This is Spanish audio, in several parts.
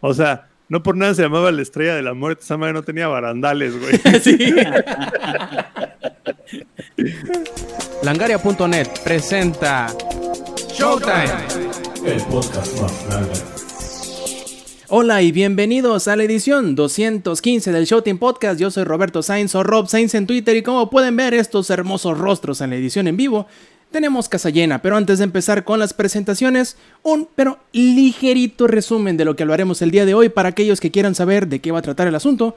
O sea, no por nada se llamaba la estrella de la muerte. Esa madre no tenía barandales, güey. sí. Langaria.net presenta Showtime. El podcast más Hola y bienvenidos a la edición 215 del Showtime Podcast. Yo soy Roberto Sainz o Rob Sainz en Twitter y como pueden ver estos hermosos rostros en la edición en vivo, tenemos casa llena, pero antes de empezar con las presentaciones, un pero ligerito resumen de lo que hablaremos el día de hoy para aquellos que quieran saber de qué va a tratar el asunto.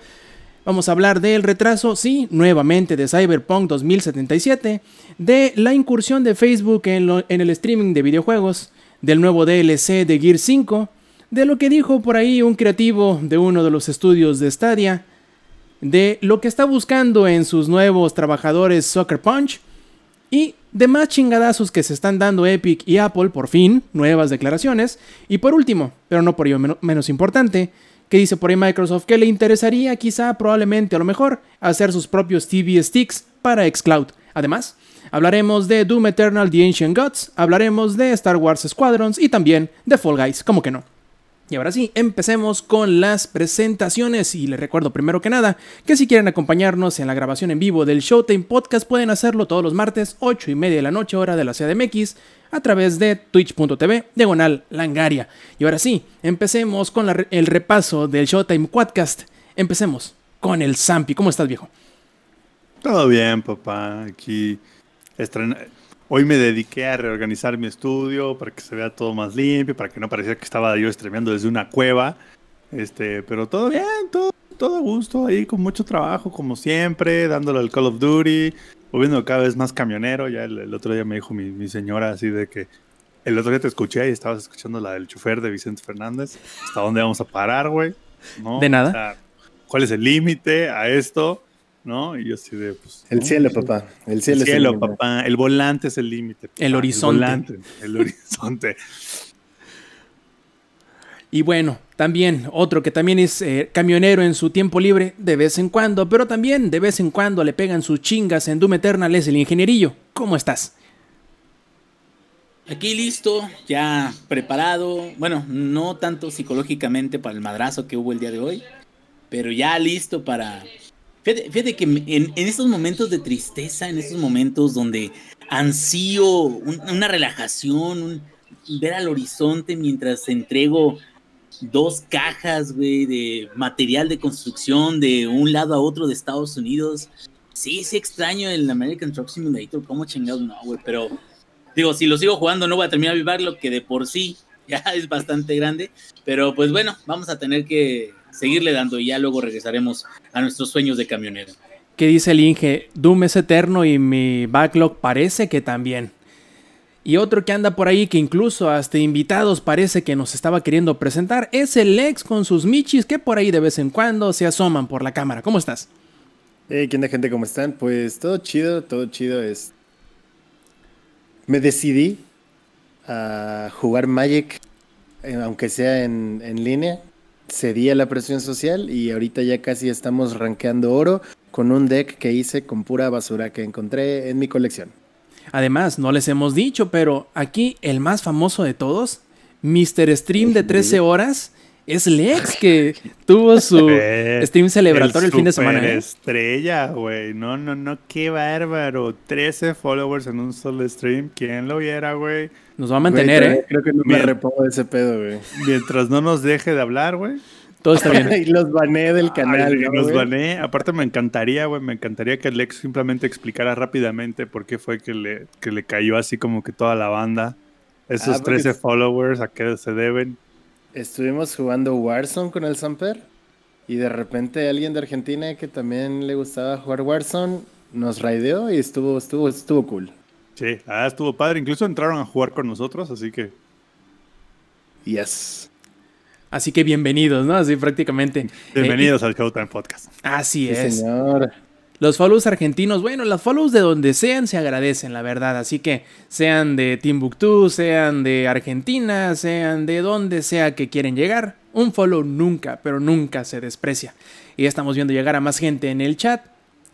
Vamos a hablar del retraso, sí, nuevamente de Cyberpunk 2077, de la incursión de Facebook en, el streaming de videojuegos, del nuevo DLC de Gear 5, de lo que dijo por ahí un creativo de uno de los estudios de Stadia, de lo que está buscando en sus nuevos trabajadores Soccer Punch, y de más chingadazos que se están dando Epic y Apple, por fin, nuevas declaraciones. Y por último, pero no por ello menos importante, que dice por ahí Microsoft que le interesaría quizá, probablemente, a lo mejor, hacer sus propios TV Sticks para Xcloud. Además, hablaremos de Doom Eternal The Ancient Gods, hablaremos de Star Wars Squadrons y también de Fall Guys, como que no. Y ahora sí, empecemos con las presentaciones y les recuerdo primero que nada que si quieren acompañarnos en la grabación en vivo del Showtime Podcast pueden hacerlo todos los martes 8 y media de la noche hora de la CDMX a través de twitch.tv diagonal langaria. Y ahora sí, empecemos con el repaso del Showtime Podcast. Empecemos con el Zampi. ¿Cómo estás viejo? Todo bien papá, aquí Hoy me dediqué a reorganizar mi estudio para que se vea todo más limpio, para que no pareciera que estaba yo estremeando desde una cueva. Este, pero todo bien, todo, todo a gusto, ahí con mucho trabajo, como siempre, dándole al Call of Duty, volviendo cada vez más camionero. Ya el, otro día me dijo mi, señora así de que el otro día te escuché y estabas escuchando la del chofer de Vicente Fernández. ¿Hasta dónde vamos a parar, güey? De nada. ¿Cuál es el límite a esto? ¿No? Y yo así de, pues, El cielo, papá. El cielo, el cielo papá. El volante es el límite. El horizonte. El volante, el horizonte. Y bueno, también otro que también es eh, camionero en su tiempo libre de vez en cuando, pero también de vez en cuando le pegan sus chingas en Doom Eternal es el ingenierillo. ¿Cómo estás? Aquí listo, ya preparado. Bueno, no tanto psicológicamente para el madrazo que hubo el día de hoy, pero ya listo para Fíjate, que en, estos momentos de tristeza, en estos momentos donde ansío una relajación, ver al horizonte mientras entrego dos cajas, de material de construcción de un lado a otro de Estados Unidos. Sí, sí extraño el American Truck Simulator, como chingados no, güey, pero digo, si lo sigo jugando no voy a terminar de lo que de por sí ya es bastante grande, pero pues bueno, vamos a tener que seguirle dando y ya luego regresaremos a nuestros sueños de camionero. ¿Qué dice el Inge? Doom es eterno y mi backlog parece que también. Y otro que anda por ahí que incluso hasta invitados parece que nos estaba queriendo presentar es el ex con sus michis que por ahí de vez en cuando se asoman por la cámara. ¿Cómo estás? Hey, ¿qué onda gente? ¿Cómo están? Pues todo chido, todo chido es... Me decidí a jugar Magic, eh, aunque sea en, en línea cedí a la presión social y ahorita ya casi estamos rankeando oro con un deck que hice con pura basura que encontré en mi colección. Además, no les hemos dicho, pero aquí el más famoso de todos, Mr. Stream de 13 horas, es Lex que tuvo su stream celebratorio el, fin de semana. ¿eh? Estrella, güey. No, no, no, qué bárbaro. 13 followers en un solo stream. ¿Quién lo viera, güey? Nos va a mantener, ¿eh? Creo que no me repongo de ese pedo, güey. Mientras no nos deje de hablar, güey. Todo está bien. y los bané del canal. los bané. Aparte me encantaría, güey, me encantaría que Lex simplemente explicara rápidamente por qué fue que le, que le cayó así como que toda la banda. Esos 13 ah, followers, ¿a qué se deben? Estuvimos jugando Warzone con el Samper y de repente alguien de Argentina que también le gustaba jugar Warzone nos raideó y estuvo, estuvo, estuvo cool. Sí, ah, estuvo padre. Incluso entraron a jugar con nosotros, así que. Yes. Así que bienvenidos, ¿no? Así prácticamente. Bienvenidos eh, al Showtime Podcast. Así es. Señor. Los follows argentinos, bueno, los follows de donde sean se agradecen, la verdad. Así que sean de Timbuktu, sean de Argentina, sean de donde sea que quieren llegar, un follow nunca, pero nunca se desprecia. Y ya estamos viendo llegar a más gente en el chat.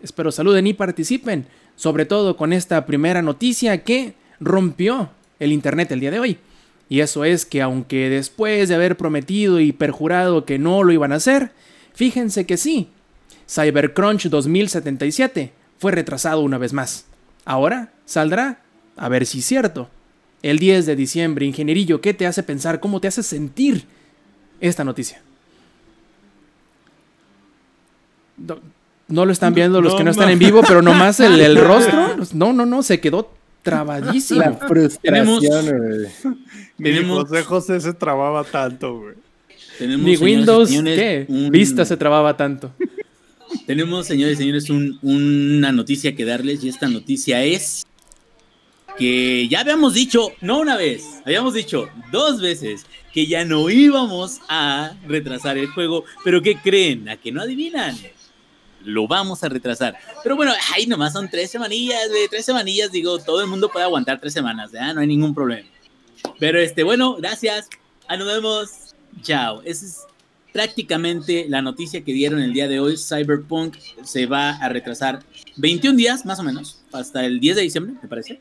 Espero saluden y participen, sobre todo con esta primera noticia que rompió el internet el día de hoy. Y eso es que aunque después de haber prometido y perjurado que no lo iban a hacer, fíjense que sí. Cybercrunch 2077 fue retrasado una vez más. Ahora saldrá, a ver si es cierto. El 10 de diciembre, ingenierillo, ¿qué te hace pensar? ¿Cómo te hace sentir esta noticia? No, lo están viendo los que no están en vivo, pero nomás el, el rostro. No, no, no, se quedó trabadísimo. La frustración, güey. Ni José José se trababa tanto, güey. Ni Windows, ¿qué? Vista se trababa tanto. Tenemos, señores y señores, una noticia que darles y esta noticia es que ya habíamos dicho, no una vez, habíamos dicho dos veces que ya no íbamos a retrasar el juego, pero ¿qué creen? ¿A que no adivinan? Lo vamos a retrasar. Pero bueno, ahí nomás son tres semanillas, de tres semanillas, digo, todo el mundo puede aguantar tres semanas, ¿ya? No hay ningún problema. Pero este, bueno, gracias. Ah, nos vemos. Chao. Esa es prácticamente la noticia que dieron el día de hoy. Cyberpunk se va a retrasar 21 días, más o menos, hasta el 10 de diciembre, me parece.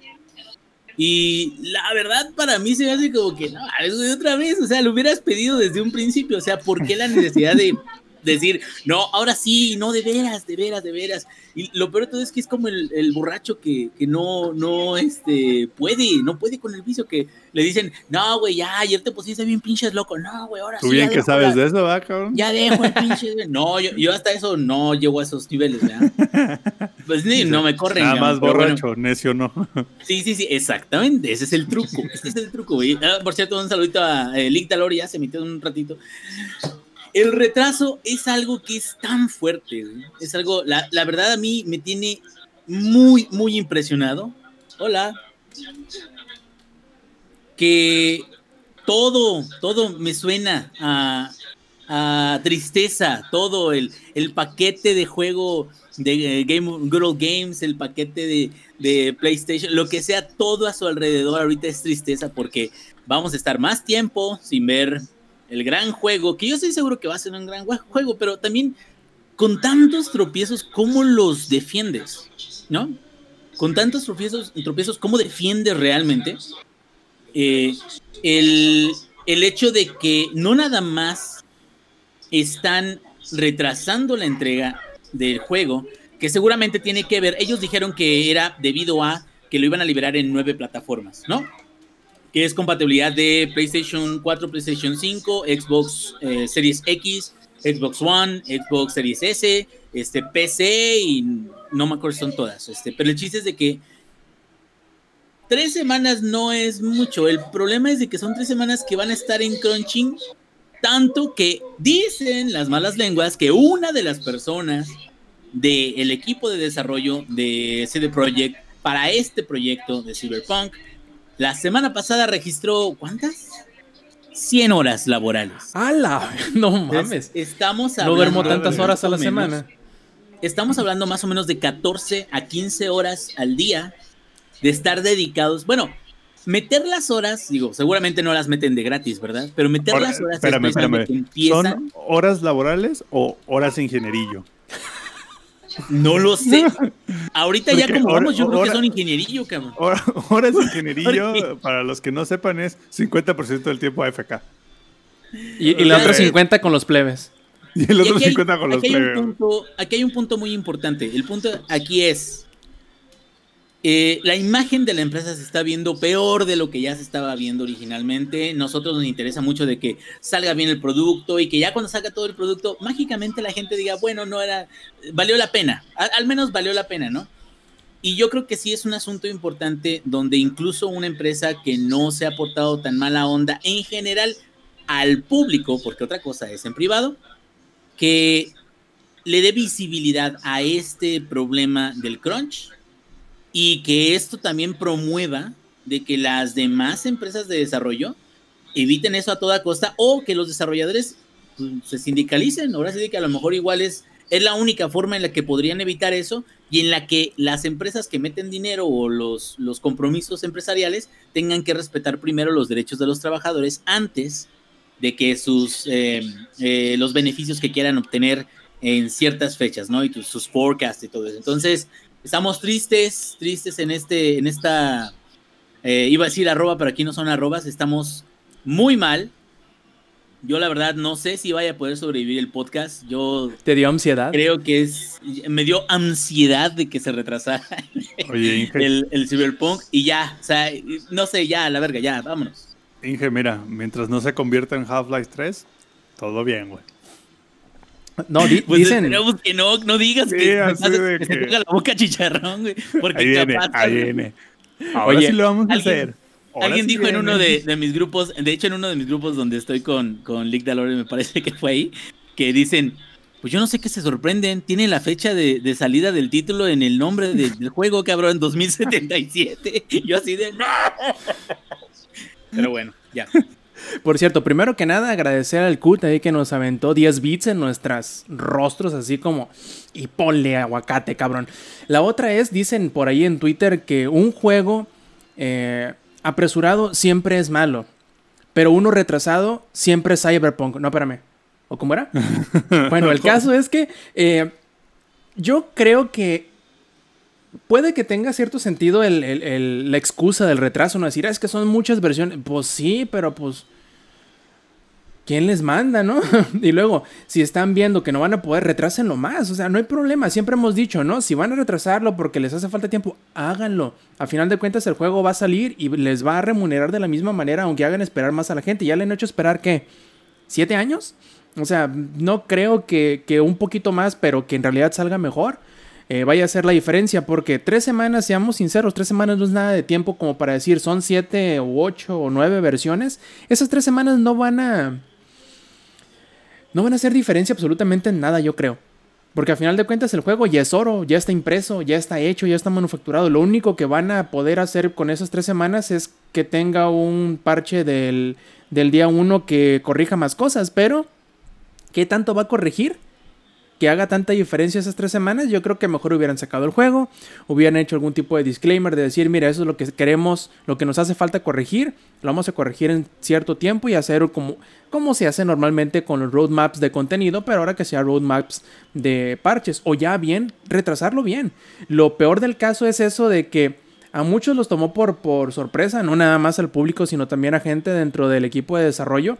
Y la verdad para mí se me hace como que, no, eso de otra vez, o sea, lo hubieras pedido desde un principio, o sea, ¿por qué la necesidad de decir, no, ahora sí, no, de veras, de veras, de veras. Y lo peor de todo es que es como el, el borracho que, que, no, no, este, puede, no puede con el vicio, que le dicen, no, güey, ya, ayer te pusiste bien pinches loco, no, güey, ahora sí. Tú bien que sabes de eso, ¿va, cabrón? Ya dejo el pinche, no, yo, yo, hasta eso no llego a esos niveles, ¿verdad? Pues ni, no me corren. Nada más borracho, bueno. necio no. Sí, sí, sí, exactamente, ese es el truco, ese es el truco, güey. Ah, por cierto, un saludito a eh, Lick Talor, ya se emitió un ratito. El retraso es algo que es tan fuerte, es algo, la, verdad a mí me tiene muy, muy impresionado. Hola. Que todo, todo me suena a, tristeza, todo el, el, paquete de juego de Game, Good Games, el paquete de, de PlayStation, lo que sea, todo a su alrededor ahorita es tristeza porque vamos a estar más tiempo sin ver el gran juego, que yo estoy seguro que va a ser un gran juego, pero también con tantos tropiezos, ¿cómo los defiendes? ¿No? Con tantos tropiezos, tropiezos ¿cómo defiendes realmente? Eh, el, el hecho de que no nada más están retrasando la entrega del juego, que seguramente tiene que ver, ellos dijeron que era debido a que lo iban a liberar en nueve plataformas, ¿no? Es compatibilidad de PlayStation 4, PlayStation 5, Xbox eh, Series X, Xbox One, Xbox Series S, este, PC y no me acuerdo son todas. Este, pero el chiste es de que tres semanas no es mucho. El problema es de que son tres semanas que van a estar en crunching, tanto que dicen las malas lenguas que una de las personas del equipo de desarrollo de CD Projekt para este proyecto de Cyberpunk la semana pasada registró, ¿cuántas? 100 horas laborales. ¡Hala! No mames. estamos hablando. No duermo tantas horas a la semana. Estamos hablando más o menos de 14 a 15 horas al día de estar dedicados. Bueno, meter las horas, digo, seguramente no las meten de gratis, ¿verdad? Pero meter las horas. Espérame, espérame. ¿Son horas laborales o horas ingenierillo? No lo sé. Ahorita ya como vamos, yo creo que son ingenierillo, cabrón. Horas de ingenierillo, para los que no sepan, es 50% del tiempo AFK. Y, y la otra 50 con los plebes. Y el otro 50 con los plebes. aquí hay un punto muy importante. El punto aquí es, eh, la imagen de la empresa se está viendo peor de lo que ya se estaba viendo originalmente. Nosotros nos interesa mucho de que salga bien el producto y que ya cuando salga todo el producto, mágicamente la gente diga, bueno, no era, valió la pena, al, al menos valió la pena, ¿no? Y yo creo que sí es un asunto importante donde incluso una empresa que no se ha portado tan mala onda en general al público, porque otra cosa es en privado, que le dé visibilidad a este problema del crunch y que esto también promueva de que las demás empresas de desarrollo eviten eso a toda costa o que los desarrolladores pues, se sindicalicen. Ahora sí que a lo mejor igual es, es la única forma en la que podrían evitar eso y en la que las empresas que meten dinero o los, los compromisos empresariales tengan que respetar primero los derechos de los trabajadores antes de que sus eh, eh, los beneficios que quieran obtener en ciertas fechas, ¿no? Y sus forecasts y todo eso. Entonces, Estamos tristes, tristes en este, en esta, eh, iba a decir arroba, pero aquí no son arrobas, estamos muy mal. Yo la verdad no sé si vaya a poder sobrevivir el podcast. Yo ¿Te dio ansiedad? creo que es me dio ansiedad de que se retrasara Oye, Inge, el, el Cyberpunk y ya, o sea, no sé, ya, la verga, ya, vámonos. Inge, mira, mientras no se convierta en Half-Life 3, todo bien, güey. No, di- Pues dicen. esperemos que no, no digas Sí, que, me así pasa- de que se ponga la boca chicharrón, güey, porque Ahí viene, capaz- ahí viene. Ahora Oye, sí lo vamos a alguien- hacer. Ahora Alguien sí dijo en uno de, de mis grupos, de hecho en uno de mis grupos donde estoy con, con Lick Dalore, me parece que fue ahí, que dicen, pues yo no sé qué se sorprenden, tiene la fecha de, de salida del título en el nombre de- del juego, cabrón, 2077. Y yo así de, ¡no! Pero bueno, ya. Por cierto, primero que nada, agradecer al Cut ahí que nos aventó 10 bits en nuestros rostros, así como. Y ponle aguacate, cabrón. La otra es, dicen por ahí en Twitter, que un juego eh, apresurado siempre es malo. Pero uno retrasado siempre es Cyberpunk. No, espérame. ¿O cómo era? bueno, el caso es que eh, yo creo que puede que tenga cierto sentido el- el- el- la excusa del retraso, no decir, "Ah, es que son muchas versiones. Pues sí, pero pues. ¿Quién les manda, no? y luego, si están viendo que no van a poder, retrásenlo más. O sea, no hay problema. Siempre hemos dicho, ¿no? Si van a retrasarlo porque les hace falta tiempo, háganlo. A final de cuentas, el juego va a salir y les va a remunerar de la misma manera, aunque hagan esperar más a la gente. Ya le han hecho esperar, ¿qué? ¿Siete años? O sea, no creo que, que un poquito más, pero que en realidad salga mejor. eh, vaya a ser la diferencia, porque tres semanas, seamos sinceros, tres semanas no es nada de tiempo como para decir son siete o ocho o nueve versiones. Esas tres semanas no van a. No van a hacer diferencia absolutamente en nada, yo creo. Porque al final de cuentas el juego ya es oro, ya está impreso, ya está hecho, ya está manufacturado. Lo único que van a poder hacer con esas tres semanas es que tenga un parche del, del día uno que corrija más cosas. Pero, ¿qué tanto va a corregir? Que haga tanta diferencia esas tres semanas, yo creo que mejor hubieran sacado el juego, hubieran hecho algún tipo de disclaimer de decir, mira, eso es lo que queremos, lo que nos hace falta corregir, lo vamos a corregir en cierto tiempo y hacer como, como se hace normalmente con los roadmaps de contenido, pero ahora que sea roadmaps de parches, o ya bien, retrasarlo bien. Lo peor del caso es eso de que a muchos los tomó por, por sorpresa, no nada más al público, sino también a gente dentro del equipo de desarrollo.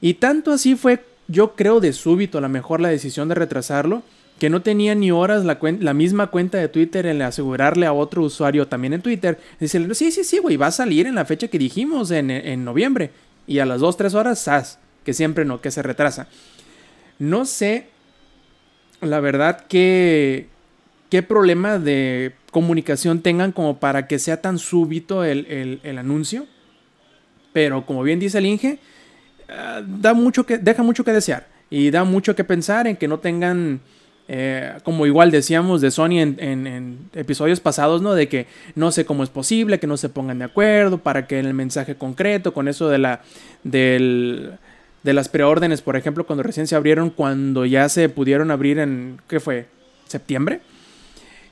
Y tanto así fue yo creo de súbito a lo mejor la decisión de retrasarlo, que no tenía ni horas la, misma cuenta de Twitter en asegurarle a otro usuario también en Twitter, decirle, sí, sí, sí, güey, va a salir en la fecha que dijimos en, en noviembre. Y a las 2, 3 horas, ¡zas! Que siempre no, que se retrasa. No sé, la verdad, qué, qué problema de comunicación tengan como para que sea tan súbito el, el, el anuncio. Pero como bien dice el Inge, Uh, da mucho que, deja mucho que desear y da mucho que pensar en que no tengan, eh, como igual decíamos de Sony en, en, en, episodios pasados, ¿no? De que no sé cómo es posible, que no se pongan de acuerdo para que el mensaje concreto, con eso de la, del, de las preórdenes, por ejemplo, cuando recién se abrieron, cuando ya se pudieron abrir en, ¿qué fue? ¿Septiembre?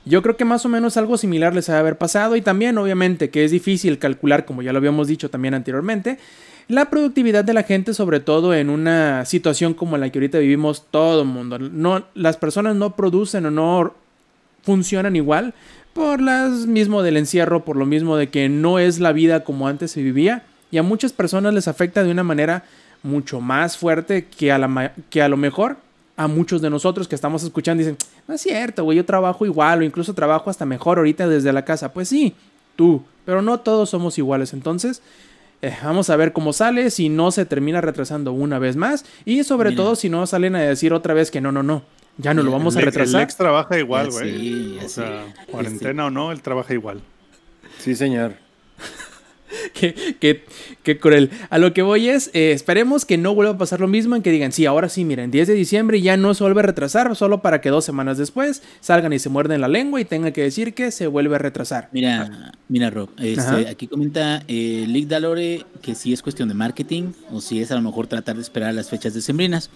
Yo creo que más o menos algo similar les ha de haber pasado y también obviamente que es difícil calcular, como ya lo habíamos dicho también anteriormente, la productividad de la gente, sobre todo en una situación como la que ahorita vivimos todo el mundo. No, las personas no producen o no funcionan igual por las mismo del encierro, por lo mismo de que no es la vida como antes se vivía y a muchas personas les afecta de una manera mucho más fuerte que a, la, que a lo mejor a muchos de nosotros que estamos escuchando dicen, no es cierto, güey, yo trabajo igual o incluso trabajo hasta mejor ahorita desde la casa. Pues sí, tú, pero no todos somos iguales. Entonces, eh, vamos a ver cómo sale, si no se termina retrasando una vez más y sobre Mira. todo si no salen a decir otra vez que no, no, no, ya no lo vamos el, a retrasar. El ex trabaja igual, güey. Sí, o sea, sí. cuarentena sí. o no, él trabaja igual. Sí, señor. qué, qué, qué, cruel. A lo que voy es, eh, esperemos que no vuelva a pasar lo mismo en que digan, sí, ahora sí, miren, 10 de diciembre ya no se vuelve a retrasar, solo para que dos semanas después salgan y se muerden la lengua y tengan que decir que se vuelve a retrasar. Mira, mira, Rob, este, aquí comenta eh, Lick Dalore que si es cuestión de marketing o si es a lo mejor tratar de esperar las fechas decembrinas.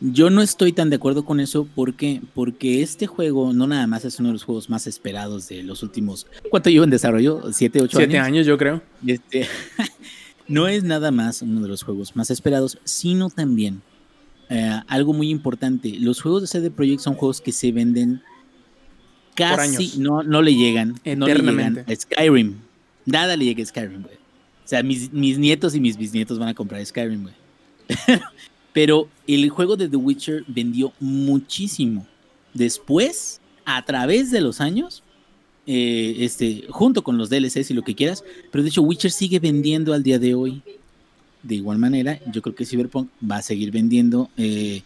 Yo no estoy tan de acuerdo con eso porque, porque este juego no nada más es uno de los juegos más esperados de los últimos... ¿Cuánto llevo en desarrollo? ¿Siete, ocho Siete años? años, yo creo. Este, no es nada más uno de los juegos más esperados, sino también eh, algo muy importante. Los juegos de CD Projekt son juegos que se venden casi... No, no le llegan. No le llegan a Skyrim. Nada le llega a Skyrim, güey. O sea, mis, mis nietos y mis bisnietos van a comprar Skyrim, güey. Pero el juego de The Witcher vendió muchísimo. Después, a través de los años, eh, este, junto con los DLCs y lo que quieras, pero de hecho Witcher sigue vendiendo al día de hoy. De igual manera, yo creo que Cyberpunk va a seguir vendiendo eh,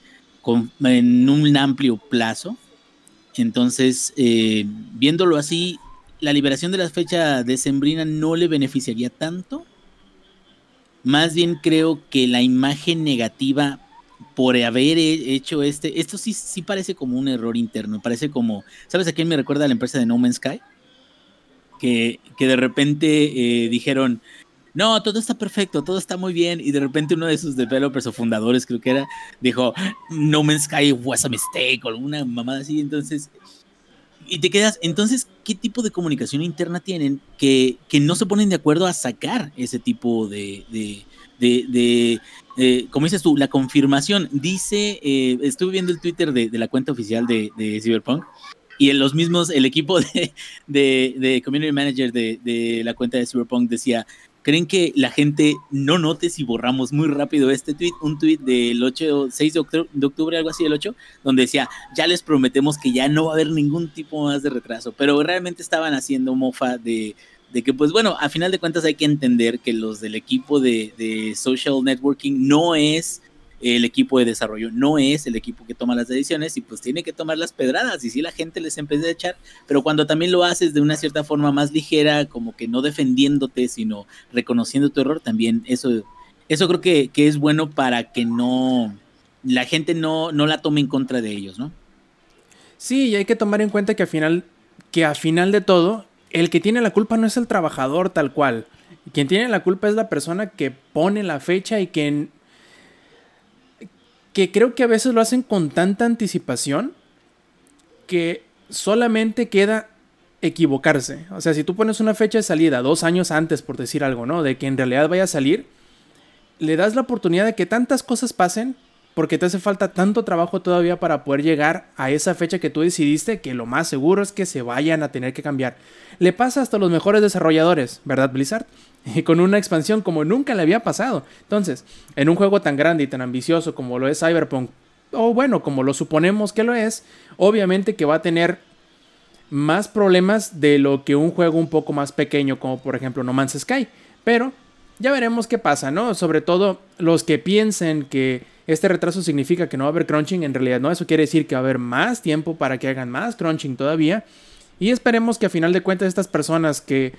en un amplio plazo. Entonces, eh, viéndolo así, la liberación de la fecha decembrina no le beneficiaría tanto. Más bien creo que la imagen negativa por haber hecho este, esto sí, sí parece como un error interno, parece como, ¿sabes a quién me recuerda a la empresa de No Man's Sky? Que, que de repente eh, dijeron, no, todo está perfecto, todo está muy bien, y de repente uno de sus developers o fundadores, creo que era, dijo, No Man's Sky was a mistake, o alguna mamada así, entonces y te quedas, entonces, ¿qué tipo de comunicación interna tienen que, que no se ponen de acuerdo a sacar ese tipo de, de, de, como dices tú, la confirmación? Dice, eh, estuve viendo el Twitter de, la cuenta oficial de, Cyberpunk y los mismos, el equipo de, Community Manager de, la cuenta de Cyberpunk decía, ¿Creen que la gente no note si borramos muy rápido este tweet? Un tweet del 8, 6 de octubre, algo así del 8, donde decía, ya les prometemos que ya no va a haber ningún tipo más de retraso, pero realmente estaban haciendo mofa de, de que, pues bueno, a final de cuentas hay que entender que los del equipo de, de social networking no es el equipo de desarrollo no es el equipo que toma las decisiones y pues tiene que tomar las pedradas y si la gente les empieza a echar, pero cuando también lo haces de una cierta forma más ligera, como que no defendiéndote, sino reconociendo tu error, también eso, eso creo que, que es bueno para que no, la gente no, no la tome en contra de ellos, ¿no? Sí, y hay que tomar en cuenta que al final, que al final de todo, el que tiene la culpa no es el trabajador tal cual. Quien tiene la culpa es la persona que pone la fecha y que que creo que a veces lo hacen con tanta anticipación que solamente queda equivocarse. O sea, si tú pones una fecha de salida dos años antes, por decir algo, ¿no? De que en realidad vaya a salir, le das la oportunidad de que tantas cosas pasen porque te hace falta tanto trabajo todavía para poder llegar a esa fecha que tú decidiste, que lo más seguro es que se vayan a tener que cambiar. Le pasa hasta los mejores desarrolladores, ¿verdad, Blizzard? y con una expansión como nunca le había pasado. Entonces, en un juego tan grande y tan ambicioso como lo es Cyberpunk, o bueno, como lo suponemos que lo es, obviamente que va a tener más problemas de lo que un juego un poco más pequeño como por ejemplo No Man's Sky. Pero ya veremos qué pasa, ¿no? Sobre todo los que piensen que este retraso significa que no va a haber crunching, en realidad no, eso quiere decir que va a haber más tiempo para que hagan más crunching todavía. Y esperemos que a final de cuentas estas personas que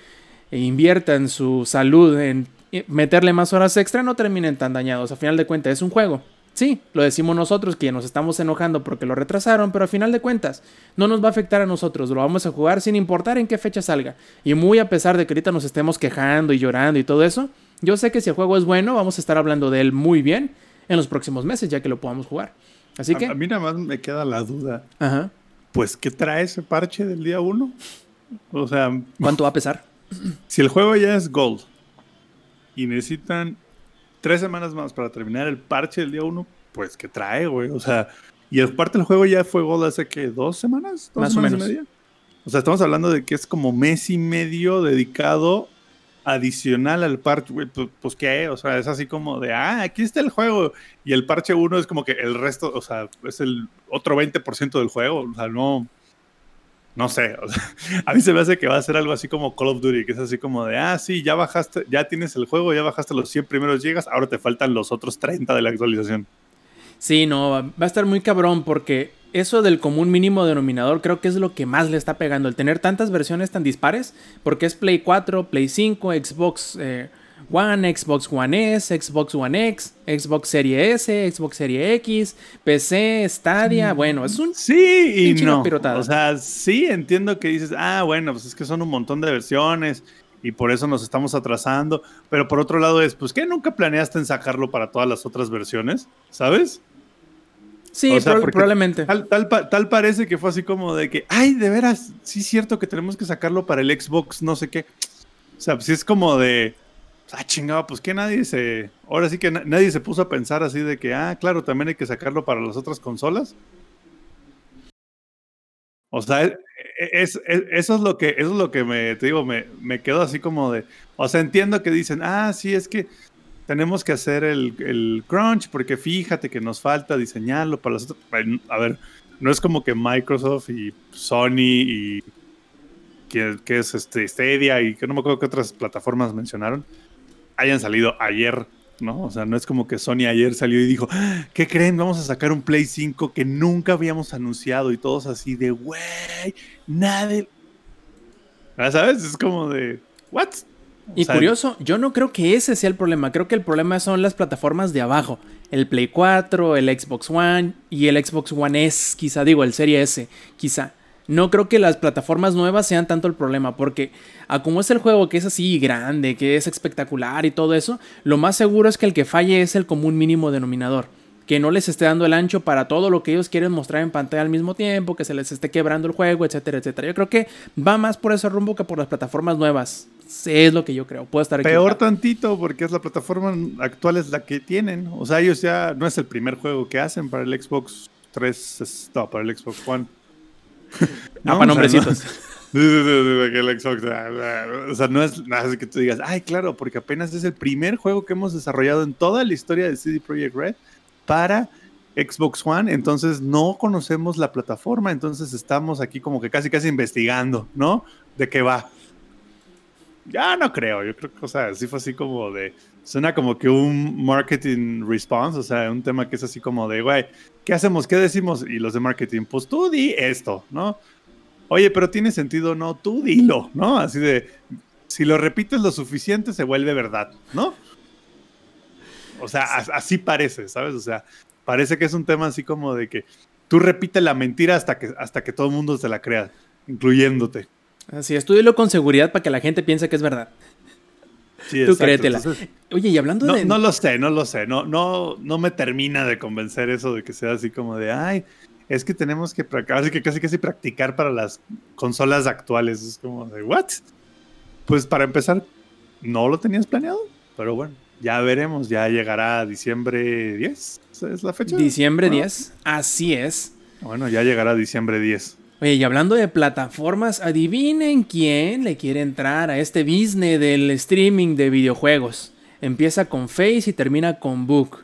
inviertan su salud en meterle más horas extra, no terminen tan dañados. A final de cuentas, es un juego. Sí, lo decimos nosotros que nos estamos enojando porque lo retrasaron, pero a final de cuentas no nos va a afectar a nosotros, lo vamos a jugar sin importar en qué fecha salga. Y muy a pesar de que ahorita nos estemos quejando y llorando y todo eso, yo sé que si el juego es bueno, vamos a estar hablando de él muy bien en los próximos meses, ya que lo podamos jugar. Así que... A, mí nada más me queda la duda. Ajá. Pues, ¿qué trae ese parche del día 1? O sea... ¿Cuánto va a pesar? Si el juego ya es Gold y necesitan tres semanas más para terminar el parche del día uno, pues que trae, güey. O sea, y el parte del juego ya fue Gold hace que dos semanas, más o menos. Y O sea, estamos hablando de que es como mes y medio dedicado adicional al parche, pues, pues, qué, o sea, es así como de, ah, aquí está el juego, y el parche uno es como que el resto, o sea, es el otro 20% del juego, o sea, no, no sé, a mí se me hace que va a ser algo así como Call of Duty, que es así como de, ah, sí, ya bajaste, ya tienes el juego, ya bajaste los 100 primeros gigas, ahora te faltan los otros 30 de la actualización. Sí, no, va a estar muy cabrón porque eso del común mínimo denominador creo que es lo que más le está pegando, el tener tantas versiones tan dispares, porque es Play 4, Play 5, Xbox... Eh, One, Xbox One S, Xbox One X, Xbox Series S, Xbox Series X, PC, Stadia. Bueno, es un. Sí y no. O sea, sí entiendo que dices, ah, bueno, pues es que son un montón de versiones y por eso nos estamos atrasando. Pero por otro lado es, pues, ¿qué nunca planeaste en sacarlo para todas las otras versiones? ¿Sabes? Sí, probablemente. Tal, tal, tal, parece que fue así como de que, ay, de veras, sí es cierto que tenemos que sacarlo para el Xbox, no sé qué. O sea, pues sí es como de, ah, chingado, pues que nadie se. Ahora sí que nadie se puso a pensar así de que, ah, claro, también hay que sacarlo para las otras consolas. O sea, es, eso es lo que, eso es lo que me, te digo, me, me quedo así como de, o sea, entiendo que dicen, ah, sí, es que tenemos que hacer el, el crunch porque fíjate que nos falta diseñarlo para los otros. A ver, no es como que Microsoft y Sony y que, que es este Stadia y que no me acuerdo qué otras plataformas mencionaron hayan salido ayer ¿no? O sea, no es como que Sony ayer salió y dijo, ¿qué creen? Vamos a sacar un Play 5 que nunca habíamos anunciado y todos así de, güey, nadie... ¿Sabes? Es como de, ¿what? Y curioso, yo no creo que ese sea el problema, creo que el problema son las plataformas de abajo, el Play 4, el Xbox One y el Xbox One S, quizá digo, el Serie S, quizá. No creo que las plataformas nuevas sean tanto el problema, porque a como es el juego que es así grande, que es espectacular y todo eso, lo más seguro es que el que falle es el común mínimo denominador. Que no les esté dando el ancho para todo lo que ellos quieren mostrar en pantalla al mismo tiempo, que se les esté quebrando el juego, etcétera, etcétera. Yo creo que va más por ese rumbo que por las plataformas nuevas. Es lo que yo creo. Puedo estar Peor tantito, porque es la plataforma actual es la que tienen. O sea, ellos ya no es el primer juego que hacen para el Xbox 3, no, para el Xbox One. no, para nombrecitos. O sea, no es nada que tú digas, ay, claro, porque apenas es el primer juego que hemos desarrollado en toda la historia de CD Projekt Red para Xbox One, entonces no conocemos la plataforma, entonces estamos aquí como que casi casi investigando, ¿no? De qué va. Ya no creo, yo creo que, o sea, sí fue así como de, suena como que un marketing response, o sea, un tema que es así como de, güey, ¿qué hacemos? ¿Qué decimos? Y los de marketing, pues tú di esto, ¿no? Oye, pero tiene sentido, no, tú dilo, ¿no? Así de, si lo repites lo suficiente se vuelve verdad, ¿no? O sea, así parece, ¿sabes? O sea, parece que es un tema así como de que tú repites la mentira hasta que, hasta que todo el mundo se la crea, incluyéndote. Así, estudialo con seguridad para que la gente piense que es verdad. Sí, Tú créetela. Oye, y hablando no, de. No lo sé, no lo sé. No, no, no me termina de convencer eso de que sea así como de ay, es que tenemos que practicar, que casi casi practicar para las consolas actuales. Es como de what? Pues para empezar, no lo tenías planeado, pero bueno, ya veremos, ya llegará diciembre 10, es la fecha. Diciembre 10, así es. Bueno, ya llegará diciembre 10. Oye, y hablando de plataformas, adivinen quién le quiere entrar a este business del streaming de videojuegos. Empieza con Face y termina con Book.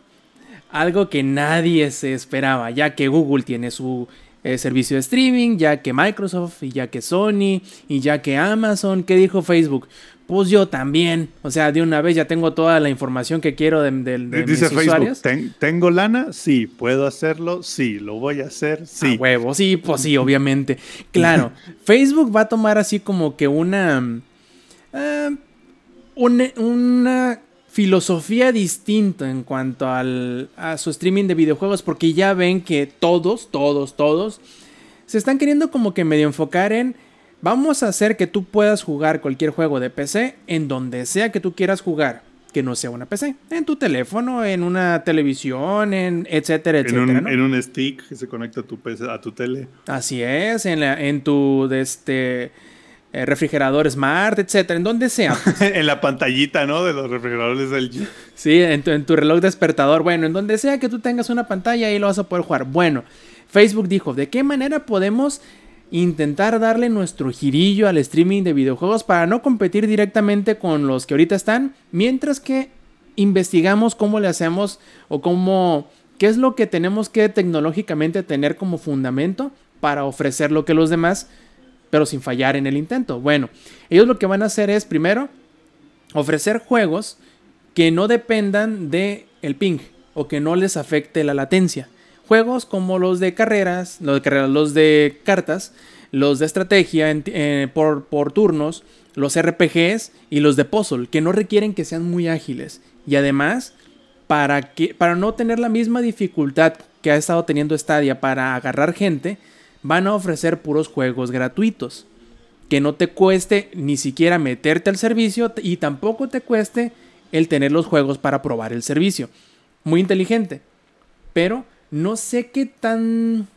Algo que nadie se esperaba, ya que Google tiene su eh, servicio de streaming, ya que Microsoft y ya que Sony y ya que Amazon. ¿Qué dijo Facebook? Pues yo también. O sea, de una vez ya tengo toda la información que quiero de, de, Dice Facebook, ¿tengo lana? Sí. ¿Puedo hacerlo? Sí. ¿Lo voy a hacer? Sí. A huevo, sí, pues sí, obviamente. Claro, Facebook va a tomar así como que una... Eh, una, filosofía distinta en cuanto al, a su streaming de videojuegos porque ya ven que todos, todos, todos se están queriendo como que medio enfocar en Vamos a hacer que tú puedas jugar cualquier juego de PC en donde sea que tú quieras jugar, que no sea una PC, en tu teléfono, en una televisión, en etcétera, etcétera. En un, stick que se conecta a tu PC, a tu tele. Así es, en, la, en tu este, eh, refrigerador smart, etcétera, en donde sea. en la pantallita, ¿no? De los refrigeradores LG. Sí, en tu, en tu reloj despertador. Bueno, en donde sea que tú tengas una pantalla, y lo vas a poder jugar. Bueno, Facebook dijo, ¿de qué manera podemos intentar darle nuestro girillo al streaming de videojuegos para no competir directamente con los que ahorita están, mientras que investigamos cómo le hacemos o cómo, qué es lo que tenemos que tecnológicamente tener como fundamento para ofrecer lo que los demás, pero sin fallar en el intento. Bueno, ellos lo que van a hacer es primero ofrecer juegos que no dependan de el ping o que no les afecte la latencia. Juegos como los de carreras, los de carreras, los de cartas, los de estrategia eh, por, por turnos, los RPGs y los de puzzle, que no requieren que sean muy ágiles. Y además, para, que, para no tener la misma dificultad que ha estado teniendo Stadia para agarrar gente, van a ofrecer puros juegos gratuitos. Que no te cueste ni siquiera meterte al servicio y tampoco te cueste el tener los juegos para probar el servicio. Muy inteligente. Pero no sé qué tan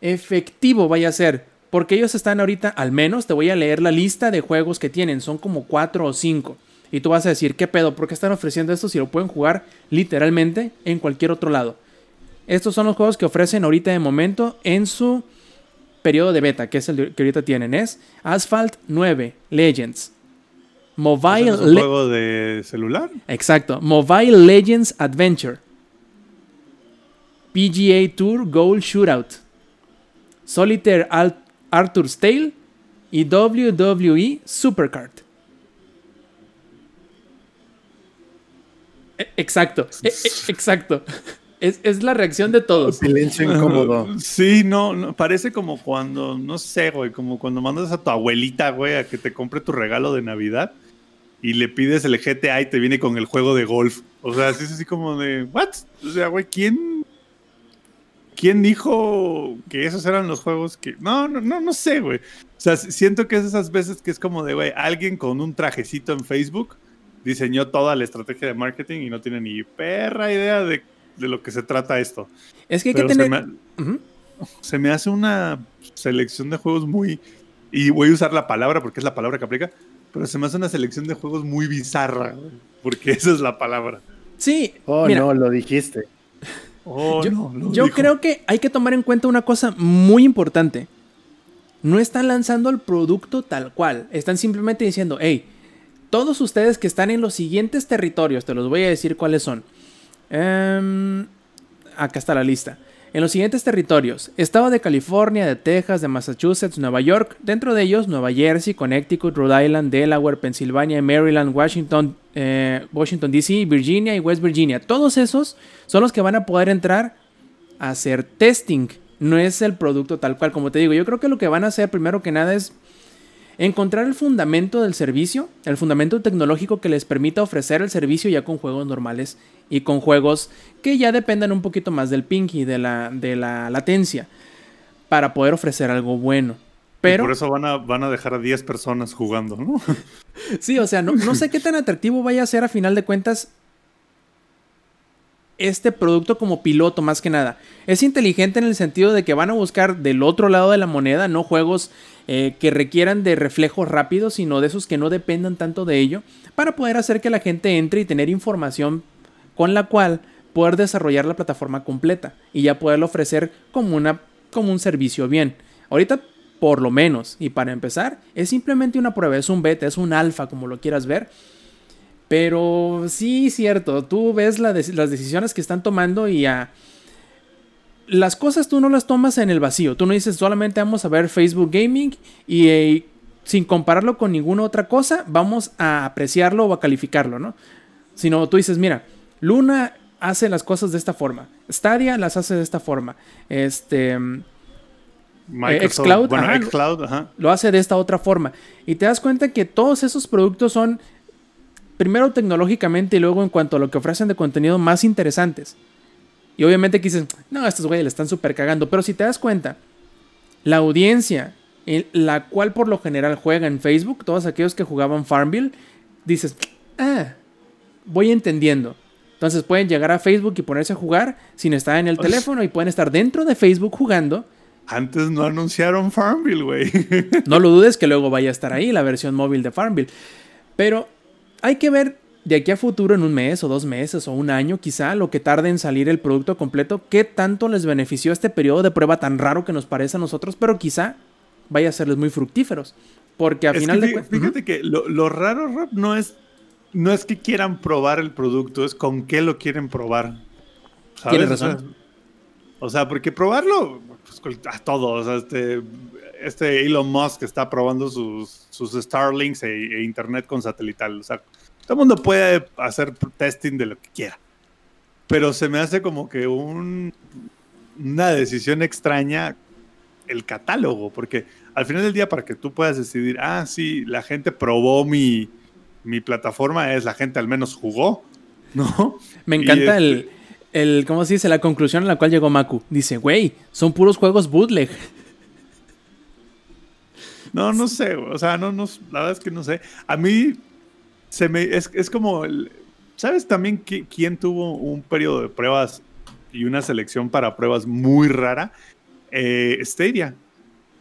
efectivo vaya a ser. Porque ellos están ahorita, al menos te voy a leer la lista de juegos que tienen. Son como 4 o 5. Y tú vas a decir, ¿qué pedo? ¿Por qué están ofreciendo esto si lo pueden jugar literalmente en cualquier otro lado? Estos son los juegos que ofrecen ahorita de momento en su periodo de beta, que es el que ahorita tienen, es Asphalt 9 Legends. Mobile ¿Es un juego de celular? Exacto. Mobile Legends Adventure. PGA Tour Goal Shootout. Solitaire Arthur's Tale y WWE Supercard. E, exacto, e, e, exacto. Es, la reacción de todos. Silencio incómodo. Sí, no, parece como cuando, no sé, güey, como cuando mandas a tu abuelita, güey, a que te compre tu regalo de Navidad y le pides el GTA y te viene con el juego de golf. O sea, es así como de, ¿what? O sea, güey, ¿quién, ¿quién dijo que esos eran los juegos que... No, no, no, no sé, güey. O sea, siento que es esas veces que es como de, güey, alguien con un trajecito en Facebook diseñó toda la estrategia de marketing y no tiene ni perra idea de de lo que se trata esto. Es que hay que tener... Se me, hace una selección de juegos muy... Y voy a usar la palabra porque es la palabra que aplica, pero se me hace una selección de juegos muy bizarra, porque esa es la palabra. Sí. Oh, no, lo dijiste. Oh, yo, no, yo creo que hay que tomar en cuenta una cosa muy importante. No están lanzando el producto tal cual. Están simplemente diciendo, hey, todos ustedes que están en los siguientes territorios, te los voy a decir cuáles son. Em, acá está la lista. En los siguientes territorios, estado de California, de Texas, de Massachusetts, Nueva York, dentro de ellos Nueva Jersey, Connecticut, Rhode Island, Delaware, Pensilvania, Maryland, Washington, eh, Washington DC, Virginia y West Virginia. Todos esos son los que van a poder entrar a hacer testing. No es el producto tal cual, como te digo. Yo creo que lo que van a hacer primero que nada es encontrar el fundamento del servicio, el fundamento tecnológico que les permita ofrecer el servicio ya con juegos normales y con juegos que ya dependan un poquito más del ping y de la, de la latencia para poder ofrecer algo bueno. Pero, por eso van a, van a dejar a 10 personas jugando, ¿no? sí, o sea, no, no sé qué tan atractivo vaya a ser a final de cuentas este producto como piloto más que nada. Es inteligente en el sentido de que van a buscar del otro lado de la moneda, no juegos eh, que requieran de reflejos rápidos, sino de esos que no dependan tanto de ello, para poder hacer que la gente entre y tener información con la cual poder desarrollar la plataforma completa y ya poderlo ofrecer como, una, como un servicio bien. Ahorita, por lo menos, y para empezar, es simplemente una prueba, es un beta, es un alfa, como lo quieras ver pero sí, cierto, tú ves las decisiones que están tomando y a... Las cosas tú no las tomas en el vacío, tú no dices solamente vamos a ver Facebook Gaming y eh, sin compararlo con ninguna otra cosa, vamos a apreciarlo o a calificarlo, ¿no? Sino tú dices, mira, Luna hace las cosas de esta forma, Stadia las hace de esta forma, este... Xcloud, Xcloud lo hace de esta otra forma. Y te das cuenta que todos esos productos son primero tecnológicamente y luego en cuanto a lo que ofrecen de contenido más interesantes. Y obviamente que dices, no, estos güeyes le están súper cagando. Pero si te das cuenta, la audiencia, la cual por lo general juega en Facebook, todos aquellos que jugaban Farmville, dices, ah, voy entendiendo. Entonces pueden llegar a Facebook y ponerse a jugar sin estar en el teléfono y pueden estar dentro de Facebook jugando. Antes no anunciaron Farmville, güey. no lo dudes que luego vaya a estar ahí la versión móvil de Farmville. Pero hay que ver de aquí a futuro, en un mes o dos meses o un año quizá, lo que tarde en salir el producto completo, qué tanto les benefició este periodo de prueba tan raro que nos parece a nosotros, pero quizá vaya a serles muy fructíferos. Porque a final de cuentas... Fíjate que lo, raro, Rob, no es, no es que quieran probar el producto, es con qué lo quieren probar. Tienes razón. O sea, porque probarlo, a todos, este, este Elon Musk está probando sus, sus Starlinks e, e, Internet con satelital. O sea, todo el mundo puede hacer testing de lo que quiera. Pero se me hace como que un, una decisión extraña el catálogo, porque al final del día para que tú puedas decidir, ah, sí, la gente probó mi, mi plataforma, es la gente al menos jugó, ¿no? Me encanta este el, ¿cómo se dice? La conclusión a la cual llegó Maku. Dice, güey, son puros juegos bootleg. No, no sé, o sea, no, no, la verdad es que no sé. A mí se me, es, es como, el, ¿sabes también quién tuvo un periodo de pruebas y una selección para pruebas muy rara? Eh, Stadia.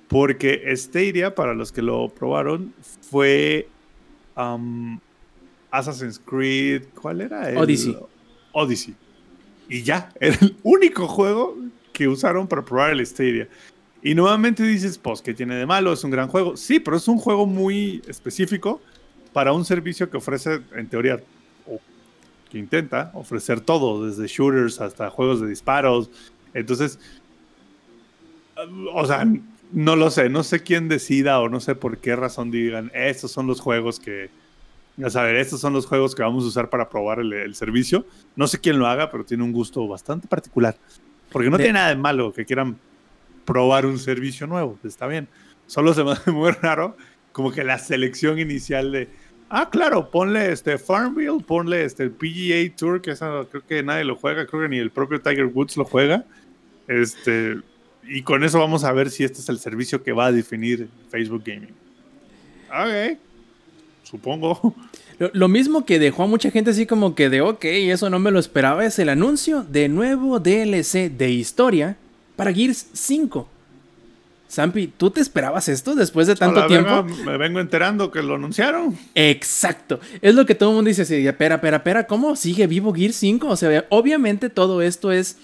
Porque Stadia, para los que lo probaron, fue um, Assassin's Creed, ¿cuál era? Odyssey. Odyssey. Y ya, era el único juego que usaron para probar el Stadia. Y nuevamente dices, pues, ¿qué tiene de malo? Es un gran juego. Sí, pero es un juego muy específico para un servicio que ofrece, en teoría, o que intenta ofrecer todo, desde shooters hasta juegos de disparos. Entonces, o sea, no lo sé, no sé quién decida o no sé por qué razón digan, estos son los juegos que, a saber, estos son los juegos que vamos a usar para probar el, servicio. No sé quién lo haga, pero tiene un gusto bastante particular. Porque no tiene nada de malo que quieran probar un servicio nuevo, está bien. Solo se me hace muy raro como que la selección inicial de, ah, claro, ponle este Farmville, ponle este el PGA Tour, que esa, creo que nadie lo juega, creo que ni el propio Tiger Woods lo juega. Este, y con eso vamos a ver si este es el servicio que va a definir Facebook Gaming. Ok, supongo. Lo, mismo que dejó a mucha gente así como que de, ok, eso no me lo esperaba, es el anuncio de nuevo DLC de historia para Gears 5. Zampi, ¿tú te esperabas esto después de tanto tiempo? me vengo enterando que lo anunciaron. Exacto. Es lo que todo el mundo dice. Así, espera, espera, espera, ¿cómo sigue vivo Gears 5? O sea, obviamente todo esto es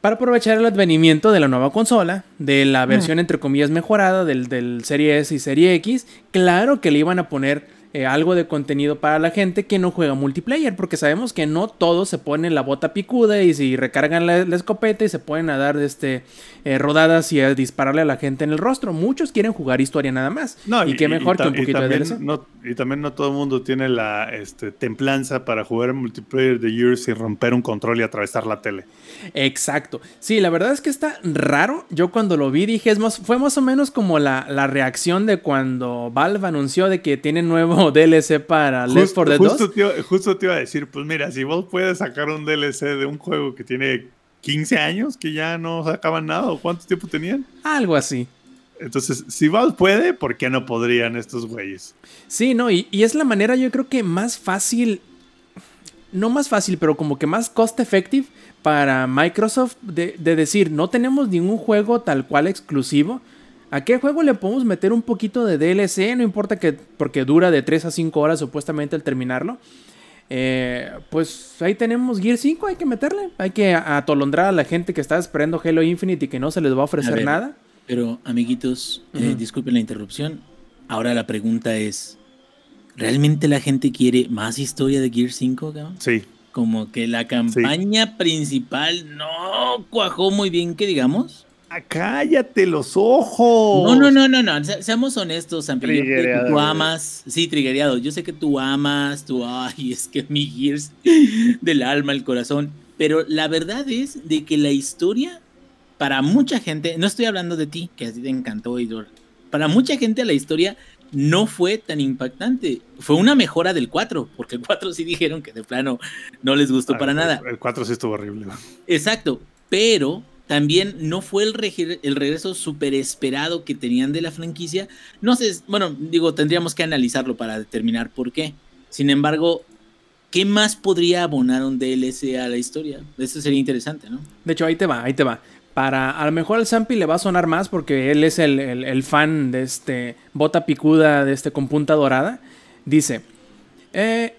para aprovechar el advenimiento de la nueva consola, de la versión entre comillas mejorada del, del Serie S y Serie X. Claro que le iban a poner eh, algo de contenido para la gente que no juega multiplayer, porque sabemos que no todos se ponen la bota picuda y si recargan la, escopeta y se pueden a dar este, eh, rodadas y a dispararle a la gente en el rostro. Muchos quieren jugar historia nada más. No, y, qué mejor que un poquito de DLC. No, y también no todo el mundo tiene la este, templanza para jugar multiplayer de Years y romper un control y atravesar la tele. Exacto. Sí, la verdad es que está raro. Yo cuando lo vi dije, es más, fue más o menos como la, la reacción de cuando Valve anunció de que tiene nuevo DLC para Left 4 Dead 2. Justo te, justo te iba a decir, pues mira, si vos puedes sacar un DLC de un juego que tiene 15 años, que ya no sacaban nada, o cuánto tiempo tenían. Algo así. Entonces, si Valve puede, ¿por qué no podrían estos güeyes? Sí, no, y, es la manera yo creo que más fácil, no más fácil, pero como que más cost effective para Microsoft de, de decir, no tenemos ningún juego tal cual exclusivo, ¿A qué juego le podemos meter un poquito de DLC? No importa que, porque dura de 3 a 5 horas supuestamente al terminarlo. Eh, pues ahí tenemos Gear 5, hay que meterle. Hay que atolondrar a la gente que está esperando Halo Infinite y que no se les va a ofrecer nada. Pero, amiguitos, eh, disculpen la interrupción. Ahora la pregunta es: ¿realmente la gente quiere más historia de Gear 5, cabrón? Sí. Como que la campaña principal no cuajó muy bien, que digamos. Ah, cállate los ojos. No, no, no, no, no. seamos honestos, San Pedro. Tú amas, sí, trigueado. Yo sé que tú amas, tú, ay, es que mi Gears del alma, el corazón. Pero la verdad es de que la historia, para mucha gente, no estoy hablando de ti, que así te encantó, Idor. Para mucha gente la historia no fue tan impactante. Fue una mejora del 4, porque el 4 sí dijeron que de plano no les gustó ah, para nada. El 4 sí estuvo horrible. Exacto, pero también no fue el, regreso súper esperado que tenían de la franquicia. No sé, bueno, digo, tendríamos que analizarlo para determinar por qué. Sin embargo, ¿qué más podría abonar un DLC a la historia? Eso sería interesante, ¿no? De hecho, ahí te va, ahí te va. Para, a lo mejor al Zampi le va a sonar más porque él es el, fan de este bota picuda, de este con punta dorada. Dice, eh,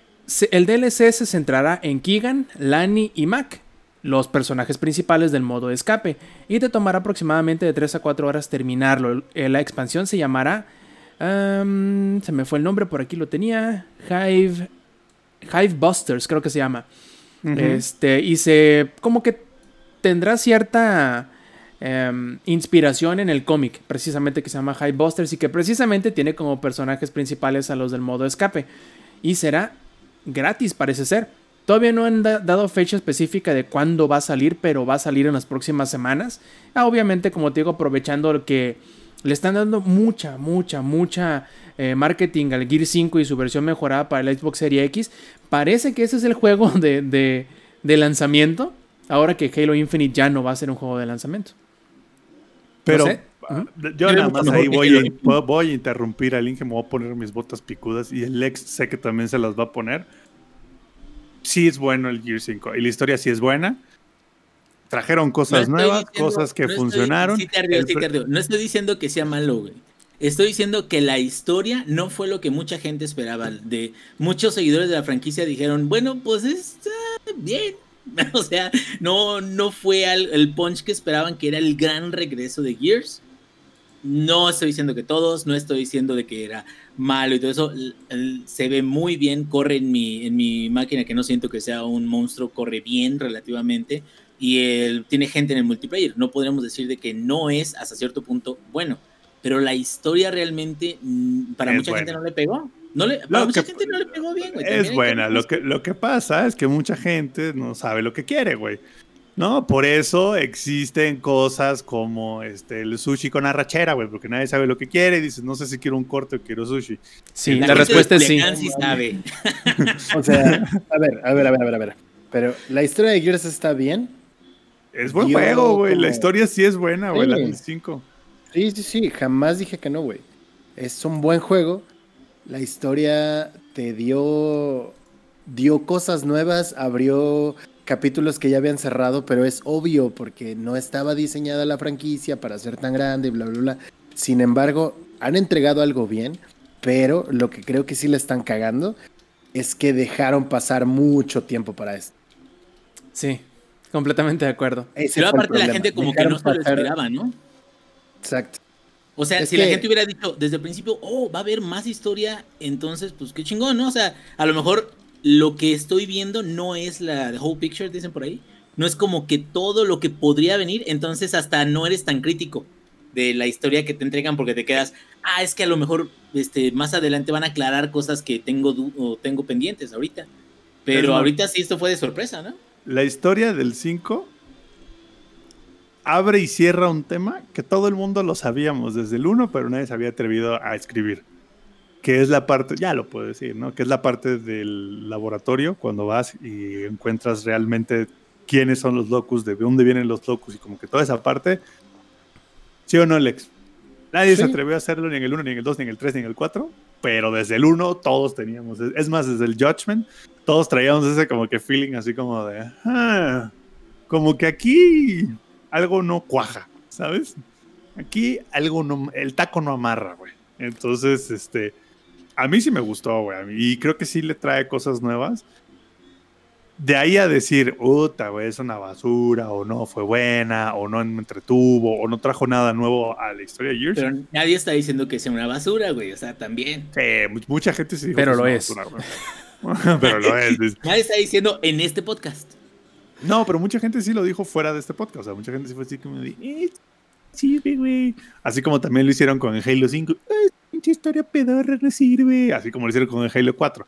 el DLC se centrará en Keegan, Lani y Mac los personajes principales del modo escape y te tomará aproximadamente de 3 a 4 horas terminarlo. La expansión se llamará... se me fue el nombre, por aquí lo tenía. Hive... Hive Busters, creo que se llama. Este, y se... como que tendrá cierta... Em, inspiración en el cómic, precisamente que se llama Hive Busters y que precisamente tiene como personajes principales a los del modo escape. Y será gratis, parece ser. Todavía no han dado fecha específica de cuándo va a salir, pero va a salir en las próximas semanas. Ah, obviamente, como te digo, aprovechando que le están dando mucha, mucha, mucha eh, marketing al Gear 5 y su versión mejorada para el Xbox Series X. Parece que ese es el juego de, lanzamiento. Ahora que Halo Infinite ya no va a ser un juego de lanzamiento. Pero yo nada más ahí voy a, voy a interrumpir al Inge, me voy a poner mis botas picudas y el ex sé que también se las va a poner sí es bueno el Gear 5 y la historia sí es buena. Trajeron cosas nuevas, cosas que funcionaron. No estoy diciendo que sea malo, güey. Estoy diciendo que la historia no fue lo que mucha gente esperaba. De muchos seguidores de la franquicia dijeron, bueno, pues está bien, o sea, no, no fue el punch que esperaban que era el gran regreso de Gears. No estoy diciendo que todos, no estoy diciendo de que era malo y todo eso. Se ve muy bien, corre en mi, en mi máquina que no siento que sea un monstruo, corre bien relativamente y él tiene gente en el multiplayer. No podríamos decir de que no es hasta cierto punto bueno, pero la historia realmente mm, para mucha gente no le pegó. No le, para mucha gente no le pegó bien, güey. Es buena. Lo que, lo que pasa es que mucha gente no sabe lo que quiere, güey. ¿No? Por eso existen cosas como este, el sushi con arrachera, güey, porque nadie sabe lo que quiere y dices, no sé si quiero un corte o quiero sushi. Sí, la, respuesta es sí. sabe. o sea, a ver, a ver, a ver, a ver, a ver. Pero la historia de Gears está bien. Es buen juego, güey. La historia sí es buena, güey, la del 5. Sí, sí, sí. Jamás dije que no, güey. Es un buen juego. La historia te dio dio cosas nuevas, abrió capítulos que ya habían cerrado, pero es obvio porque no estaba diseñada la franquicia para ser tan grande, bla, bla, bla. Sin embargo, han entregado algo bien, pero lo que creo que sí le están cagando es que dejaron pasar mucho tiempo para esto. Sí, completamente de acuerdo. pero aparte la gente como que no se lo esperaba, ¿no? Exacto. O sea, si la gente hubiera dicho desde el principio, oh, va a haber más historia, entonces, pues qué chingón, ¿no? O sea, a lo mejor lo que estoy viendo no es la whole picture, dicen por ahí. No es como que todo lo que podría venir, entonces hasta no eres tan crítico de la historia que te entregan porque te quedas, ah, es que a lo mejor este, más adelante van a aclarar cosas que tengo, o tengo pendientes ahorita. Pero ahorita sí esto fue de sorpresa, ¿no? La historia del 5 abre y cierra un tema que todo el mundo lo sabíamos desde el 1, pero nadie se había atrevido a escribir que es la parte, ya lo puedo decir, ¿no? Que es la parte del laboratorio, cuando vas y encuentras realmente quiénes son los locus, de dónde vienen los locus y como que toda esa parte. ¿Sí o no, Lex? Nadie se atrevió a hacerlo ni en el 1, ni en el 2, ni en el 3, ni en el 4, pero desde el 1 todos teníamos, es más, desde el Judgment, todos traíamos ese como que feeling así como de, ah, como que aquí algo no cuaja, ¿sabes? Aquí algo no, el taco no amarra, güey. Entonces, este, a mí sí me gustó, güey. Y creo que sí le trae cosas nuevas. De ahí a decir, puta, güey, es una basura, o no fue buena, o no me entretuvo, o no trajo nada nuevo a la historia de Gears. Pero nadie está diciendo que sea una basura, güey. O sea, también. Sí, mucha gente sí dijo Pero lo es. pero lo es. Nadie está diciendo en este podcast. No, pero mucha gente sí lo dijo fuera de este podcast. O sea, mucha gente sí fue así como de, eh, sí, güey. Así como también lo hicieron con Halo 5. Eh, historia pedorra no sirve. Así como lo hicieron con el Halo 4.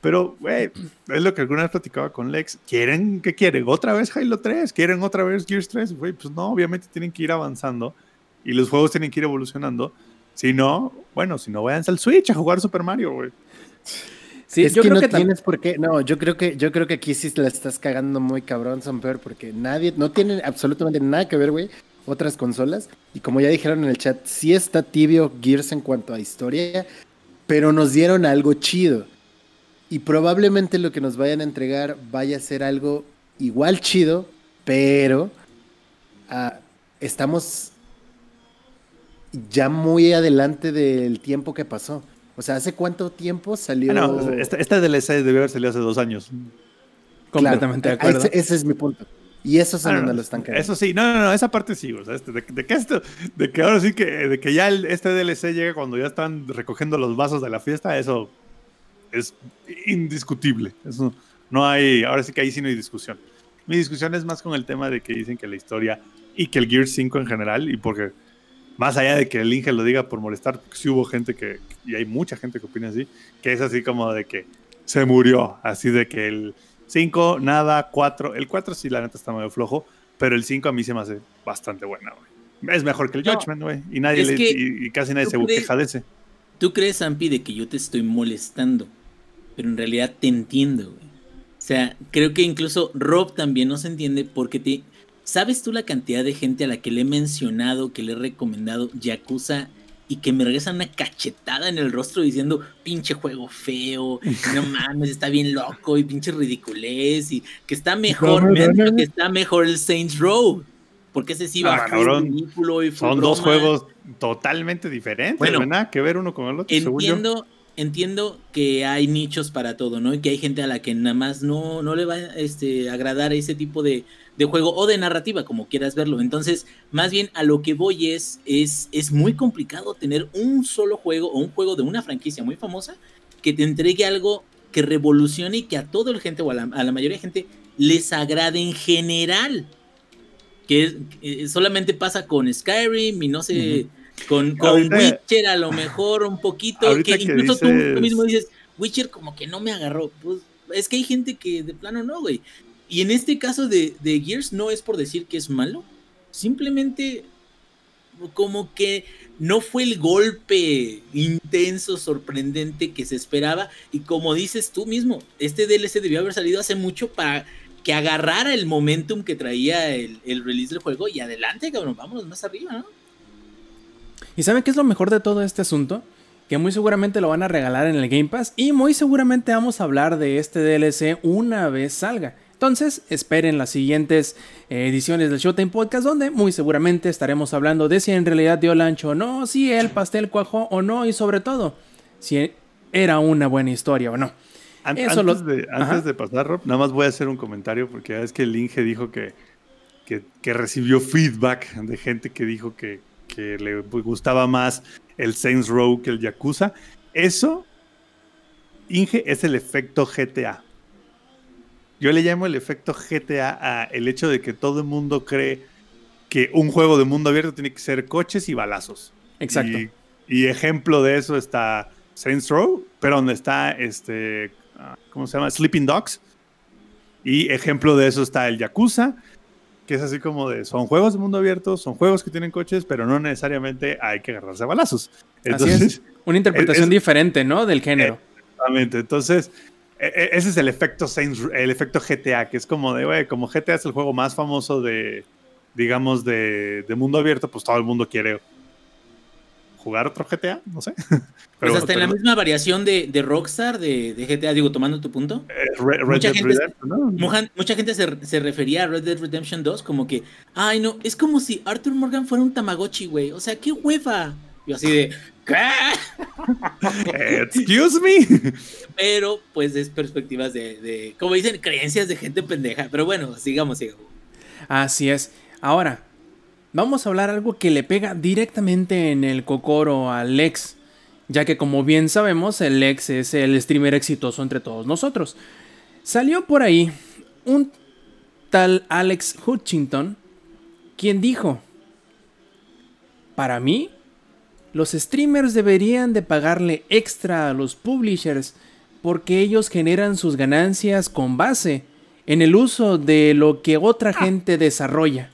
Pero, güey, es lo que alguna vez platicaba con Lex. ¿Quieren, qué quieren? ¿Otra vez Halo 3? ¿Quieren otra vez Gears 3? Güey, pues no, obviamente tienen que ir avanzando y los juegos tienen que ir evolucionando. Si no, bueno, si no, váyanse al Switch a jugar Super Mario, güey. Sí, yo creo no que tienes por qué. No, yo creo que yo creo que aquí sí la estás cagando muy cabrón, Samper, porque nadie, no tiene absolutamente nada que ver, güey, otras consolas. Y como ya dijeron en el chat, sí está tibio Gears en cuanto a historia, pero nos dieron algo chido. Y probablemente lo que nos vayan a entregar vaya a ser algo igual chido, pero ah, estamos ya muy adelante del tiempo que pasó. O sea, ¿hace cuánto tiempo salió? Ah, no, esta, esta DLC debió haber salido hace dos años. Completamente de acuerdo. ese es mi punto. Y eso es ah, donde lo están cayendo. Eso sí, no, no, no, esa parte sí, o sea, este, de, que esto, de que ahora sí que, de que ya este DLC llega cuando ya están recogiendo los vasos de la fiesta, eso es indiscutible. Eso no hay, ahora sí que ahí sí no hay discusión. Mi discusión es más con el tema de que dicen que la historia y que el Gear 5 en general, y porque más allá de que el Inge lo diga por molestar, porque sí hubo gente que, y hay mucha gente que opina así, que es así como de que se murió, así de que el 5, nada, 4. El 4 sí, la neta está medio flojo, pero el 5 a mí se me hace bastante buena, güey. Es mejor que el Judgment, güey. Y, nadie le, y, casi nadie se queja de ese. Tú crees, Ampi, de que yo te estoy molestando, pero en realidad te entiendo, güey. O sea, creo que incluso Rob también no se entiende porque te... ¿Sabes tú la cantidad de gente a la que le he mencionado, que le he recomendado Yakuza y que me regresan una cachetada en el rostro diciendo, pinche juego feo, no mames, está bien loco y pinche ridiculez y que está mejor, que está mejor el Saints Row. Porque ese sí va ah, ridículo y Son dos juegos totalmente diferentes, bueno, nada que ver uno con el otro. Entiendo, entiendo que hay nichos para todo, ¿no? Y que hay gente a la que nada más no, no le va a este, agradar ese tipo de, de, juego o de narrativa, como quieras verlo. Entonces, más bien a lo que voy es, es, es muy complicado tener un solo juego o un juego de una franquicia muy famosa que te entregue algo que revolucione y que a toda la gente o a la, mayoría de gente les agrade en general. Que, solamente pasa con Skyrim y no sé... Con, con Witcher a lo mejor un poquito, que incluso tú, mismo dices, Witcher como que no me agarró. Pues es que hay gente que de plano no, güey. Y en este caso de, de Gears no es por decir que es malo, simplemente como que no fue el golpe intenso, sorprendente que se esperaba. Y como dices tú mismo, este DLC debió haber salido hace mucho para que agarrara el momentum que traía el, el release del juego y adelante, cabrón, vámonos más arriba, ¿no? ¿Y saben qué es lo mejor de todo este asunto? Que muy seguramente lo van a regalar en el Game Pass y muy seguramente vamos a hablar de este DLC una vez salga. Entonces, esperen las siguientes eh, ediciones del Showtime Podcast, donde muy seguramente estaremos hablando de si en realidad dio lancho o no, si el pastel cuajó o no, y sobre todo, si era una buena historia o no. antes, de, pasar, Rob, nada más voy a hacer un comentario, porque es que el Inge dijo que, que recibió feedback de gente que dijo que, que le gustaba más el Saints Row que el Yakuza. Eso, Inge, es el efecto GTA. Yo le llamo el efecto GTA a el hecho de que todo el mundo cree que un juego de mundo abierto tiene que ser coches y balazos. Exacto. Y, ejemplo de eso está Saints Row, pero donde está este, ah, ¿cómo se llama? Sleeping Dogs. Y ejemplo de eso está el Yakuza que es así como de, son juegos de mundo abierto, son juegos que tienen coches, pero no necesariamente hay que agarrarse a balazos. Entonces, Una interpretación diferente, ¿no? Del género. Exactamente. Entonces, ese es el efecto el efecto GTA, que es como de, güey, como GTA es el juego más famoso de, digamos, de, de mundo abierto, pues todo el mundo quiere jugar otro GTA, no sé. Pero, pues hasta en la misma variación de, de Rockstar, de, de, GTA, digo, tomando tu punto. Eh, mucha, gente, mucha, gente, se, refería a Red Dead Redemption 2 como que, ay no, es como si Arthur Morgan fuera un Tamagotchi, güey. O sea, qué hueva. Yo así de, ¿qué? Excuse me. Pero, pues es perspectivas de, de, como dicen, creencias de gente pendeja. Pero bueno, sigamos, sigamos. Así es. Ahora, vamos a hablar algo que le pega directamente en el cocoro al Lex, ya que como bien sabemos, el Lex es el streamer exitoso entre todos nosotros. Salió por ahí un tal Alex Hutchington, quien dijo, para mí, los streamers deberían de pagarle extra a los publishers porque ellos generan sus ganancias con base en el uso de lo que otra ah. gente desarrolla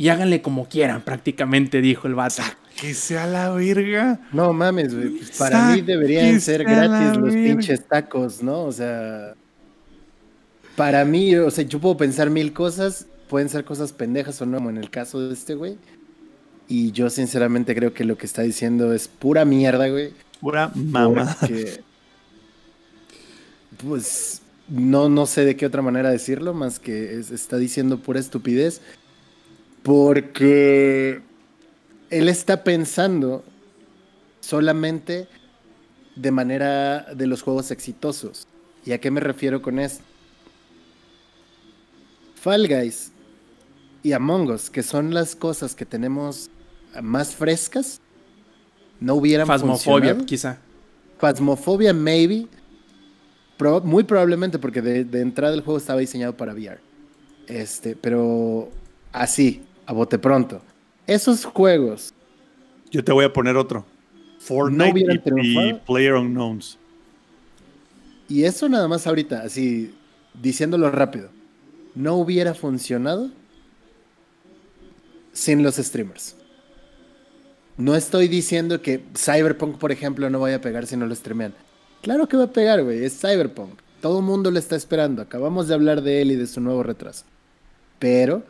y háganle como quieran, prácticamente, dijo el vato. Que sea la verga. No mames, güey. Pues, para mí deberían ser gratis los pinches tacos, ¿no? O sea. Para mí, o sea, yo puedo pensar mil cosas. Pueden ser cosas pendejas o no, como en el caso de este, güey. Y yo sinceramente creo que lo que está diciendo es pura mierda, güey. Pura mamá. Pues no, no sé de qué otra manera decirlo, más que está diciendo pura estupidez. Porque él está pensando solamente de manera de los juegos exitosos. ¿Y a qué me refiero con esto? Fall Guys y Among Us, que son las cosas que tenemos más frescas, no hubieran Fasmofobia, quizá. Fasmofobia, maybe. muy probablemente porque de, de, entrada el juego estaba diseñado para VR. Este, pero así, a bote pronto. Esos juegos. Yo te voy a poner otro. Fortnite y, Player Unknowns. Y eso nada más ahorita, así diciéndolo rápido. No hubiera funcionado sin los streamers. No estoy diciendo que Cyberpunk, por ejemplo, no vaya a pegar si no lo streamean. Claro que va a pegar, güey. Es Cyberpunk. Todo el mundo lo está esperando. Acabamos de hablar de él y de su nuevo retraso. Pero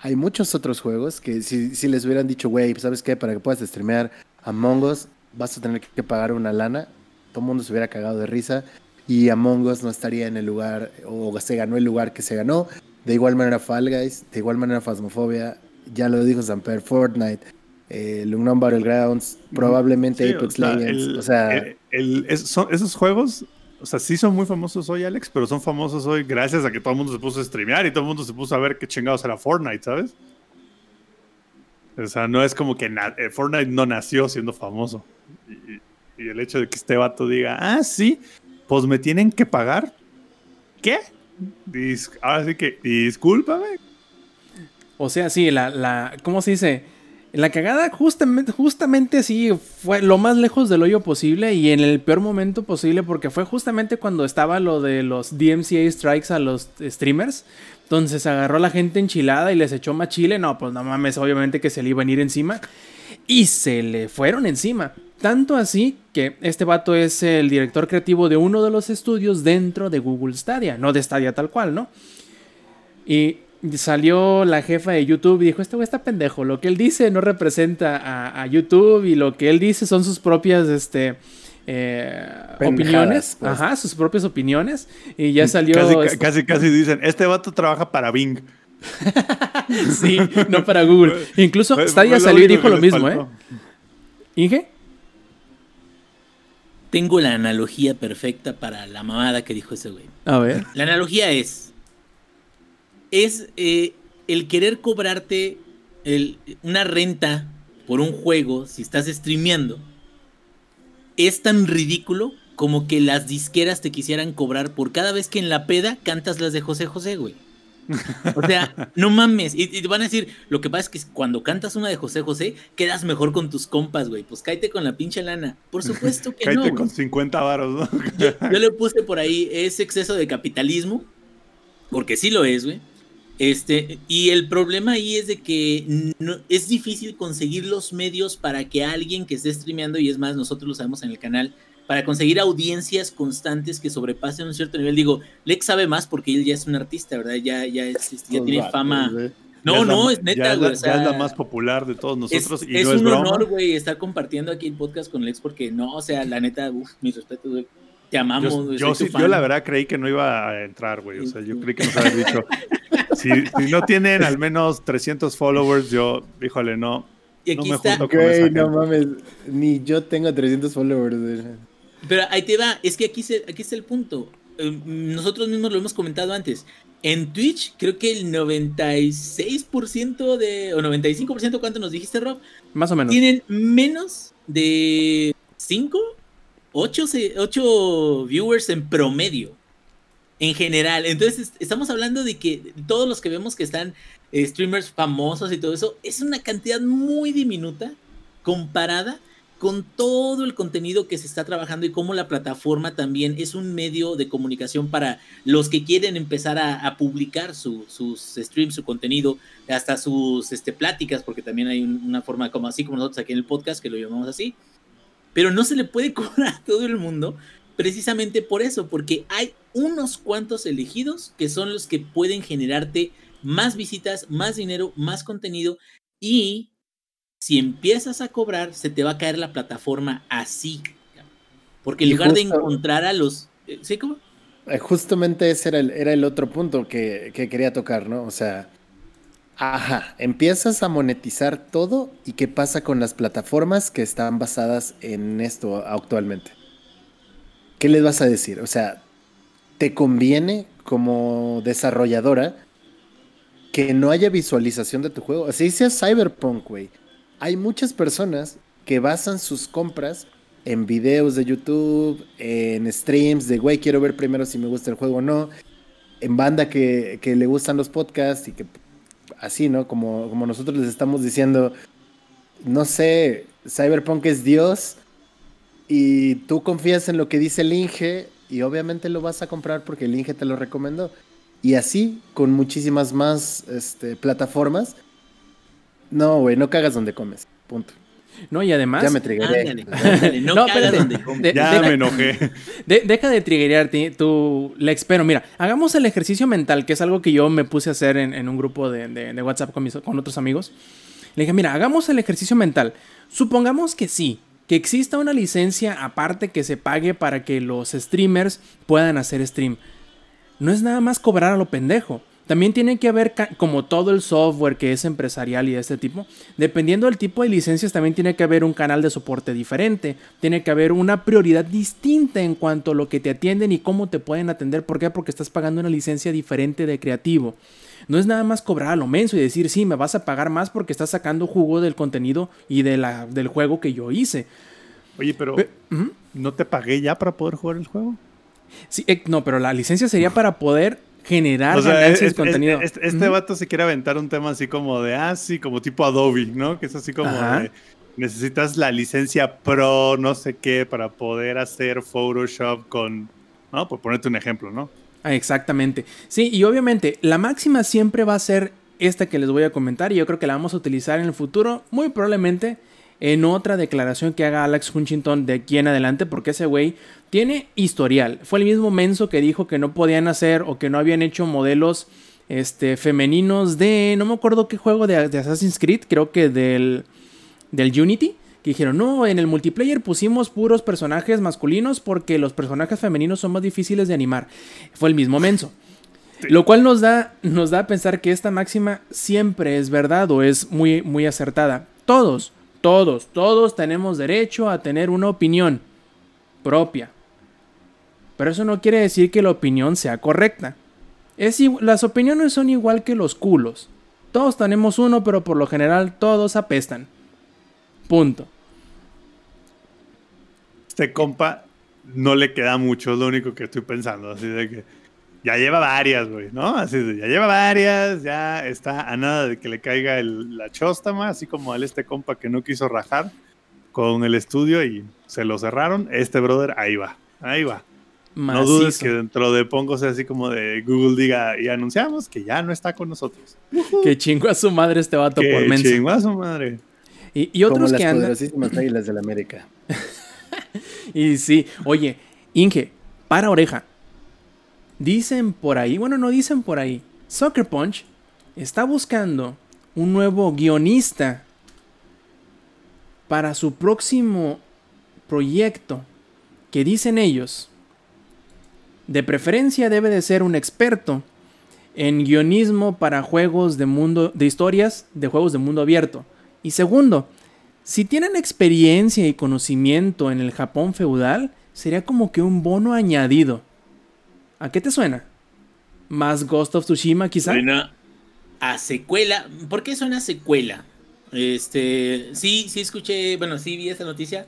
hay muchos otros juegos que si, les hubieran dicho, güey, ¿sabes qué? Para que puedas streamear Among Us, vas a tener que pagar una lana. Todo el mundo se hubiera cagado de risa y Among Us no estaría en el lugar, o se ganó el lugar que se ganó. De igual manera Fall Guys, de igual manera Phasmophobia, ya lo dijo Samper, Fortnite, eh, Battlegrounds, probablemente Apex Legends. o sea, esos juegos, o sea, sí son muy famosos hoy, Alex, pero son famosos hoy gracias a que todo el mundo se puso a streamear y todo el mundo se puso a ver qué chingados era Fortnite, ¿sabes? O sea, no es como que eh, Fortnite no nació siendo famoso. Y, el hecho de que este vato diga, ah, sí, pues me tienen que pagar. ¿Qué? ahora sí que, discúlpame. O sea, sí, la, la, ¿cómo se dice? La cagada justamente, justamente sí fue lo más lejos del hoyo posible y en el peor momento posible porque fue justamente cuando estaba lo de los DMCA strikes a los streamers. Entonces agarró a la gente enchilada y les echó más chile. No, pues no mames, obviamente que se le iban a ir encima. Y se le fueron encima. Tanto así que este vato es el director creativo de uno de los estudios dentro de Google Stadia. No de Stadia tal cual, ¿no? Y salió la jefa de YouTube y dijo, este güey está pendejo, lo que él dice no representa a, YouTube y lo que él dice son sus propias este, eh, opiniones, pues. ajá, sus propias opiniones y ya salió... Casi, casi, casi dicen, este vato trabaja para Bing. sí, no para Google. Incluso Stadia salió y dijo lo mismo, ¿eh? ¿Inge? Tengo la analogía perfecta para la mamada que dijo ese güey. A ver. La analogía es es eh, el querer cobrarte una renta por un juego si estás streameando. Es tan ridículo como que las disqueras te quisieran cobrar por cada vez que en la peda cantas las de José José, güey. O sea, no mames. Y, te van a decir, lo que pasa es que cuando cantas una de José José, quedas mejor con tus compas, güey. Pues cáete con la pinche lana. Por supuesto que no. Cáete con 50 varos, ¿no? yo, le puse por ahí, es exceso de capitalismo. Porque sí lo es, güey. Este, y el problema ahí es de que no, es difícil conseguir los medios para que alguien que esté streameando, y es más, nosotros lo sabemos en el canal, para conseguir audiencias constantes que sobrepasen un cierto nivel. Digo, Lex sabe más porque él ya es un artista, ¿verdad? Ya, ya, es, ya pues tiene fama. No, no, es neta, güey. Ya, es la más popular de todos nosotros. Es, y es no un honor, güey, estar compartiendo aquí el podcast con Lex porque no, o sea, la neta, uff, mis respetos, güey. Te amamos, yo, yo, yo, la verdad creí que no iba a entrar, güey. O sea, yo creí que nos habías dicho. si, no tienen al menos 300 followers, yo, híjole, no. Y aquí no me junto con no mames, ni yo tengo 300 followers. Pero ahí te va, es que aquí, se, aquí está el punto. Em, nosotros mismos lo hemos comentado antes. En Twitch, creo que el 96% de. o 95%, ¿cuánto nos dijiste, Rob? Más o menos. Tienen menos de 5, 8, 8 viewers en promedio en general. Entonces, estamos hablando de que todos los que vemos que están eh, streamers famosos y todo eso, es una cantidad muy diminuta comparada con todo el contenido que se está trabajando y cómo la plataforma también es un medio de comunicación para los que quieren empezar a, publicar sus streams, su contenido, hasta sus este, pláticas, porque también hay una forma como así como nosotros aquí en el podcast, que lo llamamos así. Pero no se le puede cobrar a todo el mundo precisamente por eso, porque hay unos cuantos elegidos que son los que pueden generarte más visitas, más dinero, más contenido y si empiezas a cobrar, se te va a caer la plataforma así. Porque en lugar de encontrar a los... Eh, ¿Sí, cómo? Eh, justamente ese era el, era el otro punto que, que quería tocar, ¿no? O sea, ajá, empiezas a monetizar todo y qué pasa con las plataformas que están basadas en esto actualmente. ¿qué les vas a decir? O sea, ¿te conviene como desarrolladora que no haya visualización de tu juego? Así sea Cyberpunk, güey. Hay muchas personas que basan sus compras en videos de YouTube, en streams de, güey, quiero ver primero si me gusta el juego o no, en banda que, que le gustan los podcasts y que así, ¿no? Como, como nosotros les estamos diciendo, no sé, Cyberpunk es Dios, y tú confías en lo que dice el Inge y obviamente lo vas a comprar porque el Inge te lo recomendó. Y así con muchísimas más este, plataformas. No, güey, no cagas donde comes. Punto. No, y además. Ya me trigué. no, no cagas donde comes. ya me enojé. deja de triguearte tu Lex. Pero mira, hagamos el ejercicio mental, que es algo que yo me puse a hacer en, un grupo de, de, WhatsApp con, mis, con otros amigos. Le dije, mira, hagamos el ejercicio mental. Supongamos que sí, que exista una licencia aparte que se pague para que los streamers puedan hacer stream. No es nada más cobrar a lo pendejo. También tiene que haber, como todo el software que es empresarial y de este tipo, dependiendo del tipo de licencias, también tiene que haber un canal de soporte diferente. Tiene que haber una prioridad distinta en cuanto a lo que te atienden y cómo te pueden atender. ¿Por qué? Porque estás pagando una licencia diferente de creativo. No es nada más cobrar a lo menso y decir, sí, me vas a pagar más porque estás sacando jugo del contenido y de la, del juego que yo hice. Oye, pero ¿no te pagué ya para poder jugar el juego? Sí, eh, no, pero la licencia sería para poder generar ganancias de contenido. Este, vato se quiere aventar un tema así como de, ah, sí, como tipo Adobe, ¿no? Que es así como de, necesitas la licencia Pro, no sé qué, para poder hacer Photoshop con, ¿no? Por ponerte un ejemplo, ¿no? Ah, exactamente. Sí, y obviamente la máxima siempre va a ser esta que les voy a comentar y yo creo que la vamos a utilizar en el futuro, muy probablemente en otra declaración que haga Alex Hunchington de aquí en adelante, porque ese güey tiene historial. Fue el mismo menso que dijo que no podían hacer o que no habían hecho modelos este, femeninos de, no me acuerdo qué juego de, Assassin's Creed, creo que del, del Unity. Que dijeron, no, en el multiplayer pusimos puros personajes masculinos porque los personajes femeninos son más difíciles de animar. Fue el mismo menso. Lo cual nos da, nos da a pensar que esta máxima siempre es verdad o es muy, muy acertada. Todos, todos, todos tenemos derecho a tener una opinión propia. Pero eso no quiere decir que la opinión sea correcta. Es, las opiniones son igual que los culos. Todos tenemos uno, pero por lo general todos apestan. Punto. Este compa no le queda mucho, es lo único que estoy pensando. Así de que ya lleva varias, güey, ¿no? Así de, ya lleva varias, ya está a nada de que le caiga el, la chóstama, así como al este compa que no quiso rajar con el estudio y se lo cerraron. Este brother, ahí va, ahí va. No dudes que dentro de Pongo sea así como de Google diga y anunciamos que ya no está con nosotros. Que chingo a su madre este vato por menso. chingo a su madre. Y, y otros como que las poderosísimas águilas de la América. y sí, oye, Inge, para oreja. Dicen por ahí, bueno, no dicen por ahí. Soccer Punch está buscando un nuevo guionista para su próximo proyecto que dicen ellos, de preferencia debe de ser un experto en guionismo para juegos de mundo de historias de juegos de mundo abierto. Y segundo, si tienen experiencia y conocimiento en el Japón feudal, sería como que un bono añadido. ¿A qué te suena? ¿Más Ghost of Tsushima quizá? Suena a secuela. ¿Por qué suena a secuela? Este, sí, sí escuché, bueno, sí vi esa noticia.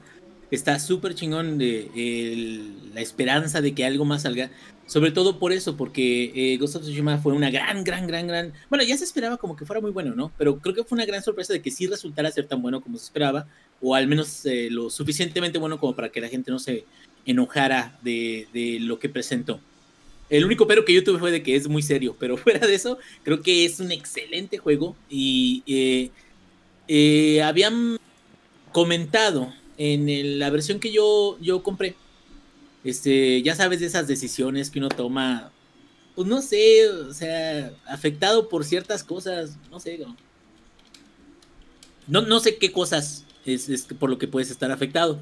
Está súper chingón de la esperanza de que algo más salga. Sobre todo por eso, porque eh, Ghost of Tsushima fue una gran, gran, gran, gran. Bueno, ya se esperaba como que fuera muy bueno, ¿no? Pero creo que fue una gran sorpresa de que sí resultara ser tan bueno como se esperaba, o al menos eh, lo suficientemente bueno como para que la gente no se enojara de, de lo que presentó. El único pero que yo tuve fue de que es muy serio, pero fuera de eso, creo que es un excelente juego. Y eh, eh, habían comentado en la versión que yo, yo compré, este, ya sabes de esas decisiones que uno toma, pues no sé, o sea, afectado por ciertas cosas, no sé. No, no sé qué cosas es, es por lo que puedes estar afectado.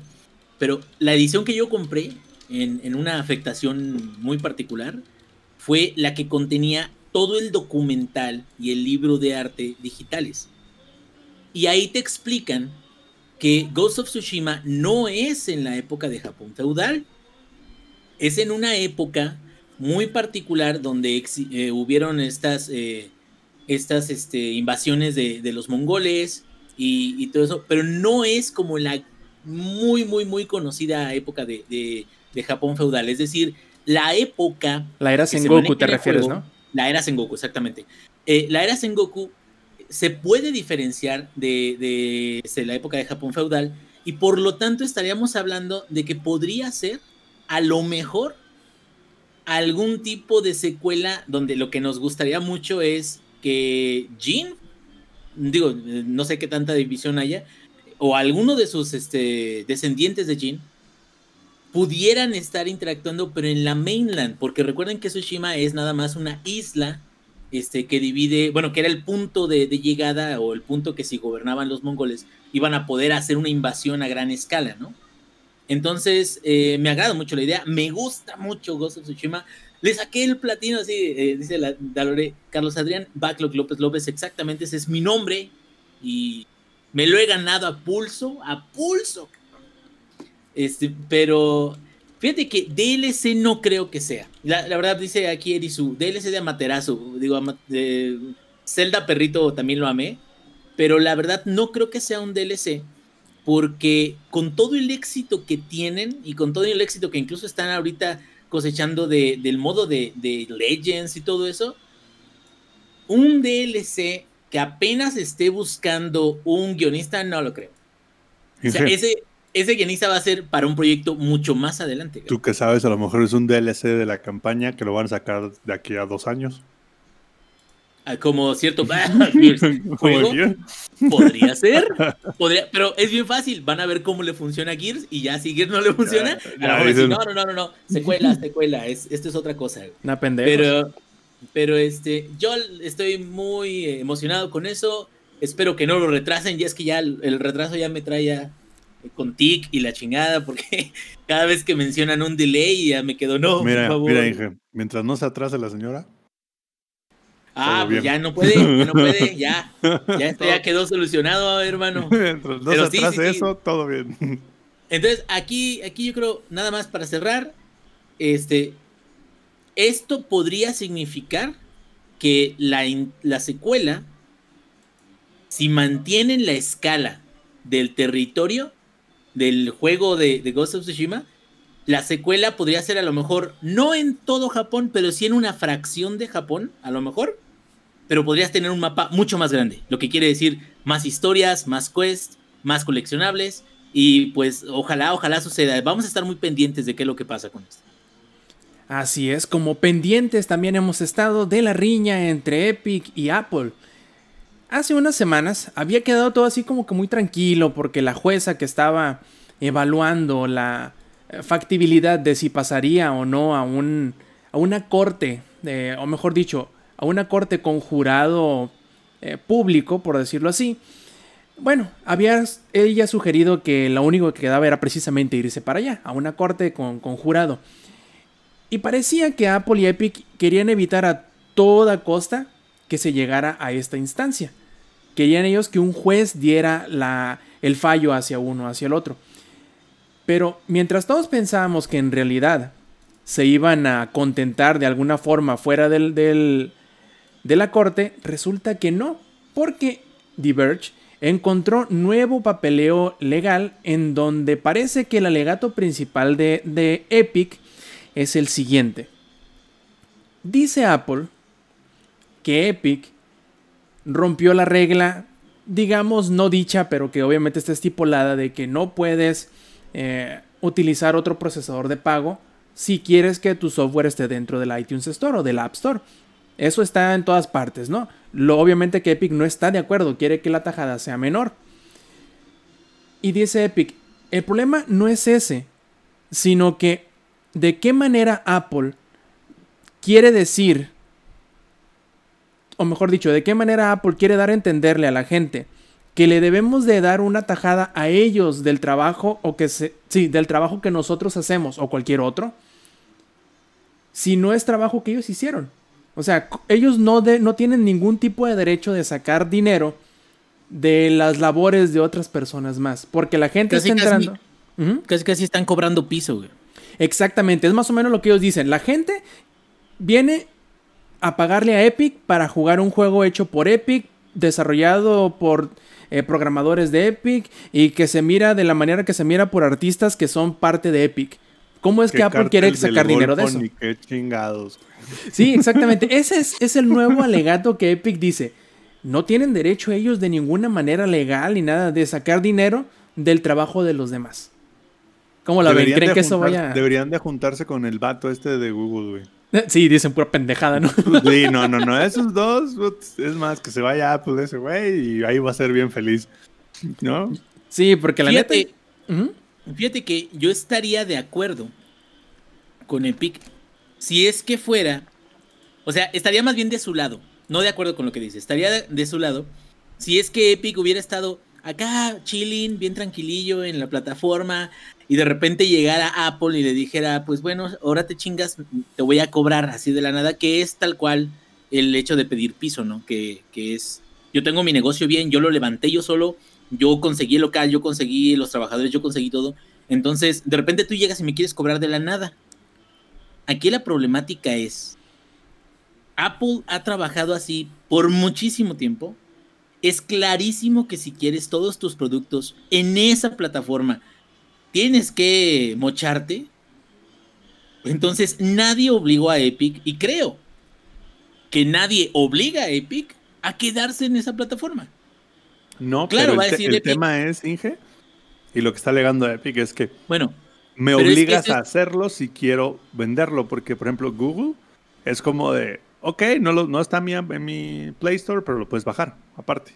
Pero la edición que yo compré en, una afectación muy particular fue la que contenía todo el documental y el libro de arte digitales. Y ahí te explican que Ghost of Tsushima no es en la época de Japón feudal, es en una época muy particular donde eh, hubieron estas, eh, estas este, invasiones de, los mongoles y, todo eso, pero no es como la muy, muy, muy conocida época de, de Japón feudal. Es decir, la época. La era Sengoku, te refieres, ¿no? La era Sengoku, exactamente. Eh, la era Sengoku se puede diferenciar de, de, la época de Japón feudal y por lo tanto estaríamos hablando de que podría ser a lo mejor algún tipo de secuela donde lo que nos gustaría mucho es que Jin, digo, no sé qué tanta división haya, o alguno de sus este, descendientes de Jin pudieran estar interactuando, pero en la mainland, porque recuerden que Tsushima es nada más una isla este, que divide, bueno, que era el punto de, llegada o el punto que si gobernaban los mongoles iban a poder hacer una invasión a gran escala, ¿no? Entonces, eh, me agrada mucho la idea, me gusta mucho Ghost of Tsushima. Le saqué el platino así, eh, dice la, Dalore, Carlos Adrián Backlog López López, exactamente ese es mi nombre. Y me lo he ganado a pulso, a pulso. Este, pero fíjate que DLC no creo que sea. La, verdad dice aquí Erisu, DLC de Amaterasu, digo, de Zelda Perrito también lo amé, pero la verdad no creo que sea un DLC porque con todo el éxito que tienen y con todo el éxito que incluso están ahorita cosechando del modo de, Legends y todo eso, un DLC que apenas esté buscando un guionista, no lo creo. O sea, ese, ese guionista va a ser para un proyecto mucho más adelante. Tú que sabes, a lo mejor es un DLC de la campaña que lo van a sacar de aquí a dos años. Ah, como cierto podría ser podría, pero es bien fácil van a ver cómo le funciona a Gears y ya si Gears no le funciona no, no no no secuela secuela es, esto es otra cosa una pero pero este yo estoy muy emocionado con eso espero que no lo retrasen ya es que ya el, retraso ya me trae ya con tic y la chingada porque cada vez que mencionan un delay ya me quedo no mira mira mientras no se atrase la señora Ah, pues ya no puede, ya no puede, ya. Ya, esto ya quedó solucionado, hermano. no Pero se sí, eso, todo bien. Entonces, aquí, aquí yo creo, nada más para cerrar, este, esto podría significar que la, la secuela, si mantienen la escala del territorio del juego de, Ghost of Tsushima, la secuela podría ser a lo mejor, no en todo Japón, pero sí en una fracción de Japón, a lo mejor pero podrías tener un mapa mucho más grande, lo que quiere decir más historias, más quests, más coleccionables y pues ojalá, ojalá suceda. Vamos a estar muy pendientes de qué es lo que pasa con esto. Así es, como pendientes también hemos estado de la riña entre Epic y Apple. Hace unas semanas había quedado todo así como que muy tranquilo porque la jueza que estaba evaluando la factibilidad de si pasaría o no a, un, a una corte, o mejor dicho, a una corte con jurado eh, público, por decirlo así. Bueno, había ella sugerido que lo único que quedaba era precisamente irse para allá, a una corte con, con jurado. Y parecía que Apple y Epic querían evitar a toda costa que se llegara a esta instancia. Querían ellos que un juez diera el fallo hacia uno, hacia el otro. Pero mientras todos pensábamos que en realidad se iban a contentar de alguna forma fuera del, del, de la corte, resulta que no, porque Diverge encontró nuevo papeleo legal en donde parece que el alegato principal de, de Epic es el siguiente. Dice Apple que Epic rompió la regla, digamos no dicha, pero que obviamente está estipulada de que no puedes eh, utilizar otro procesador de pago si quieres que tu software esté dentro del iTunes Store o del App Store. Eso está en todas partes, ¿no? Lo, obviamente que Epic no está de acuerdo, quiere que la tajada sea menor. Y dice Epic, el problema no es ese, sino que de qué manera Apple quiere decir, o mejor dicho, de qué manera Apple quiere dar a entenderle a la gente que le debemos de dar una tajada a ellos del trabajo o que se, sí, del trabajo que nosotros hacemos o cualquier otro, si no es trabajo que ellos hicieron. O sea, ellos no, de, no tienen ningún tipo de derecho de sacar dinero de las labores de otras personas más. Porque la gente está entrando. Casi, casi están cobrando piso, güey. Exactamente, es más o menos lo que ellos dicen. La gente viene a pagarle a Epic para jugar un juego hecho por Epic, desarrollado por eh, programadores de Epic y que se mira de la manera que se mira por artistas que son parte de Epic. ¿Cómo es que Apple quiere sacar dinero de eso? qué chingados. Sí, exactamente. Ese es, el nuevo alegato que Epic dice. No tienen derecho ellos de ninguna manera legal ni nada de sacar dinero del trabajo de los demás. ¿Cómo la ven? ¿Creen que eso vaya...? Deberían de juntarse con el vato este de Google, güey. Sí, dicen pura pendejada, ¿no? Sí, no, no, no. Esos dos, es más, que se vaya Apple ese güey y ahí va a ser bien feliz. ¿No? Sí, porque la fíjate, neta... Fíjate que yo estaría de acuerdo con Epic si es que fuera, o sea, estaría más bien de su lado, no de acuerdo con lo que dice, estaría de, su lado si es que Epic hubiera estado acá chilling, bien tranquilillo en la plataforma, y de repente llegara Apple y le dijera, pues bueno, ahora te chingas, te voy a cobrar así de la nada, que es tal cual el hecho de pedir piso, ¿no? Que, que es, yo tengo mi negocio bien, yo lo levanté yo solo, yo conseguí el local, yo conseguí los trabajadores, yo conseguí todo. Entonces, de repente tú llegas y me quieres cobrar de la nada. Aquí la problemática es, Apple ha trabajado así por muchísimo tiempo. Es clarísimo que si quieres todos tus productos en esa plataforma, tienes que mocharte. Entonces nadie obligó a Epic y creo que nadie obliga a Epic a quedarse en esa plataforma. No, claro, va a decir el tema es, Inge, y lo que está alegando Epic es que bueno, me obligas a hacerlo si quiero venderlo, porque por ejemplo Google es como de, ok, no, lo, no está en mi, en mi Play Store, pero lo puedes bajar aparte.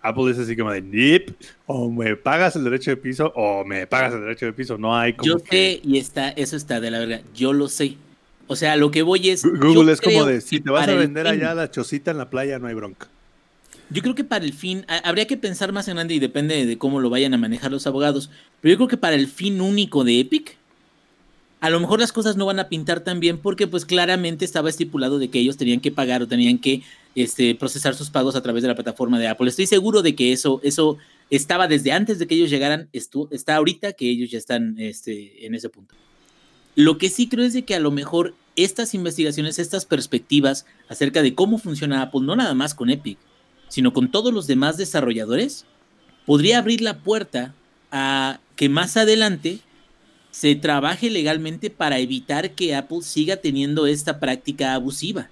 Apple es así como de nip, o me pagas el derecho de piso o me pagas el derecho de piso, no hay como Yo sé y está eso está de la verdad, yo lo sé. O sea, lo que voy es Google es como de si te vas a vender allá la chocita en la playa no hay bronca. Yo creo que para el fin habría que pensar más en grande y depende de cómo lo vayan a manejar los abogados, pero yo creo que para el fin único de Epic a lo mejor las cosas no van a pintar tan bien porque pues claramente estaba estipulado de que ellos tenían que pagar o tenían que este, procesar sus pagos a través de la plataforma de Apple. Estoy seguro de que eso, eso estaba desde antes de que ellos llegaran, está ahorita que ellos ya están este, en ese punto. Lo que sí creo es de que a lo mejor estas investigaciones, estas perspectivas acerca de cómo funciona Apple, no nada más con Epic, sino con todos los demás desarrolladores, podría abrir la puerta a que más adelante se trabaje legalmente para evitar que Apple siga teniendo esta práctica abusiva.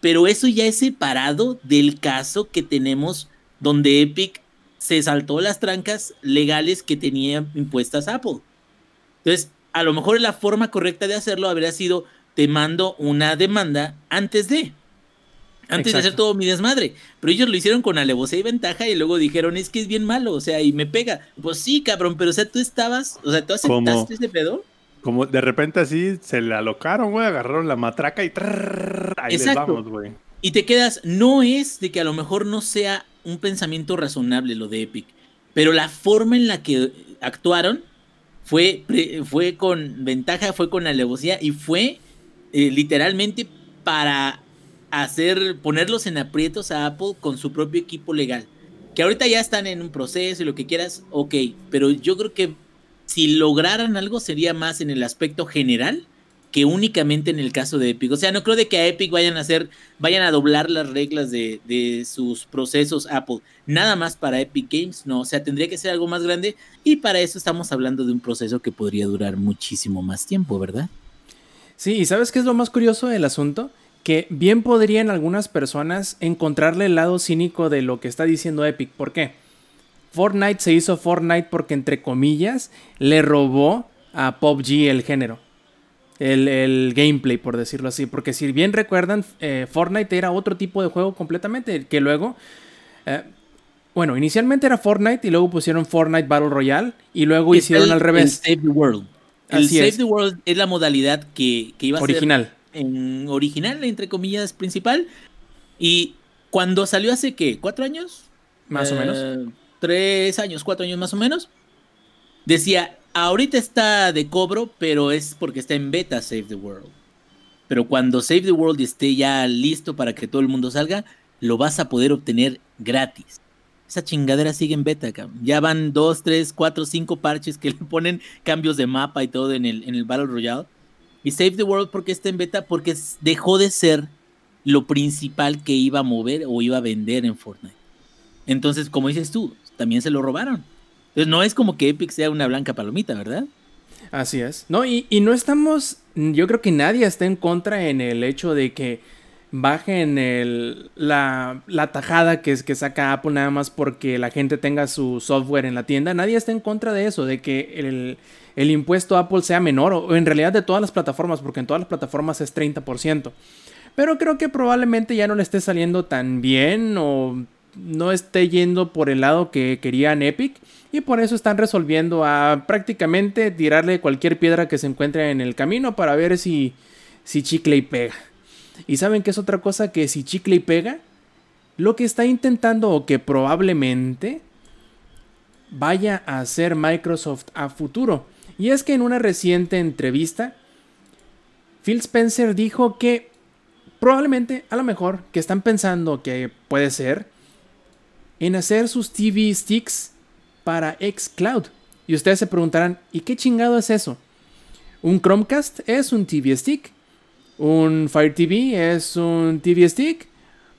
Pero eso ya es separado del caso que tenemos donde Epic se saltó las trancas legales que tenía impuestas Apple. Entonces, a lo mejor la forma correcta de hacerlo habría sido te mando una demanda antes de. Antes de hacer todo mi desmadre. Pero ellos lo hicieron con alevosía y ventaja y luego dijeron, es que es bien malo, o sea, y me pega. Pues sí, cabrón, pero o sea, tú estabas, o sea, tú aceptaste ese pedo. Como de repente así se le alocaron, güey, agarraron la matraca y ahí les vamos, güey. Y te quedas, no es de que a lo mejor no sea un pensamiento razonable lo de Epic, pero la forma en la que actuaron fue, fue con ventaja, fue con alevosía y fue eh, literalmente para hacer, ponerlos en aprietos a Apple con su propio equipo legal. Que ahorita ya están en un proceso y lo que quieras, ok, pero yo creo que si lograran algo sería más en el aspecto general que únicamente en el caso de Epic. O sea, no creo de que a Epic vayan a hacer, vayan a doblar las reglas de, de sus procesos Apple. Nada más para Epic Games, no. O sea, tendría que ser algo más grande y para eso estamos hablando de un proceso que podría durar muchísimo más tiempo, ¿verdad? Sí, y ¿sabes qué es lo más curioso del asunto? Que bien podrían algunas personas encontrarle el lado cínico de lo que está diciendo Epic. ¿Por qué? Fortnite se hizo Fortnite porque, entre comillas, le robó a PUBG el género. El, gameplay, por decirlo así. Porque si bien recuerdan, eh, Fortnite era otro tipo de juego completamente. Que luego. Eh, bueno, inicialmente era Fortnite y luego pusieron Fortnite Battle Royale. Y luego hicieron al revés. Save the World. El Save the World es la modalidad que, iba a Original en original, entre comillas, principal. Y cuando salió hace, ¿qué? ¿Cuatro años? Más o menos. Eh, tres años, cuatro años más o menos. Decía, ahorita está de cobro, pero es porque está en beta Save the World. Pero cuando Save the World esté ya listo para que todo el mundo salga, lo vas a poder obtener gratis. Esa chingadera sigue en beta, Ya van dos, tres, cuatro, cinco parches que le ponen cambios de mapa y todo en el, en el Battle Royale. Y Save the World, porque está en beta? Porque dejó de ser lo principal que iba a mover o iba a vender en Fortnite. Entonces, como dices tú, también se lo robaron. Entonces, no es como que Epic sea una blanca palomita, ¿verdad? Así es. No, y, no estamos. Yo creo que nadie está en contra en el hecho de que bajen el, la, la tajada que, que saca Apple nada más porque la gente tenga su software en la tienda. Nadie está en contra de eso, de que el el impuesto Apple sea menor, o en realidad de todas las plataformas, porque en todas las plataformas es 30%. Pero creo que probablemente ya no le esté saliendo tan bien o no esté yendo por el lado que querían Epic y por eso están resolviendo a prácticamente tirarle cualquier piedra que se encuentre en el camino para ver si, si chicle y pega. Y saben que es otra cosa que si chicle y pega, lo que está intentando o que probablemente vaya a hacer Microsoft a futuro. Y es que en una reciente entrevista, Phil Spencer dijo que probablemente, a lo mejor, que están pensando que puede ser en hacer sus TV sticks para xCloud. Y ustedes se preguntarán, ¿y qué chingado es eso? Un Chromecast es un TV stick. Un Fire TV es un TV stick.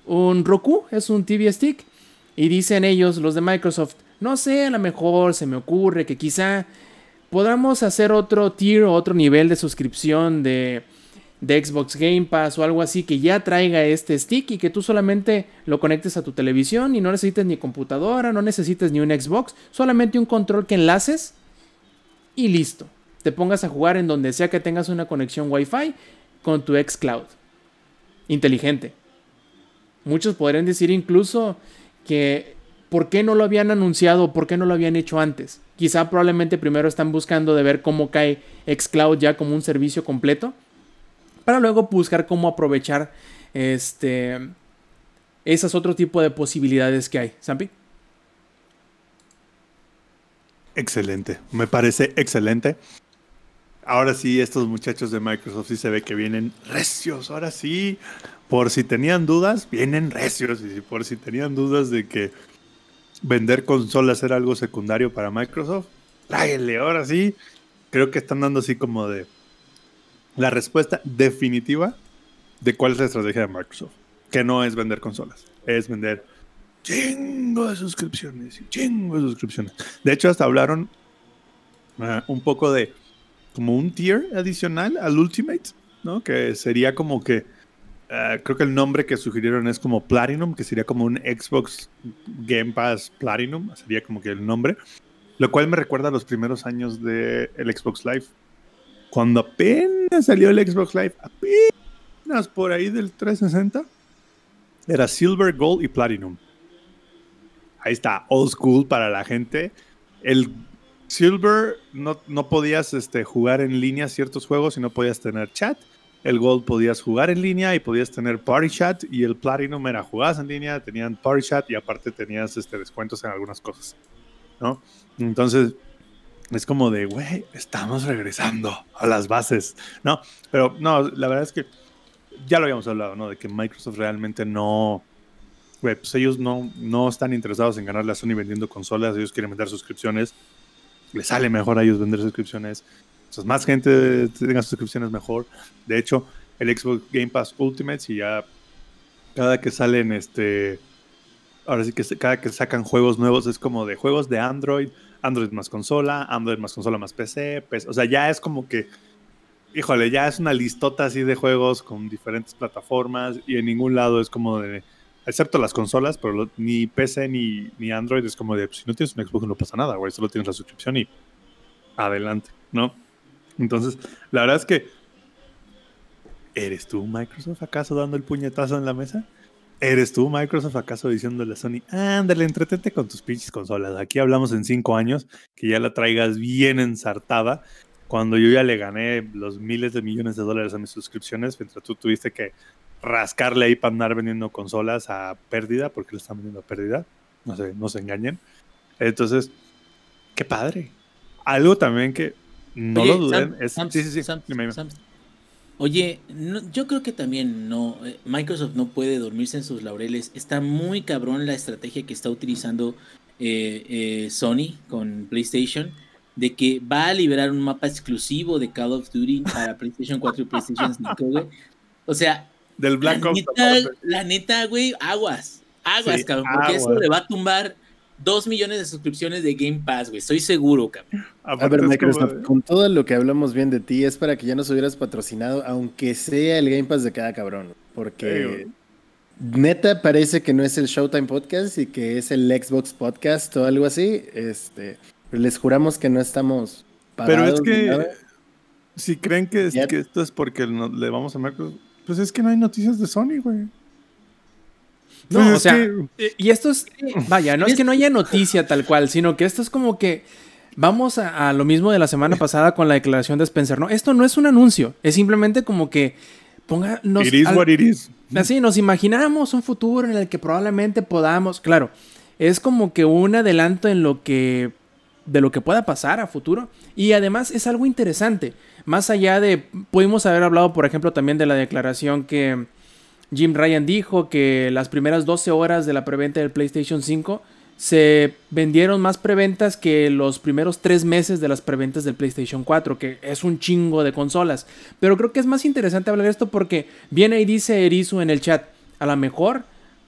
Un Roku es un TV stick. Y dicen ellos, los de Microsoft, no sé, a lo mejor se me ocurre que quizá podamos hacer otro tier o otro nivel de suscripción de, de Xbox Game Pass o algo así que ya traiga este stick y que tú solamente lo conectes a tu televisión y no necesites ni computadora, no necesites ni un Xbox, solamente un control que enlaces y listo. Te pongas a jugar en donde sea que tengas una conexión Wi-Fi con tu xCloud. Inteligente. Muchos podrían decir incluso que ¿por qué no lo habían anunciado? ¿Por qué no lo habían hecho antes? Quizá probablemente primero están buscando de ver cómo cae xCloud ya como un servicio completo para luego buscar cómo aprovechar este esas otro tipo de posibilidades que hay. ¿Sampi? Excelente, me parece excelente. Ahora sí, estos muchachos de Microsoft sí se ve que vienen recios. Ahora sí, por si tenían dudas, vienen recios. Y por si tenían dudas de que vender consolas era algo secundario para Microsoft, tráiganle. Ahora sí, creo que están dando así como de la respuesta definitiva de cuál es la estrategia de Microsoft. Que no es vender consolas, es vender chingo de suscripciones chingo de suscripciones. De hecho, hasta hablaron uh, un poco de como un tier adicional al Ultimate, ¿no? Que sería como que uh, creo que el nombre que sugirieron es como Platinum, que sería como un Xbox Game Pass Platinum, sería como que el nombre. Lo cual me recuerda a los primeros años del el Xbox Live cuando apenas salió el Xbox Live, apenas por ahí del 360, era Silver, Gold y Platinum. Ahí está, old school para la gente. El Silver no, no podías este, jugar en línea ciertos juegos y no podías tener chat. El Gold podías jugar en línea y podías tener Party Chat. Y el Platinum era jugadas en línea, tenían Party Chat y aparte tenías este, descuentos en algunas cosas. ¿no? Entonces, es como de, güey, estamos regresando a las bases, ¿no? Pero no, la verdad es que ya lo habíamos hablado, ¿no? De que Microsoft realmente no, pues ellos no, no están interesados en ganarle a Sony vendiendo consolas, ellos quieren vender suscripciones, les sale mejor a ellos vender suscripciones, más gente tenga suscripciones mejor. De hecho, el Xbox Game Pass Ultimate, si ya cada que salen, este, ahora sí que cada que sacan juegos nuevos es como de juegos de Android, Android más consola, Android más consola más PC, O sea, ya es como que, híjole, ya es una listota así de juegos con diferentes plataformas y en ningún lado es como de, excepto las consolas, pero ni PC ni, ni Android es como de, pues, si no tienes un Xbox no pasa nada, güey, solo tienes la suscripción y adelante, ¿no? Entonces, la verdad es que, ¿eres tú Microsoft acaso dando el puñetazo en la mesa? ¿Eres tú, Microsoft, acaso diciéndole a Sony, ándale, entretente con tus pinches consolas? Aquí hablamos en cinco años, que ya la traigas bien ensartada, cuando yo ya le gané los miles de millones de dólares a mis suscripciones, mientras tú tuviste que rascarle ahí para andar vendiendo consolas a pérdida, porque lo están vendiendo a pérdida, no sé, no se engañen. Entonces, qué padre. Algo también que no lo duden es... sí, sí, sí. Oye, yo creo que también no, eh, Microsoft no puede dormirse en sus laureles. Está muy cabrón la estrategia que está utilizando eh, eh, Sony con PlayStation, de que va a liberar un mapa exclusivo de Call of Duty para PlayStation 4 y PlayStation 5, O sea, del Black la, neta, la neta, güey, aguas, aguas, cabrón, porque eso le va a tumbar Dos millones de suscripciones de Game Pass, güey. Estoy seguro, cabrón. A ver, Microsoft, con todo lo que hablamos bien de ti, es para que ya nos hubieras patrocinado, aunque sea el Game Pass de cada cabrón. Porque neta parece que no es el Showtime Podcast y que es el Xbox Podcast o algo así. Este, les juramos que no estamos. Pero es que si creen que, que esto es porque le vamos a Microsoft, pues es que no hay noticias de Sony, güey. No, pues o sea, eh, y esto es, vaya, no es que no haya noticia tal cual, sino que esto es como que vamos a, lo mismo de la semana pasada con la declaración de Spencer. No, esto no es un anuncio, es simplemente como que ponga. Nos, it what it is. Así, nos imaginamos un futuro en el que probablemente podamos. Claro, es como que un adelanto en lo que de lo que pueda pasar a futuro. Y además es algo interesante. Más allá de, pudimos haber hablado, por ejemplo, también de la declaración que Jim Ryan dijo que las primeras 12 horas de la preventa del PlayStation 5 se vendieron más preventas que los primeros 3 meses de las preventas del PlayStation 4, que es un chingo de consolas. Pero creo que es más interesante hablar esto porque viene y dice Erizu en el chat, a lo mejor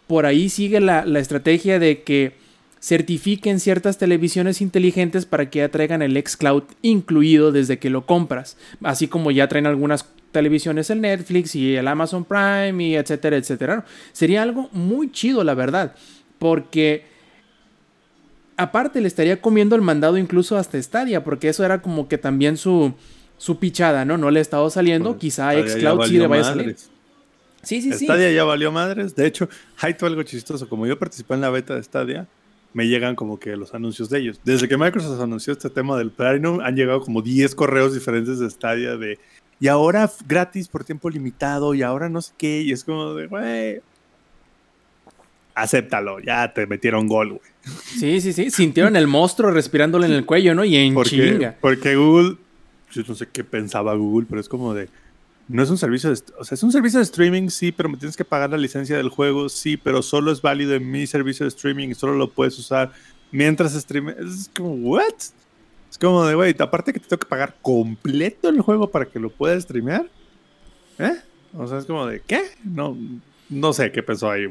por ahí sigue la, la estrategia de que certifiquen ciertas televisiones inteligentes para que ya traigan el xCloud incluido desde que lo compras, así como ya traen algunas televisiones el Netflix y el Amazon Prime y etcétera, etcétera. Sería algo muy chido, la verdad, porque aparte le estaría comiendo el mandado incluso hasta Stadia, porque eso era como que también su, su pichada, ¿no? No le ha estado saliendo, pues, quizá xCloud sí le vaya a salir. Sí, sí, Stadia ya valió madres. De hecho, hay algo chistoso. Como yo participé en la beta de Stadia, me llegan como que los anuncios de ellos. Desde que Microsoft anunció este tema del Platinum, han llegado como 10 correos diferentes de Stadia de y ahora gratis por tiempo limitado y ahora no sé qué. Y es como de, güey, acéptalo, ya te metieron gol, güey. Sí, sí, sí, sintieron el monstruo respirándole en el cuello, ¿no? Y en porque, chinga. Porque Google, yo no sé qué pensaba Google, pero es como de, no es un servicio de, o sea, es un servicio de streaming, sí, pero me tienes que pagar la licencia del juego, sí, pero solo es válido en mi servicio de streaming solo lo puedes usar mientras streame. Es como, ¿what? Es como de, güey, aparte que te tengo que pagar completo el juego para que lo puedas streamear. ¿Eh? O sea, es como de, ¿qué? No, no sé qué pensó ahí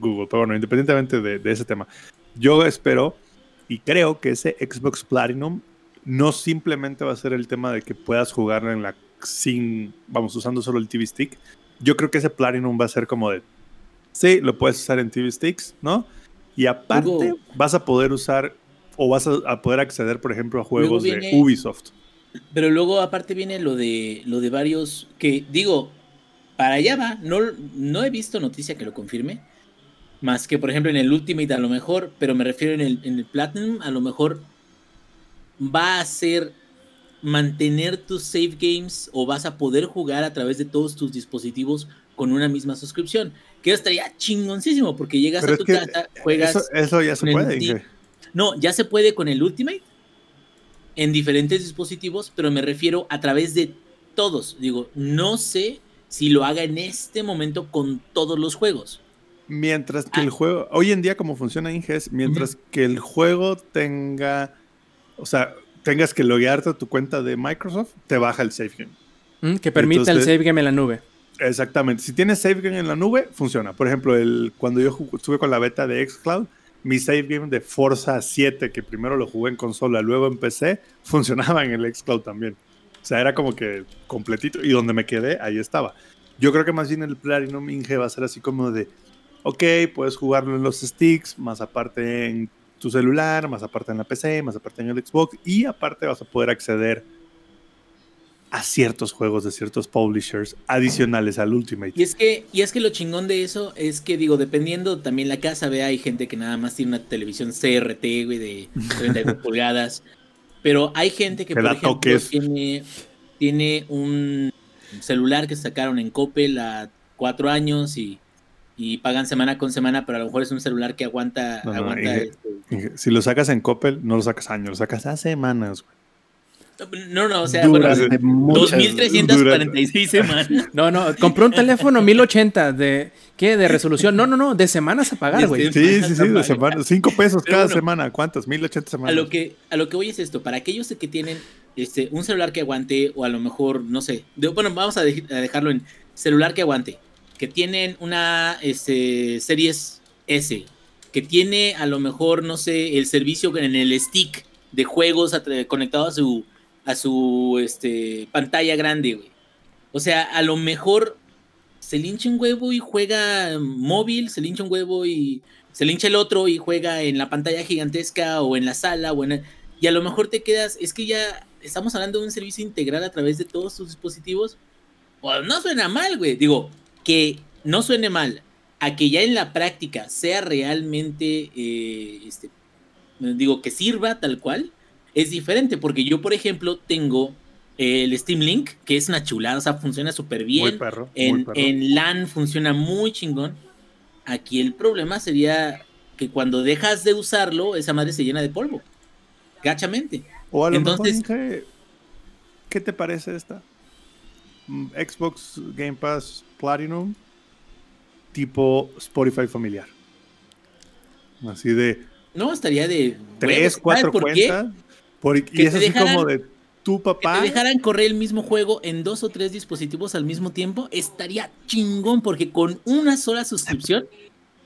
Google, pero bueno, independientemente de, ese tema, yo espero y creo que ese Xbox Platinum no simplemente va a ser el tema de que puedas jugar en la sin, vamos, usando solo el TV Stick. Yo creo que ese Platinum va a ser como de, sí, lo puedes usar en TV Sticks, ¿no? Y aparte vas a poder usar o vas a, poder acceder, por ejemplo, a juegos de Ubisoft. Pero luego aparte viene lo de lo de varios que digo, para allá va, no, no he visto noticia que lo confirme, más que por ejemplo en el Ultimate a lo mejor, pero me refiero en el, en el Platinum, a lo mejor va a ser mantener tus save games o vas a poder jugar a través de todos tus dispositivos con una misma suscripción. Que estaría chingoncísimo porque llegas a tu casa, juegas. Eso, ya se puede. No, ya se puede con el Ultimate en diferentes dispositivos, pero me refiero a través de todos. Digo, no sé si lo haga en este momento con todos los juegos. Mientras que el ah. juego, hoy en día como funciona Inges, mientras que el juego tenga, o sea, tengas que loguearte a tu cuenta de Microsoft, te baja el save game. Mm, que permita el save game en la nube. Exactamente. Si tienes save game en la nube, funciona. Por ejemplo, el, cuando yo estuve con la beta de Xcloud, mi save game de Forza 7, que primero lo jugué en consola, luego en PC, funcionaba en el Xcloud también. O sea, era como que completito. Y donde me quedé, ahí estaba. Yo creo que más bien el Platinum Inge va a ser así como de, ok, puedes jugarlo en los sticks, más aparte en tu celular, más aparte en la PC, más aparte en el Xbox, y aparte vas a poder acceder a ciertos juegos de ciertos publishers adicionales al Ultimate. Y es que, y es que lo chingón de eso es que, digo, dependiendo también la casa, ve, hay gente que nada más tiene una televisión CRT, güey, de 32 pulgadas. Pero hay gente que, por ejemplo, tiene, tiene, un celular que sacaron en Coppel a cuatro años y, pagan semana con semana, pero a lo mejor es un celular que aguanta. este... si lo sacas en Coppel, no lo sacas años, lo sacas a semanas, güey. No, no, o sea, bueno, 2346 semanas. No, no, compró un teléfono 1080 de ¿qué? De resolución. No, no, no, de semanas a pagar, güey. Sí, sí, sí, de semanas, cinco pesos cada semana. ¿Cuántos? 1080 semanas. A lo que a lo que voy es esto, para aquellos que tienen este un celular que aguante o a lo mejor, no sé, bueno, vamos a, dejarlo en celular que aguante, que tienen una este Series S, que tiene a lo mejor, no sé, el servicio en el stick de juegos conectado a su a su este, pantalla grande, güey. O sea, a lo mejor se lincha un huevo y juega móvil, se lincha un huevo y se lincha el otro y juega en la pantalla gigantesca o en la sala o en y a lo mejor te quedas, es que ya estamos hablando de un servicio integral a través de todos tus dispositivos. Pues no suena mal, güey. Digo, que no suene mal, a que ya en la práctica sea realmente, eh, este, digo, que sirva tal cual, es diferente, porque yo, por ejemplo, tengo el Steam Link, que es una chulada, o sea, funciona súper bien. en, en LAN funciona muy chingón. Aquí el problema sería que cuando dejas de usarlo, esa madre se llena de polvo. gachamente. O a lo Entonces, mejor, ¿qué te parece esta? Mm, Xbox Game Pass Platinum tipo Spotify familiar. Así de. No, estaría de. Tres, cuatro cuentas. Y es así como de tu papá. Que te dejaran correr el mismo juego en dos o tres dispositivos al mismo tiempo. Estaría chingón, porque con una sola suscripción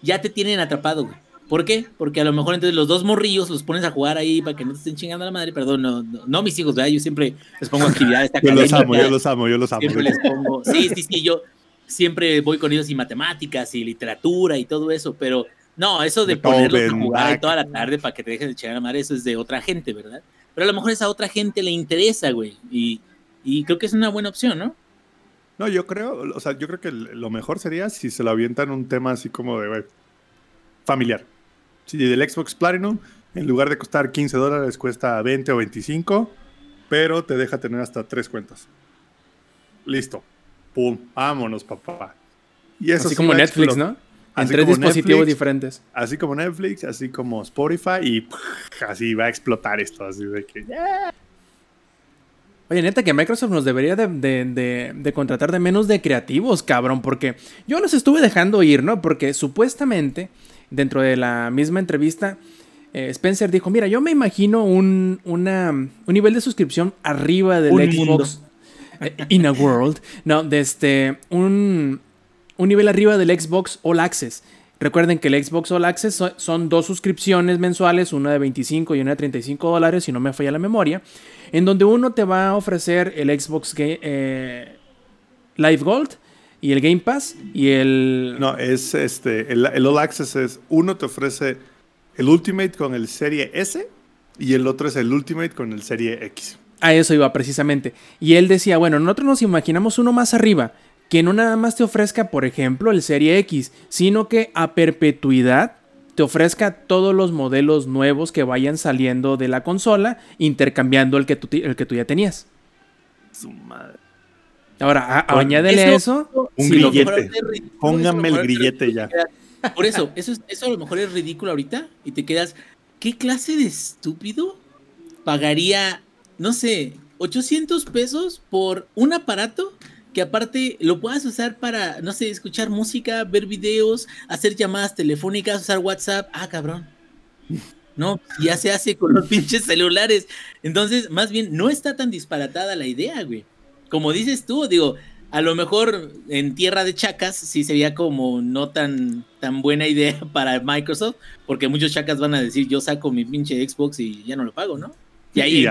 ya te tienen atrapado, güey. ¿Por qué? Porque a lo mejor entonces los dos morrillos los pones a jugar ahí para que no te estén chingando a la madre. Perdón, no, no, mis hijos, ¿verdad? Yo siempre les pongo actividades. yo los amo, yo los amo, yo los amo. Siempre les pongo. Sí, sí, sí, yo siempre voy con ellos y matemáticas y literatura y todo eso, pero no, eso de, ponerlos a jugar toda la tarde para que te dejen de chingar a la madre, eso es de otra gente, ¿verdad? Pero a lo mejor a esa otra gente le interesa, güey. Y, y creo que es una buena opción, ¿no? No, yo creo, o sea, yo creo que lo mejor sería si se lo avientan un tema así como de, güey, familiar. Si del Xbox Platinum, en lugar de costar 15 dólares, cuesta 20 o 25, pero te deja tener hasta tres cuentas. Listo. Pum, vámonos, papá. Y eso así como Netflix, ¿no? En tres dispositivos diferentes. Así como Netflix, así como Spotify, y así va a explotar esto. Así de que. Oye, neta, que Microsoft nos debería de, de, contratar de menos de creativos, cabrón, porque yo los estuve dejando ir, ¿no? Porque supuestamente dentro de la misma entrevista, eh, Spencer dijo, mira, yo me imagino un, una, un nivel de suscripción arriba del Xbox. Eh, in a world. No, de este, un, un nivel arriba del Xbox All Access. Recuerden que el Xbox All Access son, dos suscripciones mensuales, una de 25 y una de 35 dólares, si no me falla la memoria, en donde uno te va a ofrecer el Xbox eh, Live Gold y el Game Pass y el... No, es este, el, All Access es, uno te ofrece el Ultimate con el Serie S y el otro es el Ultimate con el Serie X. A eso iba precisamente. Y él decía, bueno, nosotros nos imaginamos uno más arriba, que no nada más te ofrezca, por ejemplo, el Serie X, sino que a perpetuidad te ofrezca todos los modelos nuevos que vayan saliendo de la consola, intercambiando el que tú, el que tú ya tenías. Su madre. Ahora, añádele eso, Un grillete. Póngame el grillete ya. Por eso, eso, eso a lo mejor es ridículo ahorita y te quedas, ¿qué clase de estúpido pagaría, no sé, 800 pesos por un aparato que aparte lo puedas usar para, no sé, escuchar música, ver videos, hacer llamadas telefónicas, usar WhatsApp? Ah, cabrón. No, ya se hace con los pinches celulares. Entonces, más bien, no está tan disparatada la idea, güey como dices tú, digo, a lo mejor en tierra de chacas sí sería como no tan, tan buena idea para Microsoft, porque muchos chacas van a decir, yo saco mi pinche Xbox y ya no lo pago, ¿no? Y ahí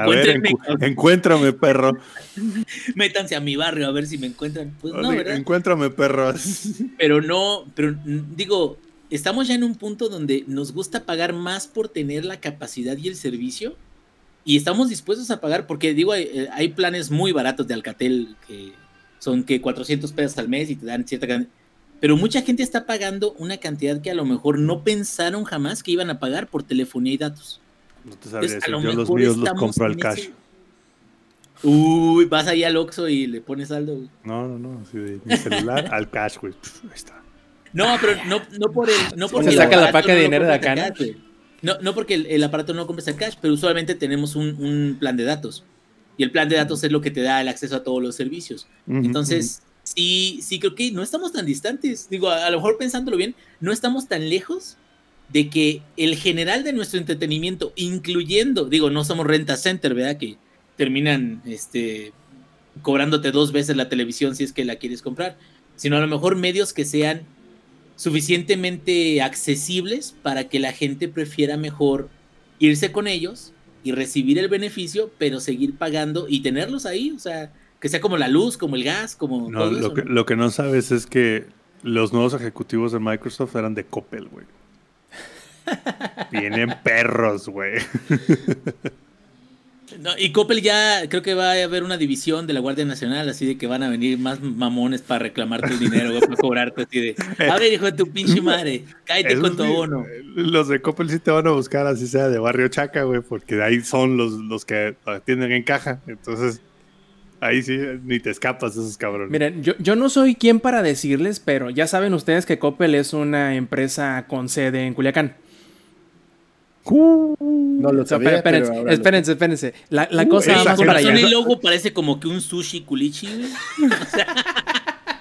encuéntrame, perro. Métanse a mi barrio a ver si me encuentran. Pues no, ¿verdad? Encuéntrame, perro. Pero no, pero digo, estamos ya en un punto donde nos gusta pagar más por tener la capacidad y el servicio y estamos dispuestos a pagar, porque digo, hay, hay, planes muy baratos de Alcatel que son que 400 pesos al mes y te dan cierta cantidad. Pero mucha gente está pagando una cantidad que a lo mejor no pensaron jamás que iban a pagar por telefonía y datos. No te sabría decir, yo los míos los compro al cash. Uy, vas ahí al Oxxo y le pones saldo. No, no, no, así de mi celular al cash, güey. Ahí está. No, pero no, no por el... No por Se saca la paca de dinero de acá, ¿no? No, no porque el, aparato no compres el cash, pero usualmente tenemos un, plan de datos. Y el plan de datos es lo que te da el acceso a todos los servicios. Entonces, sí, sí creo que no estamos tan distantes. Digo, a, lo mejor pensándolo bien, no estamos tan lejos de que el general de nuestro entretenimiento, incluyendo, digo, no somos renta center, ¿verdad? Que terminan este, cobrándote dos veces la televisión si es que la quieres comprar, sino a lo mejor medios que sean suficientemente accesibles para que la gente prefiera mejor irse con ellos y recibir el beneficio, pero seguir pagando y tenerlos ahí, o sea, que sea como la luz, como el gas, como... No, lo, que, ¿no? lo que no sabes es que los nuevos ejecutivos de Microsoft eran de Coppel, güey. Vienen perros, güey. y Coppel ya creo que va a haber una división de la Guardia Nacional, así de que van a venir más mamones para reclamar tu dinero, para cobrarte así de, a ver, hijo de tu pinche madre, cállate con tu abono. Los de Coppel sí te van a buscar, así sea de Barrio Chaca, güey, porque ahí son los, los que atienden en caja, entonces ahí sí ni te escapas de esos cabrones. Miren, yo, yo no soy quien para decirles, pero ya saben ustedes que Coppel es una empresa con sede en Culiacán. No lo sabía, espérense, pero espérense, espérense. La, la cosa esa vamos gente- para allá. el logo parece como que un sushi culichi, güey.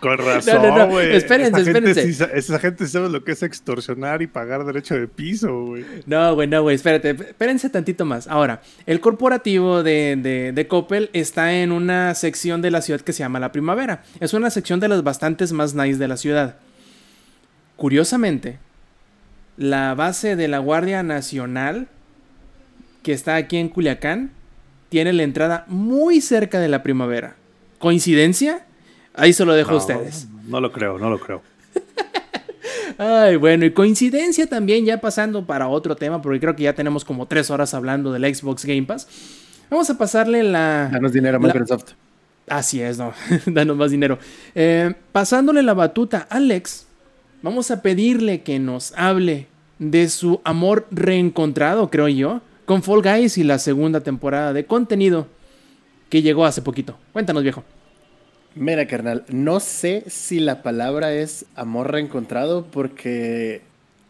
Con no, razón, no. Espérense, esa gente espérense. sí sa- esa gente sabe lo que es extorsionar y pagar derecho de piso, güey. No, güey, no, güey, espérate, espérense tantito más. Ahora, el corporativo de, de, de Coppel está en una sección de la ciudad que se llama La Primavera. Es una sección de las bastantes más nice de la ciudad. Curiosamente, la base de la Guardia Nacional, que está aquí en Culiacán, tiene la entrada muy cerca de la Primavera. ¿Coincidencia? Ahí se lo dejo a ustedes. No lo creo, no lo creo. Ay, bueno, y coincidencia también, ya pasando para otro tema, porque creo que ya tenemos como tres horas hablando del Xbox Game Pass. Vamos a pasarle la. Danos dinero a La- Microsoft. Así es, no. Danos más dinero. Eh, pasándole la batuta a Alex, vamos a pedirle que nos hable de su amor reencontrado, creo yo, con Fall Guys y la segunda temporada de contenido que llegó hace poquito. Cuéntanos, viejo. Mira, carnal, no sé si la palabra es amor reencontrado porque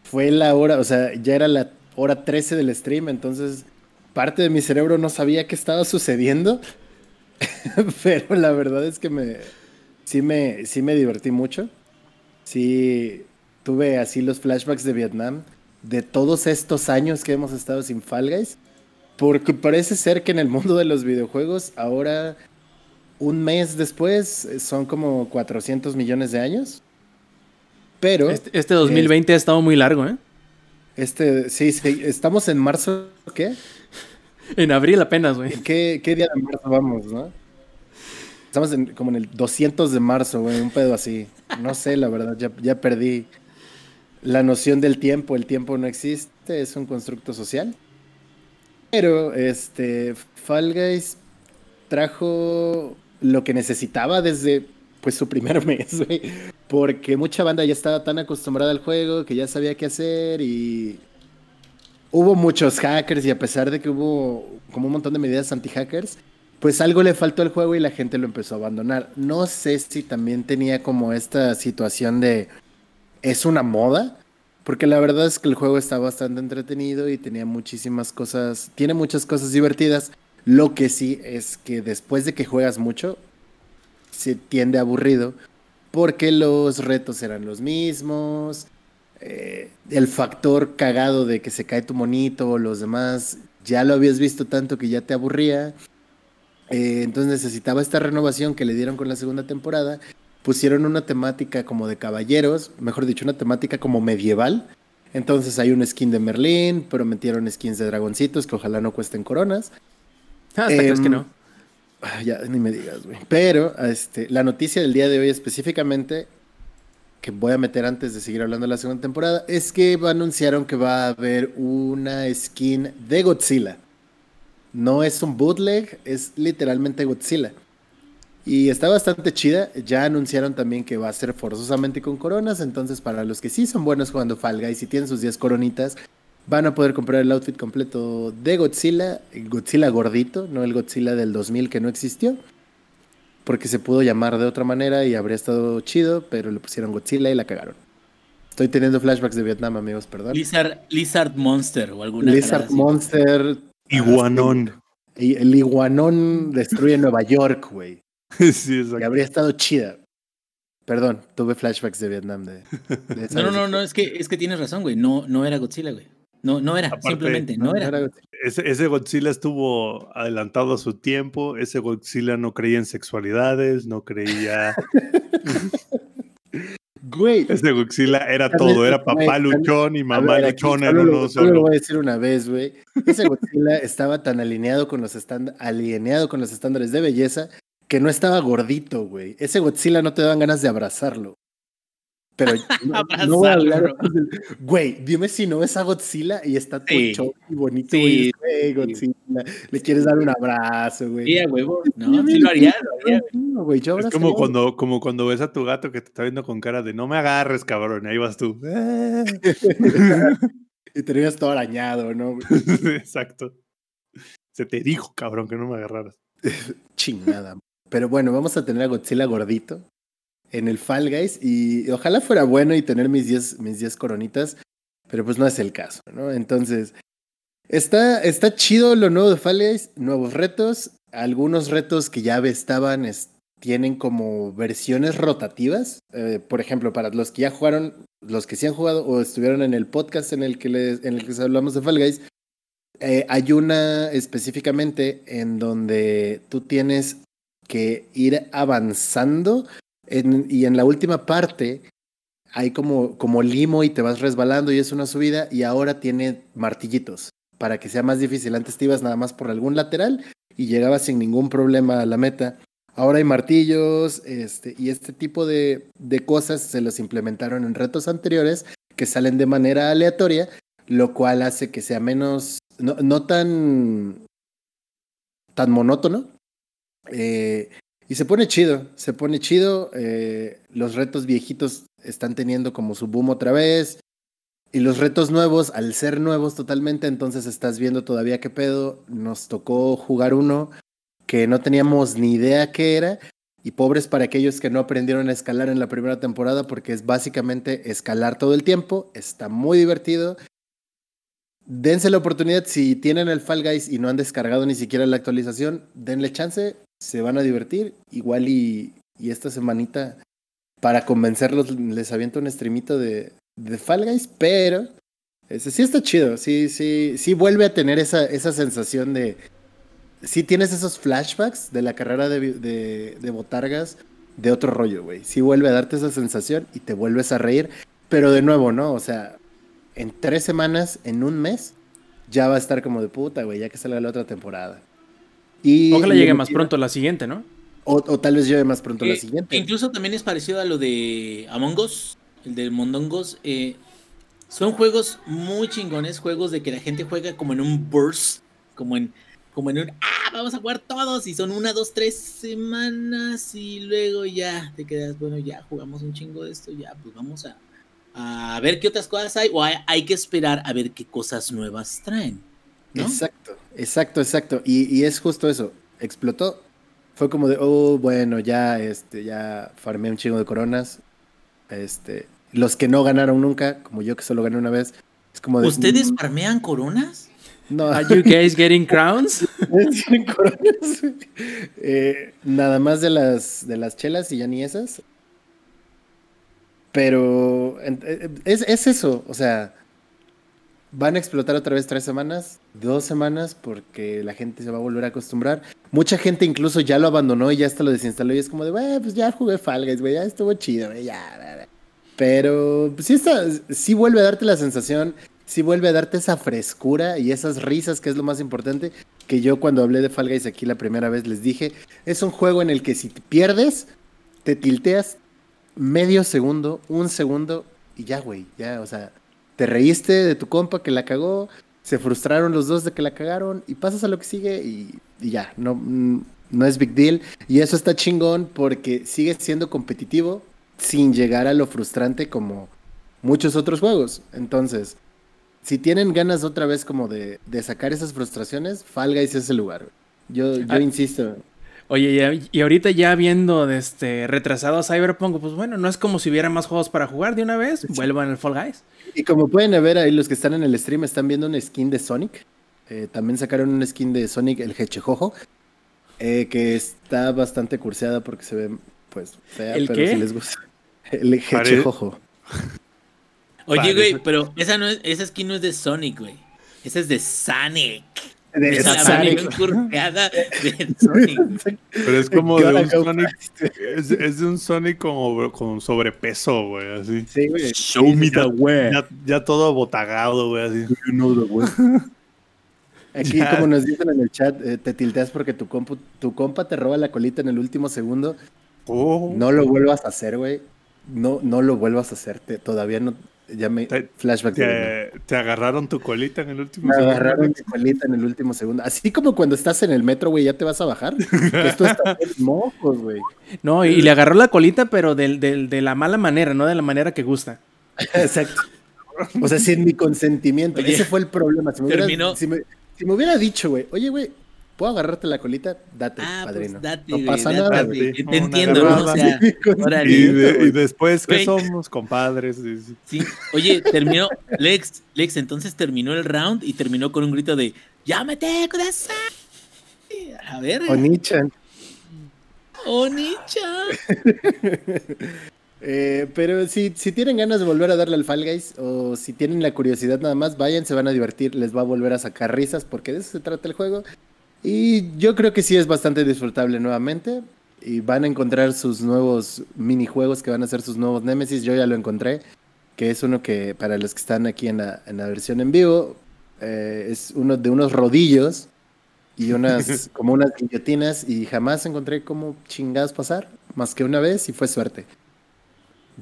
fue la hora, o sea, ya era la hora 13 del stream, entonces parte de mi cerebro no sabía qué estaba sucediendo, pero la verdad es que me sí me sí me divertí mucho. Sí tuve así los flashbacks de Vietnam de todos estos años que hemos estado sin Fall Guys, porque parece ser que en el mundo de los videojuegos ahora un mes después eh, son como 400 millones de años. Pero Este, este 2020 ha estado muy largo, ¿eh? este, sí, sí, estamos en marzo, ¿qué? En abril apenas, güey. ¿Qué, qué día de marzo vamos, no? Estamos en- como en el 200 de marzo, güey, un pedo así. No sé, la verdad, ya, ya perdí la noción del tiempo. El tiempo no existe, es un constructo social. Pero, este, Fall Guys trajo lo que necesitaba desde, pues, su primer mes, güey. Porque mucha banda ya estaba tan acostumbrada al juego que ya sabía qué hacer y hubo muchos hackers y a pesar de que hubo como un montón de medidas anti-hackers, pues algo le faltó al juego y la gente lo empezó a abandonar. No sé si también tenía como esta situación de es una moda, porque la verdad es que el juego está bastante entretenido y tenía muchísimas cosas, tiene muchas cosas divertidas. Lo que sí es que después de que juegas mucho, se tiende aburrido, porque los retos eran los mismos, eh, el factor cagado de que se cae tu monito o los demás, ya lo habías visto tanto que ya te aburría. Eh, entonces necesitaba esta renovación que le dieron con la segunda temporada. Pusieron una temática como de caballeros, mejor dicho, una temática como medieval. Entonces hay un skin de Merlín, pero metieron skins de dragoncitos que ojalá no cuesten coronas. Ah, hasta crees que Em, no. Ah, Ya, ni me digas, güey. Pero este, la noticia del día de hoy específicamente, que voy a meter antes de seguir hablando de la segunda temporada, es que anunciaron que va a haber una skin de Godzilla. No es un bootleg, es literalmente Godzilla. Y está bastante chida. Ya anunciaron también que va a ser forzosamente con coronas. Entonces, para los que sí son buenos jugando Fall Guys y tienen sus 10 coronitas, van a poder comprar el outfit completo de Godzilla. el Godzilla gordito, no el Godzilla del 2000 que no existió. Porque se pudo llamar de otra manera y habría estado chido, pero le pusieron Godzilla y la cagaron. Estoy teniendo flashbacks de Vietnam, amigos, perdón. Lizard, Lizard Monster o alguna Lizard. Monster. Iguanón. El iguanón destruye Nueva York, güey. sí, Y exacto. habría estado chida. Perdón, tuve flashbacks de Vietnam. De, No, no, no, no, es que, es que tienes razón, güey. No, no era Godzilla, güey. No, no era, Aparte, simplemente, no, No, era. era Godzilla. Ese, ese Godzilla estuvo adelantado a su tiempo. Ese Godzilla no creía en sexualidades, no creía. Güey. Ese Godzilla era todo. Era papá luchón y mamá ver, en solo lo- uno solo lo solo. voy a decir una vez, güey. Ese Godzilla estaba tan alineado con los alineado con los estándares de belleza que no estaba gordito, güey. Ese Godzilla no te daban ganas de abrazarlo. Pero no, no voy a hablar. Del- Güey, dime si no ves a Godzilla y está todo Sí. y bonito, Sí, güey. Güey, Godzilla. Le quieres dar un abrazo, güey. Sí, a huevo. No, sí lo haría, lo haría. No, güey, yo Es como cuando, como cuando ves a tu gato que te está viendo con cara de no me agarres, cabrón. Y ahí vas tú. y terminas todo arañado, ¿no? güey? Exacto. Se te dijo, cabrón, que no me agarraras. Chingada. Pero bueno, vamos a tener a Godzilla gordito en el Fall Guys y ojalá fuera bueno y tener mis 10 mis 10 coronitas, pero pues no es el caso, ¿no? Entonces, Está, está chido lo nuevo de Fall Guys, nuevos retos. Algunos retos que ya estaban tienen como versiones rotativas. Eh, por ejemplo, para los que ya jugaron, los que sí han jugado o estuvieron en el podcast en el que, les, en el que hablamos de Fall Guys, eh, hay una específicamente en donde tú tienes que ir avanzando y en la última parte hay como, como limo y te vas resbalando y es una subida y ahora tiene martillitos para que sea más difícil. Antes te ibas nada más por algún lateral y llegabas sin ningún problema a la meta. Ahora hay martillos este, y este tipo de, de cosas se los implementaron en retos anteriores que salen de manera aleatoria, lo cual hace que sea menos, no, no tan, tan monótono. Eh, y se pone chido, se pone chido. Eh, los retos viejitos están teniendo como su boom otra vez. Y los retos nuevos, al ser nuevos totalmente, entonces estás viendo todavía qué pedo. Nos tocó jugar uno que no teníamos ni idea qué era. Y pobres para aquellos que no aprendieron a escalar en la primera temporada, porque es básicamente escalar todo el tiempo. Está muy divertido. Dense la oportunidad, si tienen el Fall Guys y no han descargado ni siquiera la actualización, denle chance se van a divertir. Igual y, y esta semanita, para convencerlos, les aviento un streamito de, de Fall Guys, pero ese sí está chido. Sí, sí, sí vuelve a tener esa, esa sensación de. Sí tienes esos flashbacks de la carrera de, de, de Botargas de otro rollo, güey. Sí vuelve a darte esa sensación y te vuelves a reír. Pero de nuevo, ¿no? O sea, en tres semanas, en un mes, ya va a estar como de puta, güey, ya que salga la otra temporada. Ojalá llegue más pronto la siguiente, ¿no? O, tal vez llegue más pronto la eh, siguiente. Incluso también es parecido a lo de Among Us, el de Mondongos. Eh, son juegos muy chingones, juegos de que la gente juega como en un burst, como en, como en un, ah, vamos a jugar todos, y son una, dos, tres semanas, y luego ya te quedas, bueno, ya jugamos un chingo de esto, ya, pues vamos a, a ver qué otras cosas hay, o hay que esperar a ver qué cosas nuevas traen. Exacto, exacto, exacto. Y, es justo eso. Explotó. Fue como de, oh, bueno, ya, este, ya farmé un chingo de coronas. Este, los que no ganaron nunca, como yo que solo gané una vez, es como de. ¿Ustedes mm". farmean coronas? No. Are you guys getting crowns? Eh, nada más de las, de las chelas y ya ni esas. Pero eh, es, es eso, o sea, Van a explotar otra vez tres semanas, dos semanas, porque la gente se va a volver a acostumbrar. Mucha gente incluso ya lo abandonó y ya hasta lo desinstaló y es como de, güey, pues ya jugué Fall Guys, güey, ya estuvo chido, güey, ya. Pero pues, sí, está, sí vuelve a darte la sensación, sí vuelve a darte esa frescura y esas risas, que es lo más importante, que yo cuando hablé de Fall Guys aquí la primera vez les dije, es un juego en el que si te pierdes, te tilteas medio segundo, un segundo y ya, güey, ya, o sea te reíste de tu compa que la cagó, se frustraron los dos de que la cagaron y pasas a lo que sigue y, ya, no, mm, no es big deal. Y eso está chingón porque sigue siendo competitivo sin llegar a lo frustrante como muchos otros juegos. Entonces, si tienen ganas otra vez como de, sacar esas frustraciones, Fall Guys es el lugar. Yo, yo ah, insisto. Oye, y, ahorita ya viendo este retrasado a Cyberpunk, pues bueno, no es como si hubiera más juegos para jugar de una vez, vuelvan al Fall Guys. Y como pueden ver ahí los que están en el stream están viendo una skin de Sonic. Eh, también sacaron una skin de Sonic el Hechejojo, eh, que está bastante curseada porque se ve pues fea, pero si les gusta. El Hechejojo. Oye, güey, pero esa no es, esa skin no es de Sonic, güey. Esa es de Sonic. De Sonic. Pero es como de un Sonic. Es, es, de un Sonic como con sobrepeso, güey. Así. Sí, güey. Show me the way. Ya, todo botagado, güey. Así. You know the way. Aquí, como nos dicen en el chat, eh, te tilteas porque tu, compu, tu compa te roba la colita en el último segundo. Oh. No lo vuelvas a hacer, güey. No, no lo vuelvas a hacer. todavía no, ya me. flashback. Te, agarraron tu colita en el último me segundo. agarraron tu colita en el último segundo. Así como cuando estás en el metro, güey, ya te vas a bajar. Esto está en mojos, güey. No, y, le agarró la colita, pero de, de, la mala manera, no de la manera que gusta. Exacto. O sea, sin mi consentimiento. Ese fue el problema. Si me, hubiera, si me, hubiera dicho, güey, oye, güey, ¿Puedo agarrarte la colita? Date, Ah, pues padrino. date, no güey, pasa date, nada. Te entiendo, ¿no? O sea, órale. Y, de- y después, ¿qué somos? Compadres. Sí, sí. Sí. Oye, terminó, Lex, Lex, entonces terminó el round y terminó con un grito de ¡Llámate, kudasai! A ver, Onichan. Onicha. Eh, pero si, si tienen ganas de volver a darle al Fall Guys o si tienen la curiosidad nada más, vayan, se van a divertir, les va a volver a sacar risas porque de eso se trata el juego. Y yo creo que sí es bastante disfrutable nuevamente y van a encontrar sus nuevos minijuegos que van a ser sus nuevos Nemesis. Yo ya lo encontré, que es uno que para los que están aquí en la, en la versión en vivo, eh, es uno de unos rodillos y unas como unas guillotinas y jamás encontré cómo chingados pasar, más que una vez y fue suerte.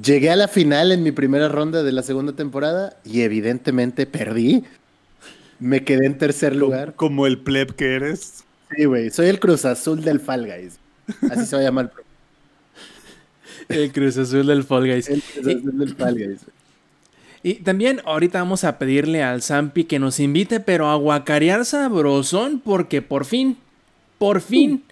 Llegué a la final en mi primera ronda de la segunda temporada y evidentemente perdí. Me quedé en tercer lugar. Como el pleb que eres. Sí, güey. Soy el Cruz Azul del Fall Guys. Así se va a llamar. El Cruz Azul del Fall Guys. El Cruz Azul del Fall Guys. Y también ahorita vamos a pedirle al Zampi que nos invite, pero a guacarear sabrosón, porque por fin, por fin,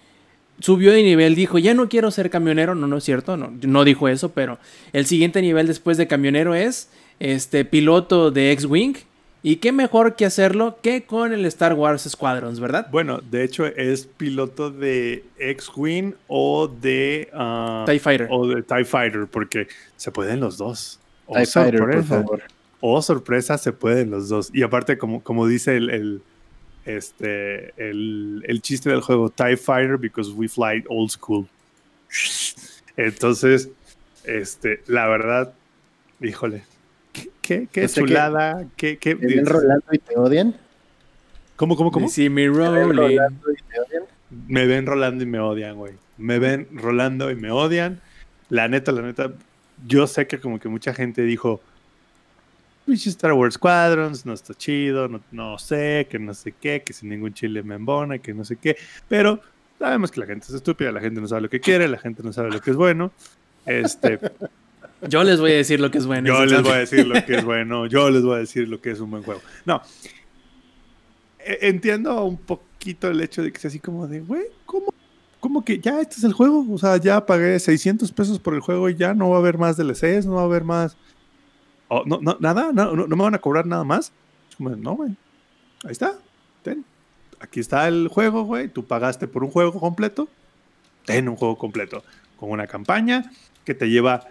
subió de nivel. Dijo, ya no quiero ser camionero. No, no es cierto, no, no dijo eso, pero el siguiente nivel después de camionero es este piloto de X-Wing. Y qué mejor que hacerlo que con el Star Wars Squadrons, ¿verdad? Bueno, de hecho es piloto de X-Wing o de... ah, TIE Fighter. O de TIE Fighter, porque se pueden los dos. Oh, TIE Fighter, por sorpresa. favor. Oh, sorpresa, se pueden los dos. Y aparte, como, como dice el, el, este, el, el chiste del juego, TIE Fighter, because we fly old school. Entonces, este, la verdad, híjole, qué, qué, sea que chulada, qué, qué- ¿Te ven rolando y te odian? ¿Cómo, cómo, cómo? Sí, me ¿Te ven rolling. rolando y te odian? Me ven rolando y me odian, güey. Me ven rolando y me odian. La neta, la neta, yo sé que como que mucha gente dijo, "Pinche Star Wars Squadrons, no está chido, no, no sé, que no sé qué, que sin ningún chile me embona, que no sé qué. Pero sabemos que la gente es estúpida, la gente no sabe lo que quiere, la gente no sabe lo que es bueno. Este, Yo les voy a decir lo que es bueno. yo les voy a decir lo que es bueno, yo les voy a decir lo que es un buen juego. No. E- Entiendo un poquito el hecho de que sea así como de, güey, ¿cómo, ¿cómo que ya este es el juego? O sea, ya pagué 600 pesos por el juego y ya no va a haber más DLCs, no va a haber más. Oh, no, no, nada, no, no, me van a cobrar nada más. Es como, no, güey. Ahí está. Ten. Aquí está el juego, güey. Tú pagaste por un juego completo. Ten un juego completo. Con una campaña que te lleva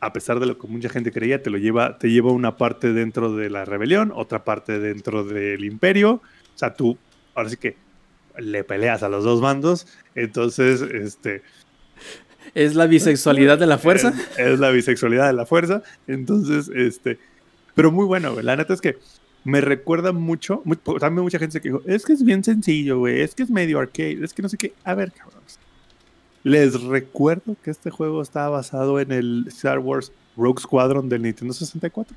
a pesar de lo que mucha gente creía, te lo lleva, te lleva una parte dentro de la rebelión, otra parte dentro del imperio. O sea, tú, ahora sí que le peleas a los dos bandos. Entonces, este. Es la bisexualidad de la fuerza. Es, es la bisexualidad de la fuerza. Entonces, este. Pero muy bueno, güey. La neta es que me recuerda mucho. muy- también mucha gente se quejó. Es que es bien sencillo, güey. Es que es medio arcade. Es que no sé qué. A ver, cabrones. Les recuerdo que este juego está basado en el Star Wars Rogue Squadron del Nintendo 64.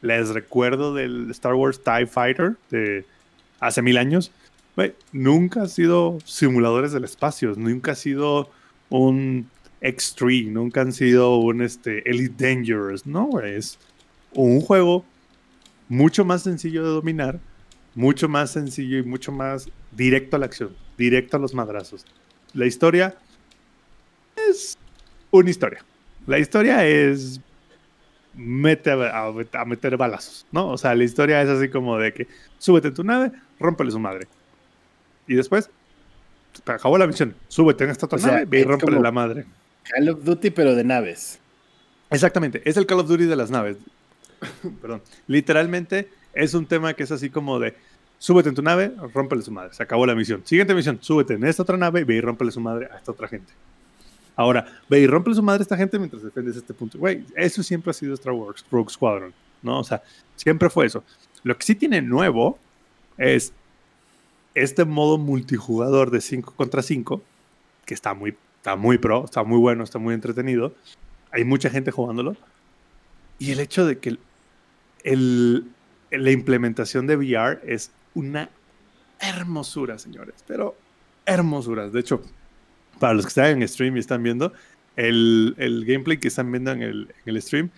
Les recuerdo del Star Wars TIE Fighter de hace mil años. Nunca ha sido simuladores del espacio. Nunca ha sido un X3. Nunca han sido un este, Elite Dangerous. No. Es un juego mucho más sencillo de dominar. Mucho más sencillo y mucho más directo a la acción. Directo a los madrazos. La historia es una historia. La historia es mete a, a- a meter balazos, ¿no? O sea, la historia es así como de que súbete en tu nave, rómpele su madre. Y después, acabó la misión, súbete en esta otra O sea, nave ve y rómpele la madre. Call of Duty, pero de naves. Exactamente, es el Call of Duty de las naves. Perdón. Literalmente es un tema que es así como de súbete en tu nave, rómpele su madre. Se acabó la misión. Siguiente misión, súbete en esta otra nave, ve y rómpele su madre a esta otra gente. Ahora, ve y rómpele su madre a esta gente mientras defendes este punto. Güey, eso siempre ha sido Star Wars, Rogue Squadron, ¿no? O sea, siempre fue eso. Lo que sí tiene nuevo es este modo multijugador de 5 contra 5, que está muy, está muy pro, está muy bueno, está muy entretenido. Hay mucha gente jugándolo. Y el hecho de que el- el- la implementación de VR es una hermosura, señores, pero hermosuras. De hecho, para los que están en stream y están viendo, el, el gameplay que están viendo en el, en el stream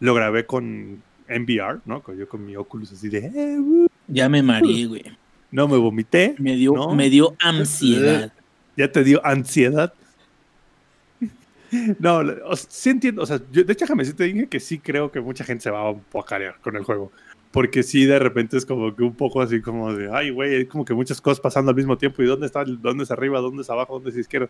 lo grabé con en VR, ¿no? Con, yo con mi Oculus así de... "Eh, uh". Ya me mareé, güey. no me vomité. Me dio, ¿no? me dio ansiedad. ¿Ya te dio ansiedad? No, o sea, sí entiendo. O sea, yo, de hecho, déjame decirte, dije que sí creo que mucha gente se va a pocarear con el juego. Porque sí, de repente es como que un poco así como de, ay, güey, hay como que muchas cosas pasando al mismo tiempo. ¿Y dónde está? el- ¿Dónde es arriba? ¿Dónde es abajo? ¿Dónde es izquierda?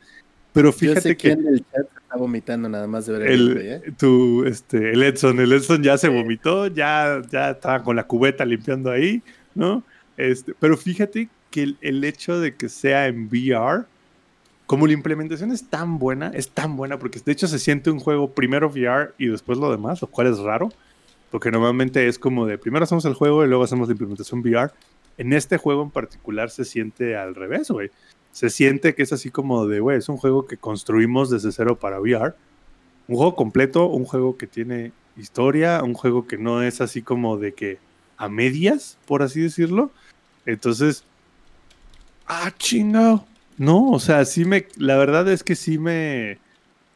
Pero Yo fíjate sé que quién del chat está vomitando nada más de ver el, el, ¿eh? tu, este, el Edson, el Edson ya se vomitó, ya, ya estaba con la cubeta limpiando ahí, ¿no? Este, pero fíjate que el, el hecho de que sea en VR, como la implementación es tan buena, es tan buena, porque de hecho se siente un juego primero VR y después lo demás, lo cual es raro, porque normalmente es como de primero hacemos el juego y luego hacemos la implementación VR. En este juego en particular se siente al revés, güey. Se siente que es así como de, güey, es un juego que construimos desde cero para VR. Un juego completo, un juego que tiene historia, un juego que no es así como de que a medias, por así decirlo. Entonces, ah, chingado. No, o sea, sí me, la verdad es que sí me,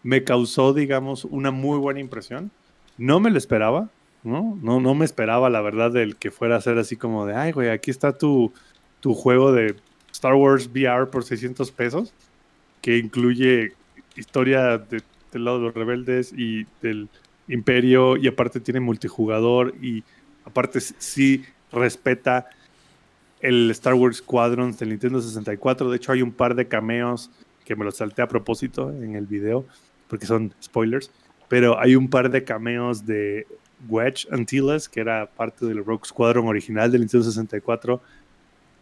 me causó, digamos, una muy buena impresión. No me lo esperaba, ¿no? No, no me esperaba, la verdad, del que fuera a ser así como de, ay, güey, aquí está tu, tu juego de Star Wars VR por 600 pesos, que incluye historia de- del lado de los rebeldes y del imperio, y aparte tiene multijugador, y aparte sí respeta el Star Wars Squadrons del Nintendo 64. De hecho, hay un par de cameos que me los salté a propósito en el video, porque son spoilers. Pero hay un par de cameos de Wedge Antilles, que era parte del Rogue Squadron original del Nintendo 64.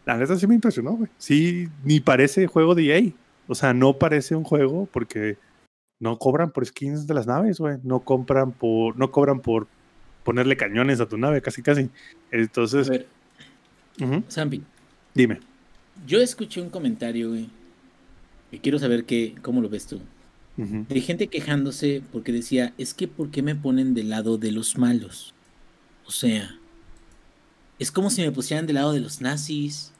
La neta sí me impresionó, güey. Sí, ni parece juego de EA. O sea, no parece un juego porque no cobran por skins de las naves, güey. No compran por, no cobran por ponerle cañones a tu nave, casi casi. A Entonces, ver, ujú, Zampi, dime. yo escuché un comentario, güey. Y quiero saber qué, cómo lo ves tú. Ujú. De gente quejándose porque decía, es que ¿por qué me ponen del lado de los malos? O sea, es como si me pusieran del lado de los nazis,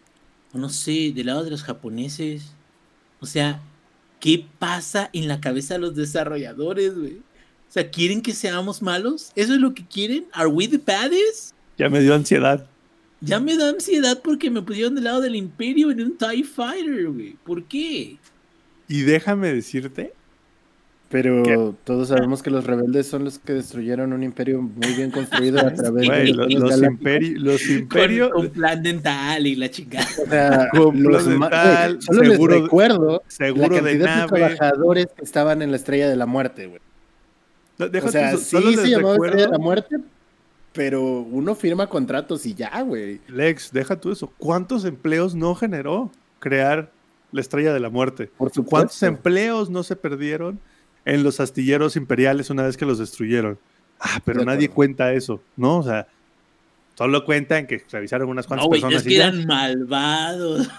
o no sé, del lado de los japoneses. O sea, ¿qué pasa en la cabeza de los desarrolladores, güey? O sea, ¿quieren que seamos malos? ¿Eso es lo que quieren? ¿Are we the baddest? Ya me dio ansiedad. Ya me da ansiedad porque me pusieron del lado del imperio en un TIE Fighter, güey. ¿Por qué? Y déjame decirte, Pero ¿Qué? todos sabemos que los rebeldes son los que destruyeron un imperio muy bien construido a través de lo- los, los, los Con, imperios, con plan dental y la chingada. O sea, Con los dental, solo seguro- les recuerdo la seguro de cantidad de, nave. trabajadores que estaban en la Estrella de la Muerte, güey. No, O sea, eso, sí se llamaba Estrella de la Muerte, pero uno firma contratos y ya, güey. Lex, deja tú eso. ¿Cuántos empleos no generó crear la estrella de la muerte? Por ¿Cuántos empleos no se perdieron en los astilleros imperiales una vez que los destruyeron? Ah, pero de nadie cuenta eso, ¿no? O sea, solo cuentan que revisaron unas cuantas No, güey, personas es y que ya. eran malvados.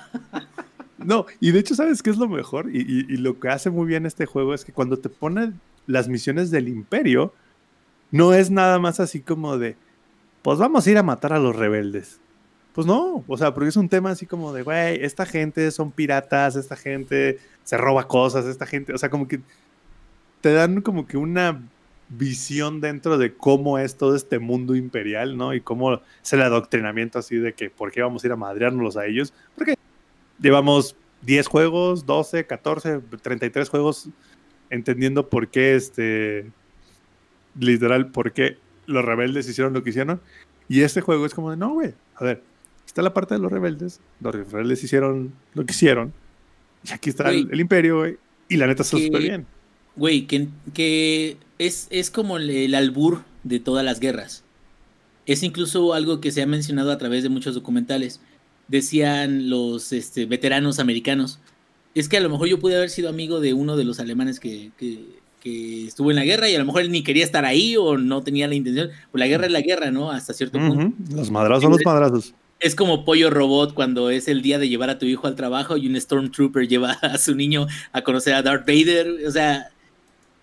No, y de hecho, ¿sabes qué es lo mejor? Y, y- y lo que hace muy bien este juego es que cuando te pone las misiones del imperio, no es nada más así como de, pues vamos a ir a matar a los rebeldes. Pues no, o sea, porque es un tema así como de, güey, esta gente son piratas, esta gente se roba cosas, esta gente, o sea, como que te dan como que una visión dentro de cómo es todo este mundo imperial, ¿no? Y cómo es el adoctrinamiento así de que, ¿por qué vamos a ir a madreárnoslos a ellos? Porque llevamos 10 juegos, 12, 14, 33 juegos entendiendo por qué este literal por qué los rebeldes hicieron lo que hicieron y este juego es como de no, güey, a ver, está la parte de los rebeldes, los rebeldes hicieron lo que hicieron y aquí está el, el imperio, güey, y la neta está súper bien. Güey, que, que es, es como el, el albur de todas las guerras. Es incluso algo que se ha mencionado a través de muchos documentales. Decían los este, veteranos americanos. Es que a lo mejor yo pude haber sido amigo de uno de los alemanes que, que- que estuvo en la guerra y a lo mejor él ni quería estar ahí o no tenía la intención. Pues la guerra es la guerra, ¿no? Hasta cierto punto. Los madrazos son los madrazos. Es como pollo robot cuando es el día de llevar a tu hijo al trabajo y un Stormtrooper lleva a su niño a conocer a Darth Vader. O sea,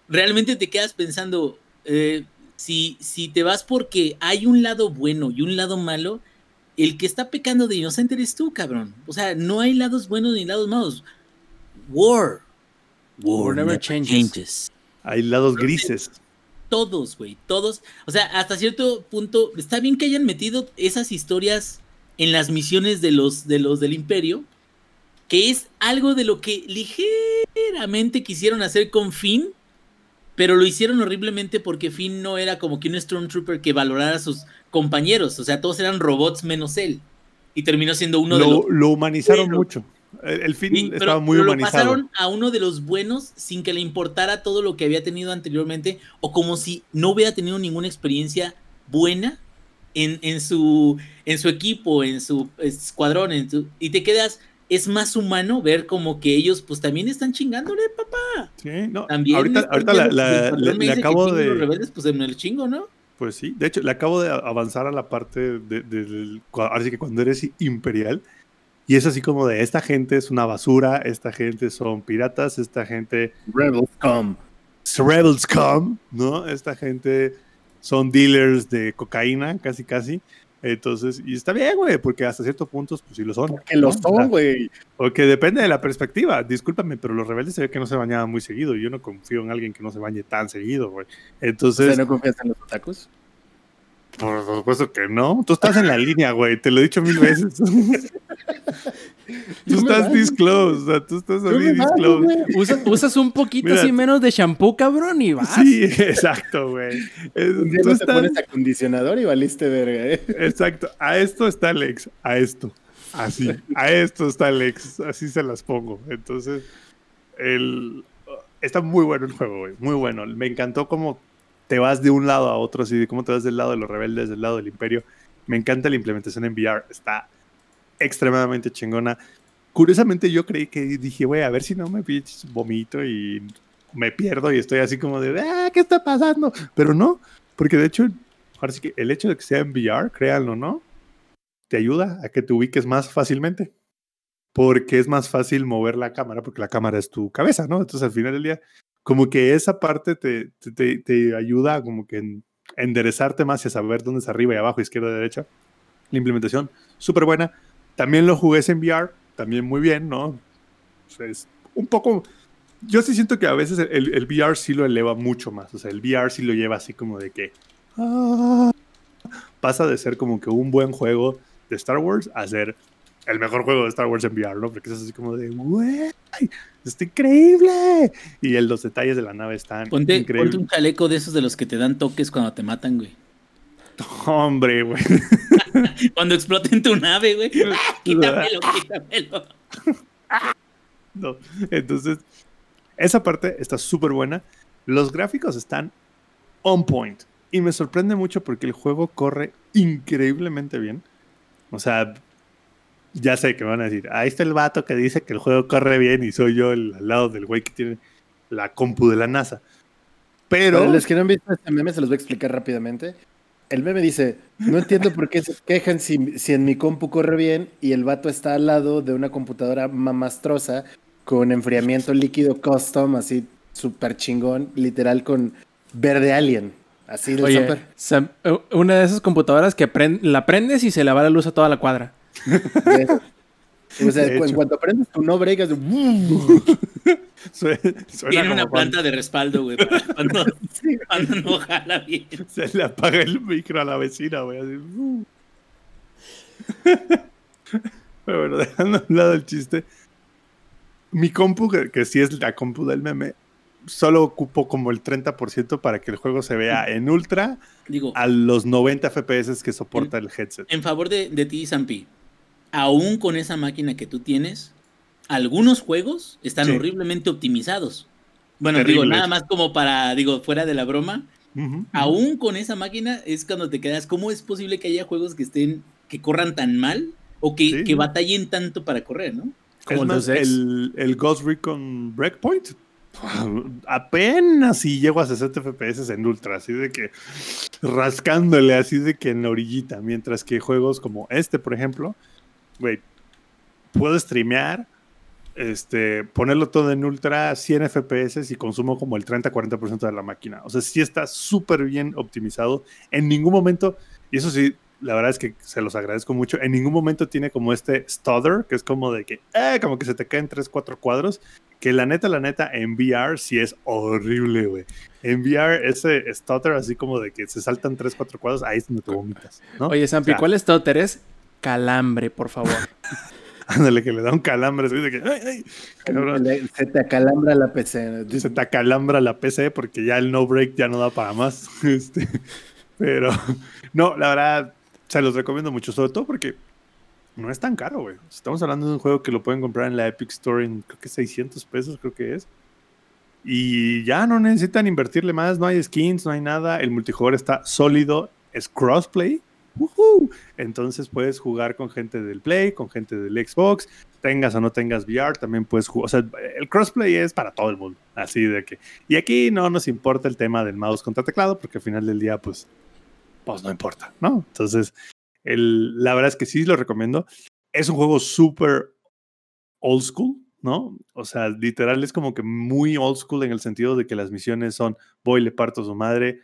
realmente te quedas pensando, eh, si, si te vas porque hay un lado bueno y un lado malo, el que está pecando de inocente eres tú, cabrón. O sea, no hay lados buenos ni lados malos. War. War never changes. Hay lados grises. Todos, güey, todos. O sea, hasta cierto punto, está bien que hayan metido esas historias en las misiones de los, de los del imperio, que es algo de lo que ligeramente quisieron hacer con Finn, pero lo hicieron horriblemente porque Finn no era como que un Stormtrooper que valorara a sus compañeros, o sea, todos eran robots menos él, y terminó siendo uno lo, de los... Lo humanizaron mucho. El, Finn estaba muy pero humanizado. Lo pasaron a uno de los buenos sin que le importara todo lo que había tenido anteriormente, o como si no hubiera tenido ninguna experiencia buena en, en, su, en su equipo, en su escuadrón, en y te quedas, es más humano ver como que ellos pues también están chingándole, papá. Sí, no, también ahorita, ahorita la, le, acabo de... Los rebeldes, pues en el chingo, ¿no? Pues sí, de hecho, le acabo de avanzar a la parte de, de, ahora sí que cuando eres imperial, y es así como de, esta gente es una basura, esta gente son piratas, esta gente... Rebels come. Rebels come, ¿no? Esta gente son dealers de cocaína, casi casi. Entonces, y está bien, güey, porque hasta ciertos puntos, pues sí lo son. Porque lo son, güey. Porque depende de la perspectiva. Discúlpame, pero los rebeldes se ve que no se bañaban muy seguido. Yo no confío en alguien que no se bañe tan seguido, güey. Entonces. no confías en los otakus? Por supuesto que no. Tú estás en la línea, güey. Te lo he dicho mil veces. tú estás disclosed. O sea, tú estás así disclosed. Usas, usas, un poquito así menos de shampoo, cabrón, y vas. Sí, exacto, güey. Un día tú no te pones acondicionador y valiste verga, ¿eh? Exacto. A esto está Alex. A esto. Así. A esto está Alex. Así se las pongo. Entonces, el... está muy bueno el juego, güey. Muy bueno. Me encantó como te vas de un lado a otro, así de cómo te vas del lado de los rebeldes, del lado del imperio. Me encanta la implementación en VR, está extremadamente chingona. Curiosamente yo creí que dije, güey, a ver si no me vomito y me pierdo y estoy así como de, ah, ¿qué está pasando? Pero no, porque de hecho, ahora sí que el hecho de que sea en VR, créanlo, ¿no? Te ayuda a que te ubiques más fácilmente. Porque es más fácil mover la cámara, porque la cámara es tu cabeza, ¿no? Entonces al final del día como que esa parte te, te, te ayuda como que en enderezarte más y a saber dónde es arriba y abajo, izquierda y derecha. La implementación, súper buena. También lo jugué en VR, también muy bien, ¿no? Es un poco... Yo sí siento que a veces el, el, VR sí lo eleva mucho más. O sea, el VR sí lo lleva así como de que... Ah, pasa de ser como que un buen juego de Star Wars a ser el mejor juego de Star Wars en VR, ¿no? Porque es así como de, güey, está increíble. Y el, los detalles de la nave están ponte, increíbles. Ponte un chaleco de esos de los que te dan toques cuando te matan, güey. Hombre, güey. cuando exploten tu nave, güey. quítamelo, quítamelo. no, entonces, esa parte está súper buena. Los gráficos están on point. Y me sorprende mucho porque el juego corre increíblemente bien. O sea, ya sé que van a decir, ahí está el vato que dice que el juego corre bien y soy yo el, al lado del güey que tiene la compu de la NASA. Pero... Para los que no han visto este meme, se los voy a explicar rápidamente. El meme dice, no entiendo por qué se quejan si, si en mi compu corre bien y el vato está al lado de una computadora mamastrosa con enfriamiento líquido custom, así súper chingón, literal con verde alien. Así de Oye, Una de esas computadoras que la prendes y se le va la luz a toda la cuadra. O sea, en cuanto prendes tu no break, Tiene una planta de respaldo, güey, cuando, no jala bien. Se le apaga el micro a la vecina, güey. Uh. Pero bueno, dejando a un lado el chiste. Mi compu, que, que sí es la compu del meme, solo ocupo como el 30% para que el juego se vea en ultra Digo, a los 90 FPS que soporta el headset. En favor de, de ti, Zampi, aún con esa máquina que tú tienes, algunos juegos están horriblemente optimizados. Bueno, digo, nada más como para, digo, fuera de la broma, aún con esa máquina es cuando te quedas, ¿cómo es posible que haya juegos que estén, que corran tan mal o que, que batallen tanto para correr, ¿no? Como el, el Ghost Recon Breakpoint, apenas si llego a 60 FPS en ultra, así de que rascándole, así de que en la orillita, mientras que juegos como este, por ejemplo, güey, puedo streamear, este, ponerlo todo en ultra 100 FPS y consumo como el 30-40% de la máquina. O sea, sí está súper bien optimizado. En ningún momento, y eso sí, la verdad es que se los agradezco mucho, en ningún momento tiene como este stutter, que es como de que, eh, como que se te caen 3, 4 cuadros, que la neta, la neta, en VR sí es horrible, güey. En VR ese stutter así como de que se saltan 3, 4 cuadros, ahí es donde te vomitas, ¿no? Oye, Sampi, ¿cuál stutter es? Calambre, por favor. Ándale, que le da un calambre. Se te acalambra la PC. Se te acalambra la PC porque ya el no break ya no da para más. Este, pero no, la verdad, se los recomiendo mucho, sobre todo porque no es tan caro, güey. Estamos hablando de un juego que lo pueden comprar en la Epic Store en creo que 600 pesos, creo que es. Y ya no necesitan invertirle más, no hay skins, no hay nada. El multijugador está sólido, es crossplay. Entonces puedes jugar con gente del Play, con gente del Xbox, tengas o no tengas VR, también puedes jugar. O sea, el crossplay es para todo el mundo. Así de que. Y aquí no nos importa el tema del mouse contra teclado, porque al final del día, pues, pues no importa, ¿no? Entonces, la verdad es que sí lo recomiendo. Es un juego súper old school, ¿no? O sea, literal es como que muy old school en el sentido de que las misiones son voy, le parto a su madre,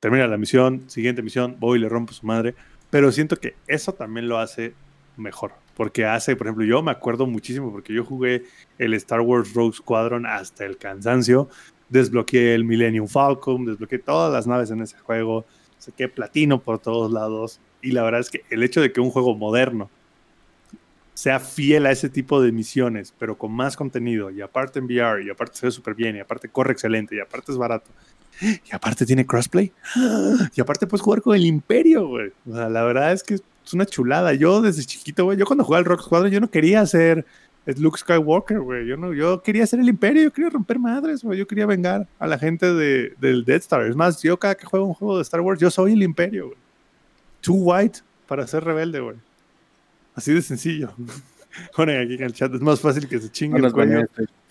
termina la misión, siguiente misión, voy, le rompo a su madre. Pero siento que eso también lo hace mejor. Porque hace, por ejemplo, yo me acuerdo muchísimo porque yo jugué el Star Wars Rogue Squadron hasta el cansancio. Desbloqueé el Millennium Falcon, desbloqueé todas las naves en ese juego, saqué platino por todos lados. Y la verdad es que el hecho de que un juego moderno sea fiel a ese tipo de misiones, pero con más contenido, y aparte en VR, y aparte se ve súper bien, y aparte corre excelente, y aparte es barato, y aparte tiene crossplay, y aparte puedes jugar con el Imperio, güey. O sea, la verdad es que es una chulada. Yo desde chiquito, güey, yo cuando jugaba al Rock Squadron, yo no quería ser Luke Skywalker, güey. Yo, no, yo quería ser el Imperio, yo quería romper madres, güey. Yo quería vengar a la gente de, del Death Star. Es más, yo cada que juego un juego de Star Wars, yo soy el Imperio, güey. Too white para ser rebelde, güey. Así de sencillo. Ponen aquí en el chat, es más fácil que se chingue el cuello.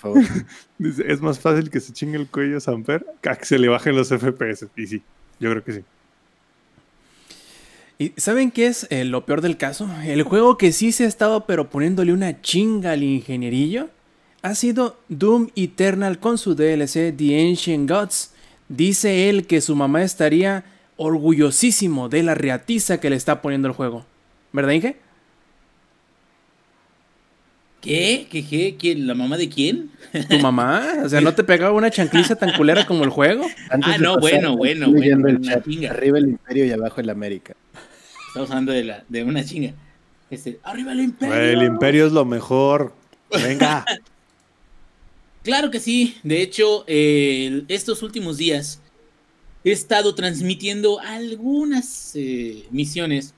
Dice, es más fácil que se chingue el cuello Samper que que se le bajen los FPS. Y sí, yo creo que sí. ¿Y saben qué es eh, lo peor del caso? El juego que sí se ha estado pero poniéndole una chinga al ingenierillo ha sido Doom Eternal con su DLC The Ancient Gods. Dice él que su mamá estaría orgullosísimo de la reatiza que le está poniendo el juego. ¿Verdad, Inge? ¿Qué? ¿Qué? ¿Qué? ¿Quién? ¿La mamá de quién? ¿Tu mamá? O sea, ¿no te pegaba una chancliza tan culera como el juego? ah, no, bueno, bueno, bueno. El Arriba el Imperio y abajo el América. Estamos hablando de, la, de una chinga. Este, ¡Arriba el Imperio! El Imperio es lo mejor. Venga. claro que sí. De hecho, estos últimos días he estado transmitiendo algunas eh, misiones,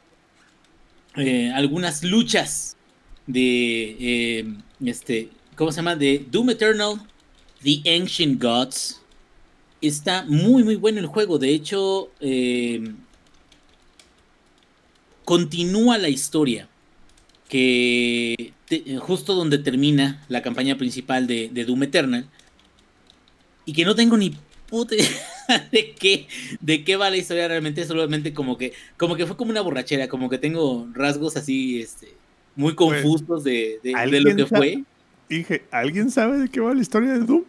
eh, algunas luchas de eh, este, ¿cómo se llama? De Doom Eternal, The Ancient Gods. Está muy muy bueno el juego. De hecho, eh, continúa la historia que justo donde termina la campaña principal de, Doom Eternal y que no tengo ni puta de qué de qué va la historia realmente solamente como que como que fue como una borrachera como que tengo rasgos así este muy confusos de, lo que fue. Dije, ¿alguien sabe de qué va la historia de Doom?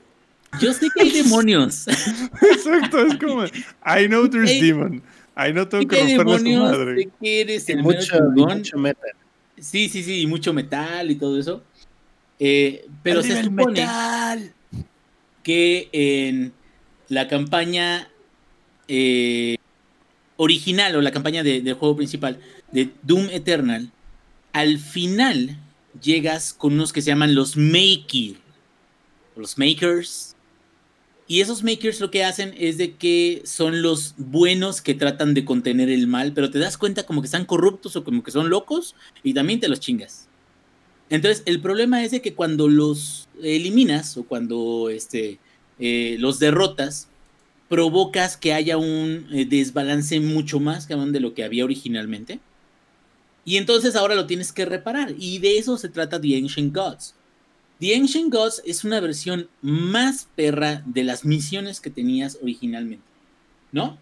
Yo sé que hay demonios. Exacto, es como, I know there's demon. I know tengo que romperle demonios, su madre. Sé que eres el mucho, mucho metal. Sí, sí, sí, y mucho metal y todo eso. Eh, pero se supone metal. que en la campaña eh, original o la campaña del juego principal de Doom Eternal, al final llegas con unos que se llaman los Makers. Los Makers. Y esos Makers lo que hacen es de que son los buenos que tratan de contener el mal, pero te das cuenta como que están corruptos o como que son locos y también te los chingas. Entonces, el problema es de que cuando los eliminas o cuando este, eh, los derrotas, provocas que haya un eh, desbalance mucho más que de lo que había originalmente. Y entonces ahora lo tienes que reparar. Y de eso se trata The Ancient Gods. The Ancient Gods es una versión más perra de las misiones que tenías originalmente. ¿No?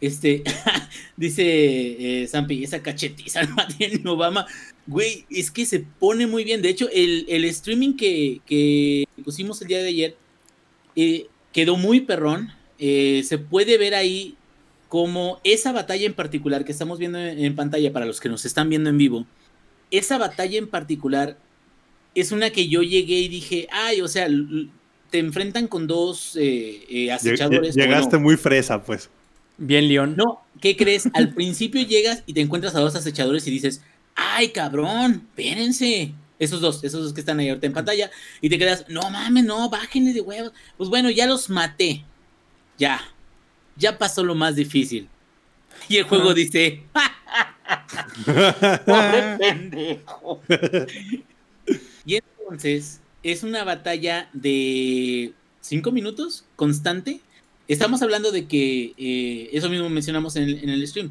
Este, dice eh, Zampi, esa cachetiza en Obama. Güey, es que se pone muy bien. De hecho, el, streaming que, pusimos el día de ayer eh, quedó muy perrón. Eh, se puede ver ahí como esa batalla en particular que estamos viendo en, pantalla para los que nos están viendo en vivo, esa batalla en particular es una que yo llegué y dije, ay, o sea, te enfrentan con dos eh, eh, acechadores. Llegaste muy fresa, pues. Bien, León. No, ¿qué crees? Al principio llegas y te encuentras a dos acechadores y dices, ay, cabrón, espérense. Esos dos, esos dos que están ahí ahorita en pantalla. Y te quedas, no mames, no, bájenle de huevos. Pues bueno, ya los maté. Ya. Ya pasó lo más difícil. Y el juego dice, pobre pendejo. y entonces es una batalla de cinco minutos constante. Estamos hablando de que, eh, eso mismo mencionamos en el, en el stream,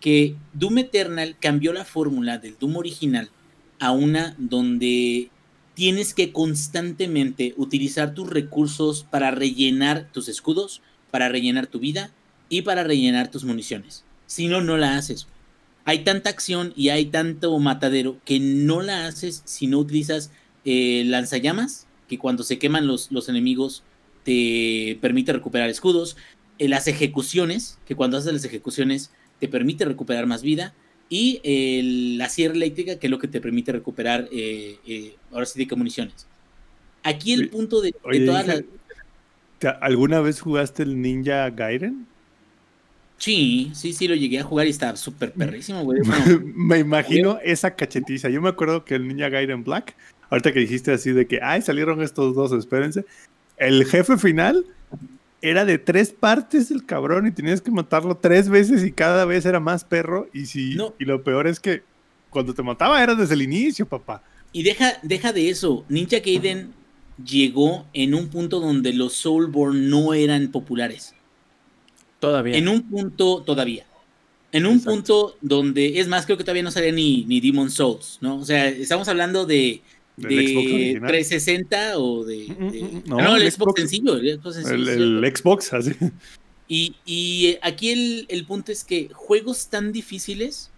que Doom Eternal cambió la fórmula del Doom original a una donde tienes que constantemente utilizar tus recursos para rellenar tus escudos, para rellenar tu vida y para rellenar tus municiones. Si no, no la haces. Hay tanta acción y hay tanto matadero que no la haces si no utilizas eh, lanzallamas, que cuando se queman los, los enemigos te permite recuperar escudos. Eh, las ejecuciones, que cuando haces las ejecuciones te permite recuperar más vida y la sierra eléctrica, que es lo que te permite recuperar, eh, eh, ahora sí, de municiones. Aquí el punto de, todas las... ¿Alguna vez jugaste el Ninja Gaiden? Sí, sí, sí, lo llegué a jugar y estaba súper perrísimo, güey. me imagino esa cachetiza. Yo me acuerdo que el Ninja Gaiden Black, ahorita que dijiste así de que, ay, salieron estos dos, espérense. El jefe final era de tres partes el cabrón y tenías que matarlo tres veces y cada vez era más perro. Y si, y lo peor es que cuando te mataba era desde el inicio, papá. Y deja, deja de eso. Ninja Gaiden llegó en un punto donde los Soulborn no eran populares. Todavía. En un punto, todavía. En un punto donde, es más, creo que todavía no salía ni, ni Demon Souls, ¿no? O sea, estamos hablando de de 360 o de, mm, mm, mm, no, el, Xbox, sencillo, el Xbox así. Y, y aquí el, el, punto es que juegos tan difíciles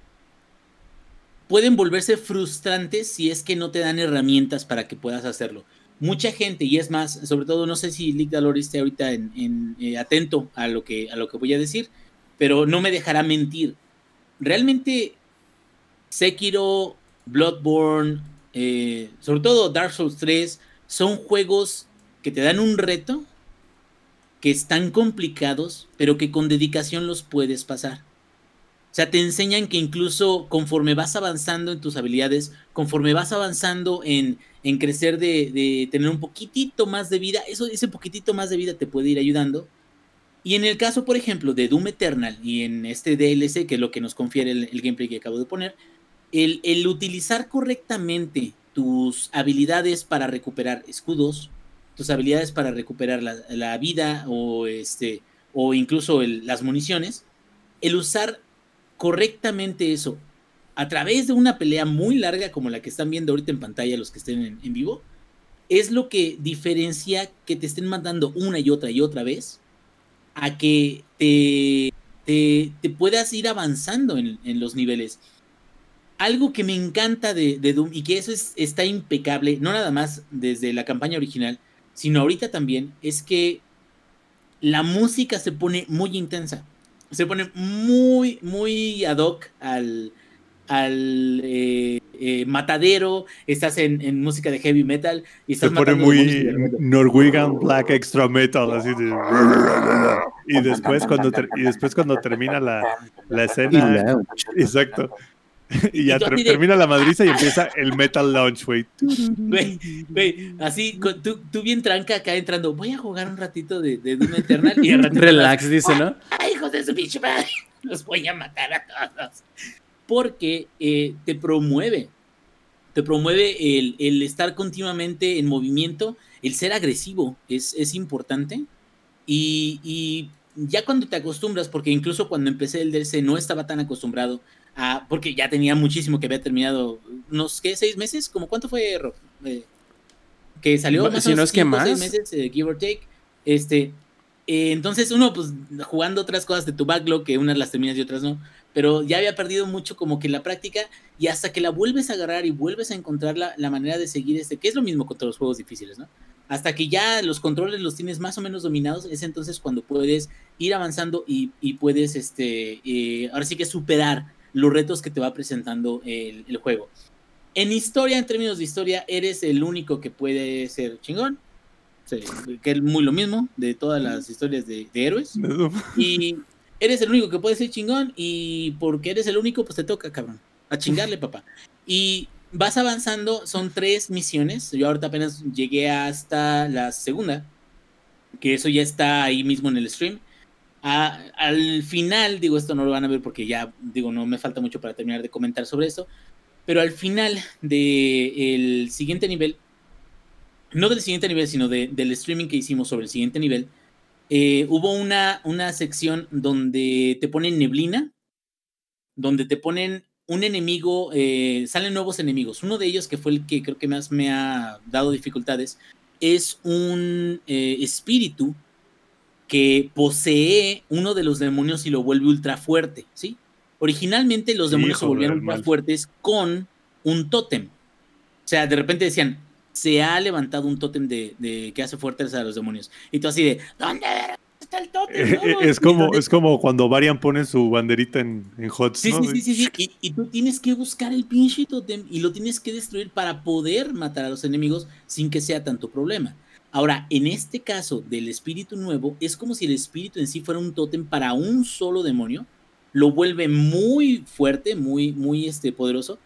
pueden volverse frustrantes si es que no te dan herramientas para que puedas hacerlo. Mucha gente, y es más, sobre todo no sé si Lick Dalor esté ahorita en, eh, atento a lo, que, a lo que voy a decir, pero no me dejará mentir. Realmente Sekiro, Bloodborne, eh, sobre todo Dark Souls 3, son juegos que te dan un reto, que están complicados, pero que con dedicación los puedes pasar. O sea, te enseñan que incluso conforme vas avanzando en tus habilidades, conforme vas avanzando en, en crecer de, tener un poquitito más de vida, eso, ese poquitito más de vida te puede ir ayudando. Y en el caso, por ejemplo, de Doom Eternal y en este DLC, que es lo que nos confiere el gameplay que acabo de poner, el, utilizar correctamente tus habilidades para recuperar escudos, tus habilidades para recuperar la, vida o, este, o incluso las municiones, el usar correctamente eso a través de una pelea muy larga como la que están viendo ahorita en pantalla los que estén en, vivo, es lo que diferencia que te estén mandando una y otra y otra vez a que te, te, puedas ir avanzando en, los niveles algo que me encanta de, Doom y que eso es, está impecable, no nada más desde la campaña original, sino ahorita también, es que la música se pone muy intensa. Se pone muy, muy ad hoc al, al eh, eh, matadero, estás en, música de heavy metal y estás Se pone muy Norwegian Black Extra Metal, así de... Y después cuando, y después cuando termina la, la escena... Exacto y ya termina la madriza y empieza el Metal Launch. Güey, así, tú, tú, bien tranca acá entrando, voy a jugar un ratito de, de Doom Eternal y Relax, dice, ¿no? ¡Ay, hijos de su pinche madre! Los voy a matar a todos. Porque eh, te promueve, te promueve el, el, estar continuamente en movimiento, el ser agresivo es, es importante. Y, y ya cuando te acostumbras, porque incluso cuando empecé el DLC no estaba tan acostumbrado porque ya tenía muchísimo que había terminado, unos, ¿qué? ¿Seis meses? ¿Cómo cuánto fue, eh, que salió más si no es que más. Seis meses, eh, give or take. Este, eh, entonces uno, pues, jugando otras cosas de tu backlog, que unas las terminas y otras no, pero ya había perdido mucho como que la práctica y hasta que la vuelves a agarrar y vuelves a encontrar la, la manera de seguir este, que es lo mismo contra los juegos difíciles, ¿no? Hasta que ya los controles los tienes más o menos dominados, es entonces cuando puedes ir avanzando y, y puedes, este, ahora sí que superar los retos que te va presentando el, juego. En historia, en términos de historia, eres el único que puede ser chingón. que es muy lo mismo de todas las historias de, héroes. Y eres el único que puede ser chingón y porque eres el único, pues te toca, cabrón. A chingarle, papá. Y vas avanzando, son tres misiones. Yo ahorita apenas llegué hasta la segunda, que eso ya está ahí mismo en el stream. al final, digo, esto no lo van a ver porque ya, digo, no me falta mucho para terminar de comentar sobre esto, pero al final del siguiente nivel, no del siguiente nivel, sino del streaming que hicimos sobre el siguiente nivel, eh, hubo una, una sección donde te ponen neblina, donde te ponen un enemigo, eh, salen nuevos enemigos. Uno de ellos, que fue el que creo que más me ha dado dificultades, es un eh, espíritu que posee uno de los demonios y lo vuelve ultra fuerte, ¿sí? Originalmente los demonios se volvieron ultra fuertes con un tótem. O sea, de repente decían, se ha levantado un tótem de, que hace fuertes a los demonios. Y tú así de, ¿dónde está el tótem? es, como, es como cuando Varian pone su banderita en, en HOTS. Sí, sí, sí, sí, Y, y, tú tienes que buscar el pinche tótem y lo tienes que destruir para poder matar a los enemigos sin que sea tanto problema. Ahora, en este caso del espíritu nuevo, es como si el espíritu en sí fuera un tótem para un solo demonio. Lo vuelve muy fuerte, muy, muy este, poderoso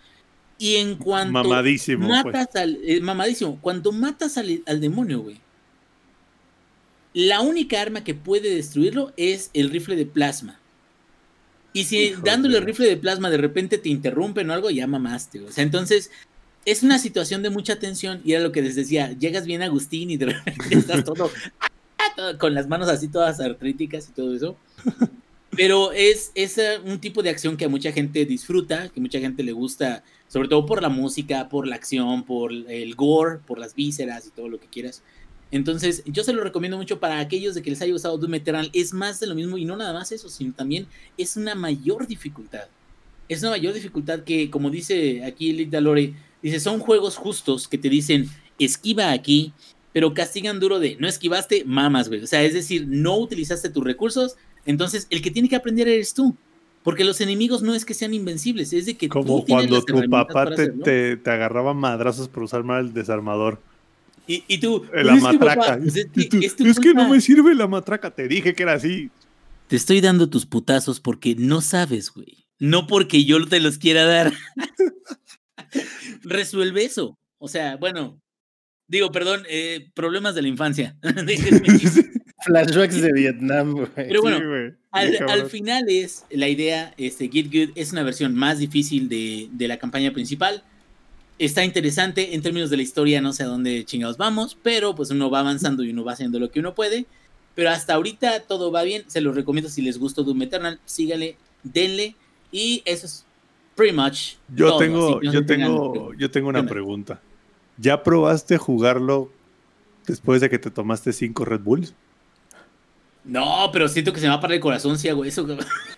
y en cuanto mamadísimo, pues. matas al eh, mamadísimo, cuando matas al, demonio, güey. La única arma que puede destruirlo es el rifle de plasma. Y si dándole el rifle de plasma de repente te interrumpen o algo, ya mamaste. O sea, entonces es una situación de mucha tensión y era lo que les decía, llegas bien Agustín y de repente estás todo, con las manos así todas artríticas y todo eso. Pero es, es un tipo de acción que a mucha gente disfruta, que mucha gente le gusta sobre todo por la música, por la acción, por el gore, por las vísceras y todo lo que quieras. Entonces, yo se lo recomiendo mucho para aquellos de que les haya gustado Doom Eternal. Es más de lo mismo y no nada más eso, sino también es una mayor dificultad. Es una mayor dificultad que, como dice aquí Lita Lore, dice, son juegos justos que te dicen, esquiva aquí, pero castigan duro de, no esquivaste, mamas, güey. O sea, es decir, no utilizaste tus recursos, entonces el que tiene que aprender eres tú. Porque los enemigos no es que sean invencibles, es de que Como cuando tu papá te, te, agarraba madrazos por usar mal el desarmador. Y, tú. La matraca. es, que, no me sirve la matraca, te dije que era así. Te estoy dando tus putazos porque no sabes, güey. No porque yo te los quiera dar. Resuelve eso. O sea, bueno, digo, perdón, eh, problemas de la infancia. Flashbacks de Vietnam, güey. Pero bueno, al, final es la idea, este Get Good es una versión más difícil de, la campaña principal. Está interesante en términos de la historia, no sé a dónde chingados vamos, pero pues uno va avanzando y uno va haciendo lo que uno puede. Pero hasta ahorita todo va bien, se los recomiendo si les gustó Doom Eternal, síganle, denle y eso es pretty much. Yo tengo, yo tengo, yo tengo una pregunta. ¿Ya probaste jugarlo después de que te tomaste cinco Red Bulls? No, pero siento que se me va a parar el corazón si hago eso.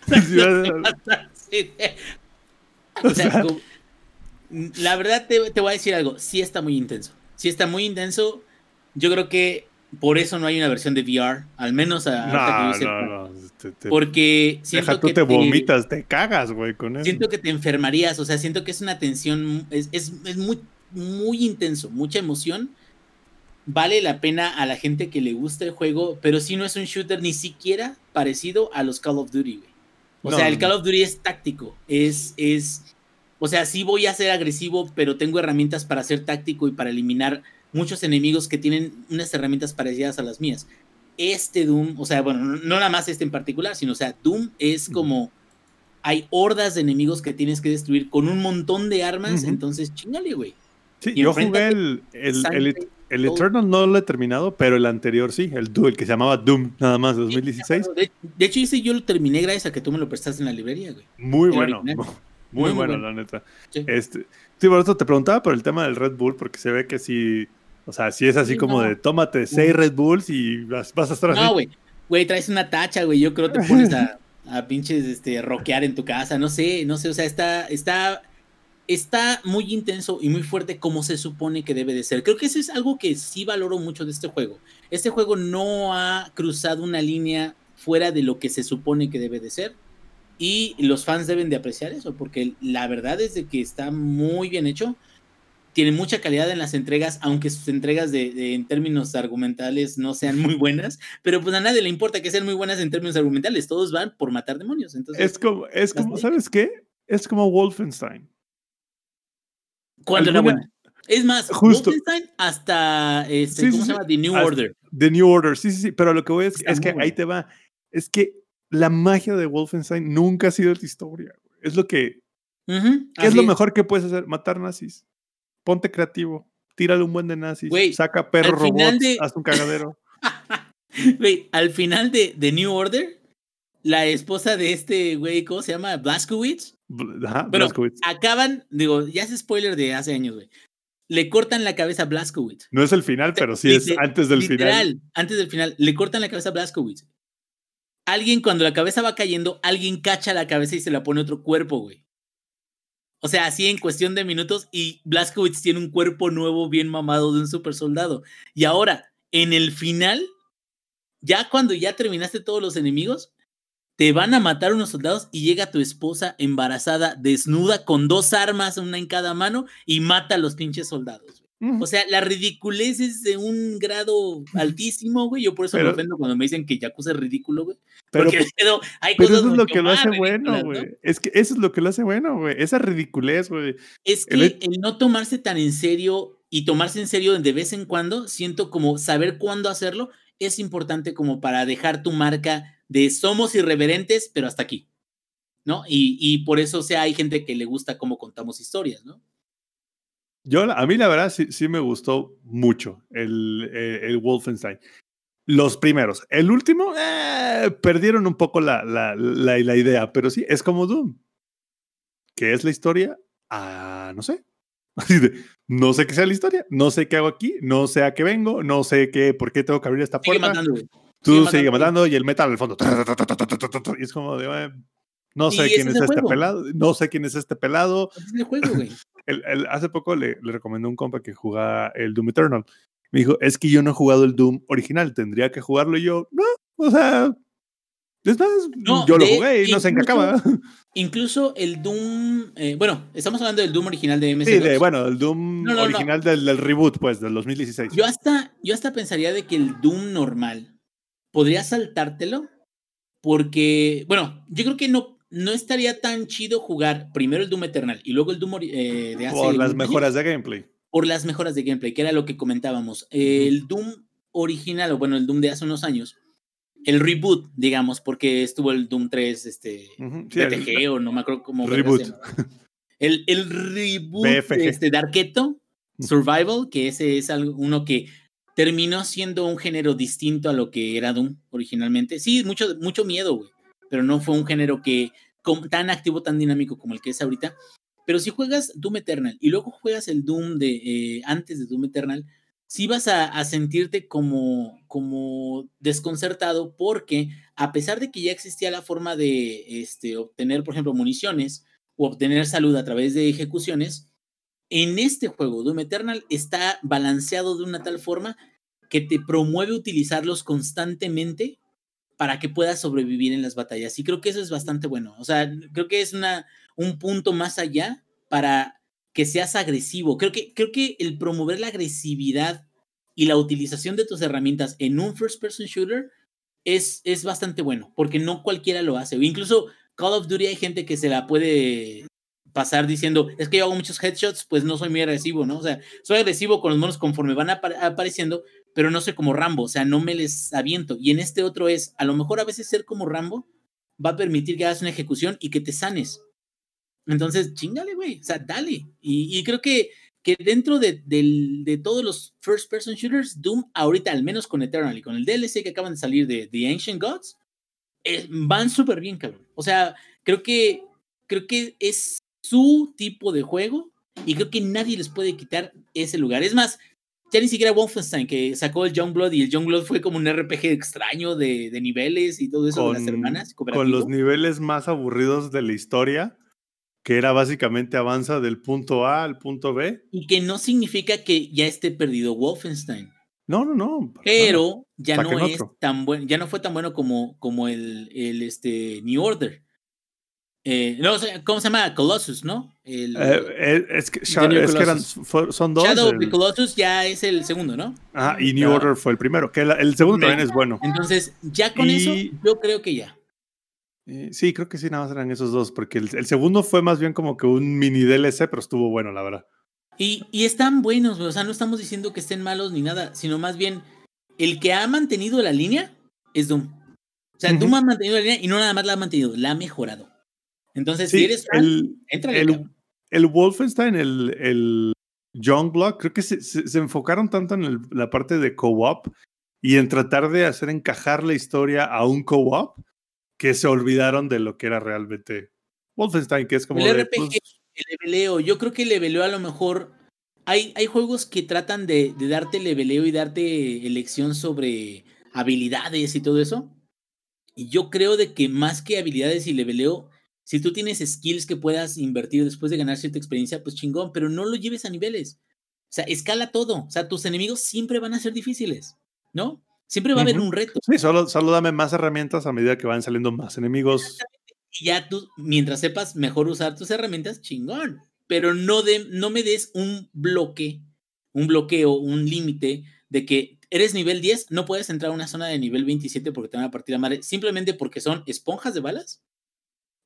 o sea, la verdad te, voy a decir algo. Sí está muy intenso. Sí está muy intenso. Yo creo que por eso no hay una versión de VR. Al menos a, no, no, no. porque siento Deja, tú te vomitas, te cagas, güey, con eso. Siento que te enfermarías. O sea, siento que es una tensión. Es, es, es muy, muy intenso. Mucha emoción vale la pena a la gente que le gusta el juego, pero si no es un shooter ni siquiera parecido a los Call of Duty, O sea, el Call of Duty es táctico, es, es, o sea, sí voy a ser agresivo, pero tengo herramientas para ser táctico y para eliminar muchos enemigos que tienen unas herramientas parecidas a las mías. Este Doom, o sea, bueno, no nada más este en particular, sino, o sea, Doom es como, hay hordas de enemigos que tienes que destruir con un montón de armas, entonces chingale, güey. Sí, yo jugué el, el Eternal no lo he terminado, pero el anterior sí, el, el que se llamaba Doom, nada más, 2016. De, hecho, ese yo lo terminé gracias a que tú me lo prestaste en la librería, güey. Muy bueno, muy, bueno, la neta. Sí. Este, sí, por eso te preguntaba por el tema del Red Bull, porque se ve que si, o sea, si es así como de tómate seis Red Bulls y vas, a estar así. No, güey, güey, traes una tacha, güey, yo creo que te pones a, a pinches, este, rockear en tu casa, no sé, no sé, o sea, está, está está muy intenso y muy fuerte como se supone que debe de ser. Creo que eso es algo que sí valoro mucho de este juego. Este juego no ha cruzado una línea fuera de lo que se supone que debe de ser. Y los fans deben de apreciar eso, porque la verdad es de que está muy bien hecho. Tiene mucha calidad en las entregas, aunque sus entregas de, en términos argumentales no sean muy buenas. Pero pues a nadie le importa que sean muy buenas en términos argumentales. Todos van por matar demonios. Entonces, es como, es como ¿sabes qué? Es como Wolfenstein Cuando era buena. Es más, Justo. Wolfenstein hasta, este, Sí, ¿cómo sí, se llama? The New Order. The New Order, sí, sí, sí, pero lo que voy es, Está es que ahí te va. Es que la magia de Wolfenstein nunca ha sido la historia. Es lo que, ¿qué es lo mejor que puedes hacer? Matar nazis. Ponte creativo. Tírale un buen de nazis. Saca final robots. de- Haz un cagadero. Güey, al final de The New Order, la esposa de este güey, ¿cómo se llama? Blaskowitz. Ajá, Blazkowicz. acaban, digo, ya es spoiler de hace años, güey. Le cortan la cabeza a Blaskowitz. No es el final, pero sí es Liter- antes del literal, final. antes del final, le cortan la cabeza a Blaskowitz. Alguien, cuando la cabeza va cayendo, alguien cacha la cabeza y se la pone otro cuerpo, güey. O sea, así en cuestión de minutos, y Blaskowitz tiene un cuerpo nuevo, bien mamado de un super soldado. Y ahora, en el final, ya cuando ya terminaste todos los enemigos, te van a matar unos soldados y llega tu esposa embarazada, desnuda, con dos armas, una en cada mano, y mata a los pinches soldados. güey. O sea, la ridiculez es de un grado altísimo, güey. Yo por eso me ofendo cuando me dicen que Yakuza es ridículo, güey. pero, Porque pero hay pero cosas eso es lo que lo hace bueno, güey. ¿no? Es que eso es lo que lo hace bueno, güey. Esa ridiculez, güey. Es que El el, no tomarse tan en serio y tomarse en serio de vez en cuando, siento como saber cuándo hacerlo es importante como para dejar tu marca de somos irreverentes, pero hasta aquí, ¿no? Y, y por eso, o sea, hay gente que le gusta cómo contamos historias, ¿no? Yo, a mí la verdad sí, sí me gustó mucho el, eh, el Wolfenstein. Los primeros. El último, eh, perdieron un poco la, la, la, la idea, pero sí, es como Doom. ¿Qué es la historia? Ah, no sé. No sé qué sea la historia, no sé qué hago aquí, no sé a qué vengo, no sé qué, por qué tengo que abrir esta Sigue puerta. matando, güey. Tú sigue sigue matando. y el metal al fondo. Y es como de, no sé quién es este pelado, no sé quién es este pelado, es el juego, güey. el- el- hace poco le, le recomendé a un compa que jugaba el Doom Eternal. Me dijo, es que yo no he jugado el Doom original, tendría que jugarlo y yo, no, o sea, es más, No, yo lo de- jugué y no sé en qué incluso-. Incluso el Doom, eh, bueno, estamos hablando del Doom original de MS2. Sí, de, bueno, el Doom No, no, no. original Del, del reboot, pues, del 2016. Yo hasta, yo hasta pensaría de que el Doom normal podría saltártelo porque, bueno, yo creo que no, no estaría tan chido jugar primero el Doom Eternal y luego el Doom eh, de hace Por las año, mejoras de gameplay. por las mejoras de gameplay, que era lo que comentábamos. El Doom original, o bueno, el Doom de hace unos años, el reboot, digamos, porque estuvo el Doom 3, este, Ujú, sí, el- BTG o no me acuerdo cómo. Reboot. El, el reboot BFG. este, de Arqueto. Survival, que ese es algo, uno que terminó siendo un género distinto a lo que era Doom originalmente. Sí, mucho, mucho miedo, güey, pero no fue un género que tan activo, tan dinámico como el que es ahorita. Pero si juegas Doom Eternal y luego juegas el Doom de eh, antes de Doom Eternal, sí vas a, a sentirte como, como desconcertado porque a pesar de que ya existía la forma de este, obtener, por ejemplo, municiones o obtener salud a través de ejecuciones, en este juego Doom Eternal está balanceado de una tal forma que te promueve utilizarlos constantemente para que puedas sobrevivir en las batallas. Y creo que eso es bastante bueno. O sea, creo que es una, un punto más allá para que seas agresivo. Creo que, creo que el promover la agresividad y la utilización de tus herramientas en un first person shooter es, es bastante bueno, porque no cualquiera lo hace. O incluso Call of Duty hay gente que se la puede pasar diciendo, es que yo hago muchos headshots, pues no soy muy agresivo, ¿no? O sea, soy agresivo con los monos conforme van apa- apareciendo, pero no soy como Rambo, o sea, no me les aviento. Y en este otro es, a lo mejor a veces ser como Rambo va a permitir que hagas una ejecución y que te sanes. Entonces, chingale, güey, o sea, dale. Y, y creo que, que dentro de, del- de todos los first person shooters, Doom, ahorita, al menos con Eternal y con el DLC que acaban de salir de The Ancient Gods, eh, van súper bien, cabrón. O sea, creo que, creo que es su tipo de juego y creo que nadie les puede quitar ese lugar. Es más, ya ni siquiera Wolfenstein, que sacó el Youngblood y el Youngblood fue como un RPG extraño de, de niveles y todo eso de las hermanas. con los niveles más aburridos de la historia, que era básicamente avanza del punto A al punto B. Y que no significa que ya esté perdido Wolfenstein. No, no, no. Pero ya no es otro. tan bueno, ya no fue tan bueno como, como el, el este, New Order. Eh, no, sea, ¿cómo se llama? Colossus, ¿no? El, Eh, eh, es que, Sha- New es que eran, Colossus. fue- son dos. Shadow of the el- Colossus ya es el segundo, ¿no? ajá, y New Ah. Order fue el primero. Que la- el segundo también es bueno. Entonces, ya con Y- eso, yo creo que ya. Eh, sí, creo que sí, nada más eran esos dos. Porque el, el segundo fue más bien como que un mini DLC, pero estuvo bueno, la verdad. Y, y están buenos, o sea, no estamos diciendo que estén malos ni nada, sino más bien el que ha mantenido la línea es Doom. O sea, Doom ha mantenido la línea y no nada más la ha mantenido, la ha mejorado. Entonces, si eres fan, el, el, el, Wolfenstein, el, el Youngblood, creo que se, se, enfocaron tanto en la parte de co-op y en tratar de hacer encajar la historia a un co-op que se olvidaron de lo que era realmente Wolfenstein, que es como... El RPG, pues el leveleo, yo creo que el leveleo a lo mejor... Hay, hay juegos que tratan de, de darte leveleo y darte elección sobre habilidades y todo eso. Y yo creo de que más que habilidades y leveleo, si tú tienes skills que puedas invertir después de ganar cierta experiencia, pues chingón, pero no lo lleves a niveles. O sea, escala todo. O sea, tus enemigos siempre van a ser difíciles, ¿no? Siempre va a haber un reto. Sí, solo, solo dame más herramientas a medida que van saliendo más enemigos. Y ya tú, mientras sepas mejor usar tus herramientas, chingón. Pero no, de, no me des un bloque, un bloqueo, un límite de que eres nivel 10, no puedes entrar a una zona de nivel 27 porque te van a partir la madre, simplemente porque son esponjas de balas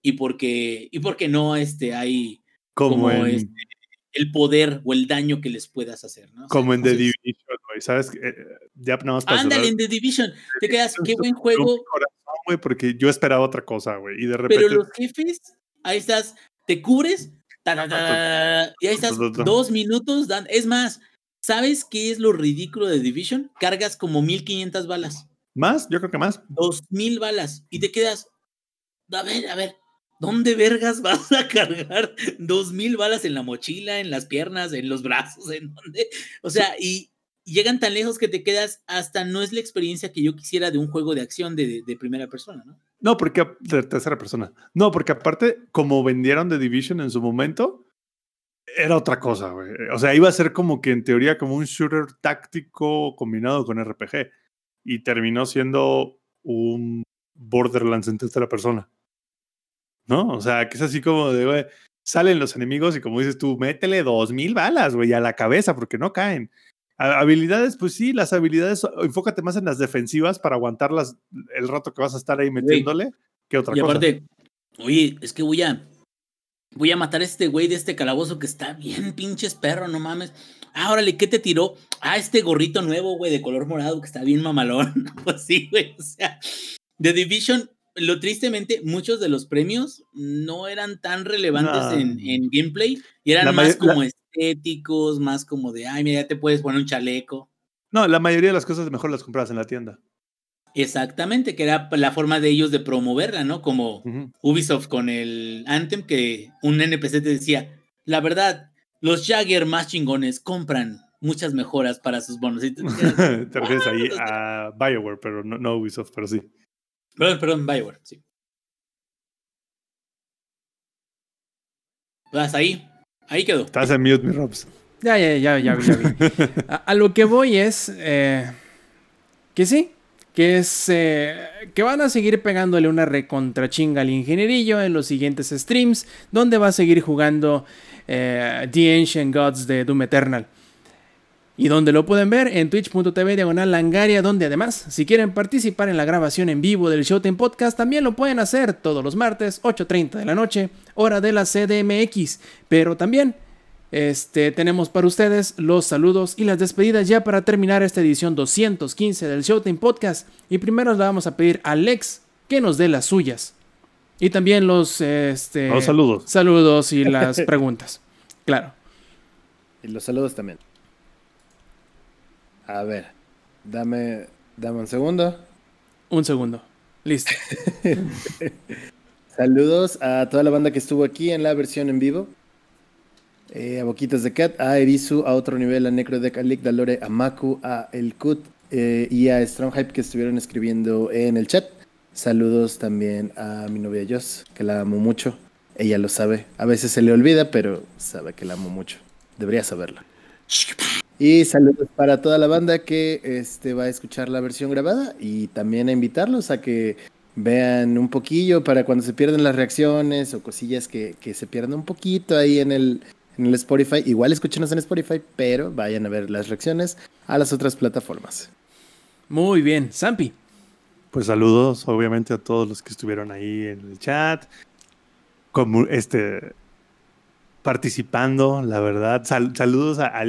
y porque, y porque no este, hay como, este, el poder o el daño que les puedas hacer. ¿no? como en The Division, ¿sabes? Eh, ya no Ándale, en The Division, te quedas, qué buen juego. Corazón, porque yo esperaba otra cosa, güey, y de repente... Pero los jefes, ahí estás, te cubres, y ahí estás dos minutos, dan, es más, ¿sabes qué es lo ridículo de Division? Cargas como 1500 balas. ¿Más? Yo creo que más. 2000 balas, y te quedas, a ver, a ver, ¿Dónde vergas vas a cargar dos mil balas en la mochila, en las piernas, en los brazos? ¿En dónde? O sea, y llegan tan lejos que te quedas hasta no es la experiencia que yo quisiera de un juego de acción de, primera persona, ¿no? No, porque de tercera persona. No, porque aparte, como vendieron The Division en su momento, era otra cosa, güey. O sea, iba a ser como que en teoría como un shooter táctico combinado con RPG. Y terminó siendo un Borderlands en tercera persona. ¿No? O sea, que es así como de, güey, salen los enemigos y como dices tú, métele dos mil balas, güey, a la cabeza porque no caen. habilidades, pues sí, las habilidades, enfócate más en las defensivas para aguantarlas el rato que vas a estar ahí metiéndole que otra cosa. Y aparte, oye, es que voy a, voy a matar a este güey de este calabozo que está bien pinches perro, no mames. Ah, órale, ¿qué te tiró? Ah, este gorrito nuevo, güey, de color morado que está bien mamalón. pues sí, güey, o sea, The Division lo tristemente, muchos de los premios no eran tan relevantes en, gameplay y eran más como estéticos, más como de, ay, mira, ya te puedes poner un chaleco. No, la mayoría de las cosas mejor las compras en la tienda. Exactamente, que era la forma de ellos de promoverla, ¿no? Como Ubisoft con el Anthem, que un NPC te decía, la verdad, los Jagger más chingones compran muchas mejoras para sus bonos. te, refieres ahí a Bioware, pero no, no Ubisoft, pero sí. Perdón, perdón, Bioware, sí. Vas ahí. Ahí quedó. Estás en mute, mi Robs. Ya, ya, ya, ya, ya vi. a, lo que voy es eh, que sí, que es eh, que van a seguir pegándole una recontrachinga al ingenierillo en los siguientes streams, donde va a seguir jugando eh, The Ancient Gods de Doom Eternal. Y donde lo pueden ver en twitch.tv diagonal langaria, donde además, si quieren participar en la grabación en vivo del Showtime Podcast, también lo pueden hacer todos los martes, 8.30 de la noche, hora de la CDMX. Pero también este, tenemos para ustedes los saludos y las despedidas ya para terminar esta edición 215 del Showtime Podcast. Y primero le vamos a pedir a Lex que nos dé las suyas. Y también los, este, los saludos. Saludos y las preguntas. Claro. Y los saludos también. A ver, dame, dame un segundo. Un segundo. Listo. Saludos a toda la banda que estuvo aquí en la versión en vivo. Eh, a Boquitas de Cat, a Erisu, a otro nivel, a Necrodeck, a Lick, a Lore, a Maku, a El Kut eh, y a Strong Hype que estuvieron escribiendo en el chat. Saludos también a mi novia Joss, que la amo mucho. Ella lo sabe. A veces se le olvida, pero sabe que la amo mucho. Debería saberlo. Y saludos para toda la banda que este, va a escuchar la versión grabada y también a invitarlos a que vean un poquillo para cuando se pierden las reacciones o cosillas que, se pierdan un poquito ahí en el, en el Spotify. Igual escúchenos en Spotify, pero vayan a ver las reacciones a las otras plataformas. Muy bien, Zampi. Pues saludos, obviamente, a todos los que estuvieron ahí en el chat. Como este participando, la verdad. saludos a, a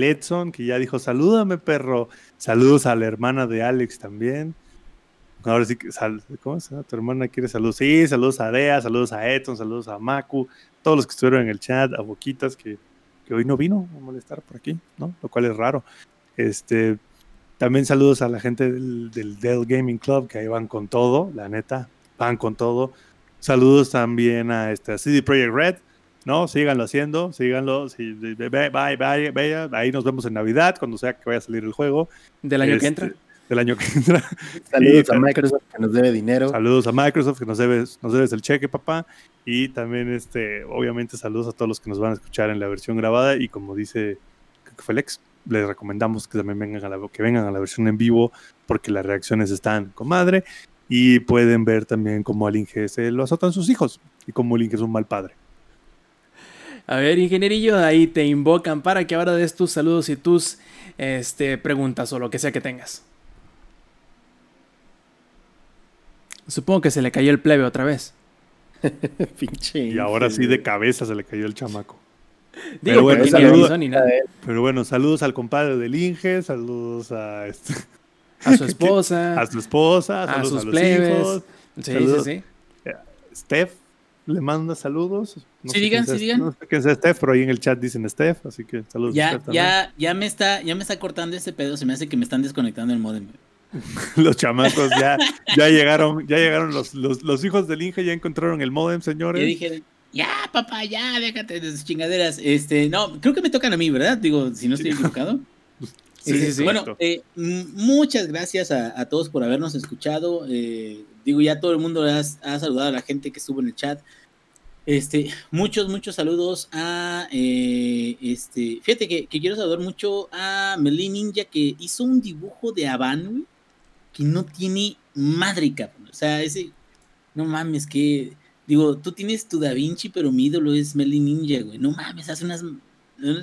que ya dijo, salúdame, perro. Saludos a la hermana de Alex también. Ahora sí que, ¿cómo se llama? ¿Tu hermana quiere saludos? Sí, saludos a Dea, saludos a Edson, saludos a Maku, todos los que estuvieron en el chat, a Boquitas, que, que hoy no vino a molestar por aquí, ¿no? Lo cual es raro. Este, también saludos a la gente del, del Dell Gaming Club, que ahí van con todo, la neta, van con todo. Saludos también a, este, CD Projekt Red, ¿no? Síganlo haciendo, síganlo. bye, bye, bye, Ahí nos vemos en Navidad, cuando sea que vaya a salir el juego. ¿Del año que entra? Este, del año que entra. Saludos a Microsoft que nos debe dinero. Saludos a Microsoft que nos debes, nos debes el cheque, papá. Y también, este, obviamente, saludos a todos los que nos van a escuchar en la versión grabada. Y como dice, creo que fue Lex, les recomendamos que también vengan a la, que vengan a la versión en vivo porque las reacciones están con madre. Y pueden ver también cómo al Inge se lo azotan sus hijos y cómo el Inge es un mal padre. A ver, ingenierillo, ahí te invocan para que ahora des tus saludos y tus este, preguntas o lo que sea que tengas. Supongo que se le cayó el plebe otra vez. Pinche. Y ahora sí de cabeza se le cayó el chamaco. pero, bueno, saludos, pero bueno, saludos al compadre del Inge, saludos a este, a su esposa, a su esposa, a sus a los hijos. Sí, sí, sí. Steph le manda saludos. Sí, digan, sí, digan. No sé qué es Steph, pero ahí en el chat dicen Steph, así que saludos. Ya, ya, ya me está, ya me está cortando ese pedo, se me hace que me están desconectando el modem. los chamacos ya, ya llegaron, ya llegaron los, los, hijos del Inge, ya encontraron el modem, señores. Y dije, ya, papá, ya, déjate de sus chingaderas. Este, no, creo que me tocan a mí, ¿verdad? Digo, si no estoy equivocado. Sí, sí, sí. Bueno, eh, muchas gracias a, todos por habernos escuchado. Eh, digo, ya todo el mundo ha, ha, saludado a la gente que estuvo en el chat. Este, muchos, muchos saludos a eh, este. Fíjate que, quiero saludar mucho a Melin Ninja que hizo un dibujo de Avan, que no tiene madre, cabrón. O sea, ese. No mames, que. Digo, tú tienes tu Da Vinci, pero mi ídolo es Melly Ninja, güey. No mames, hace unas.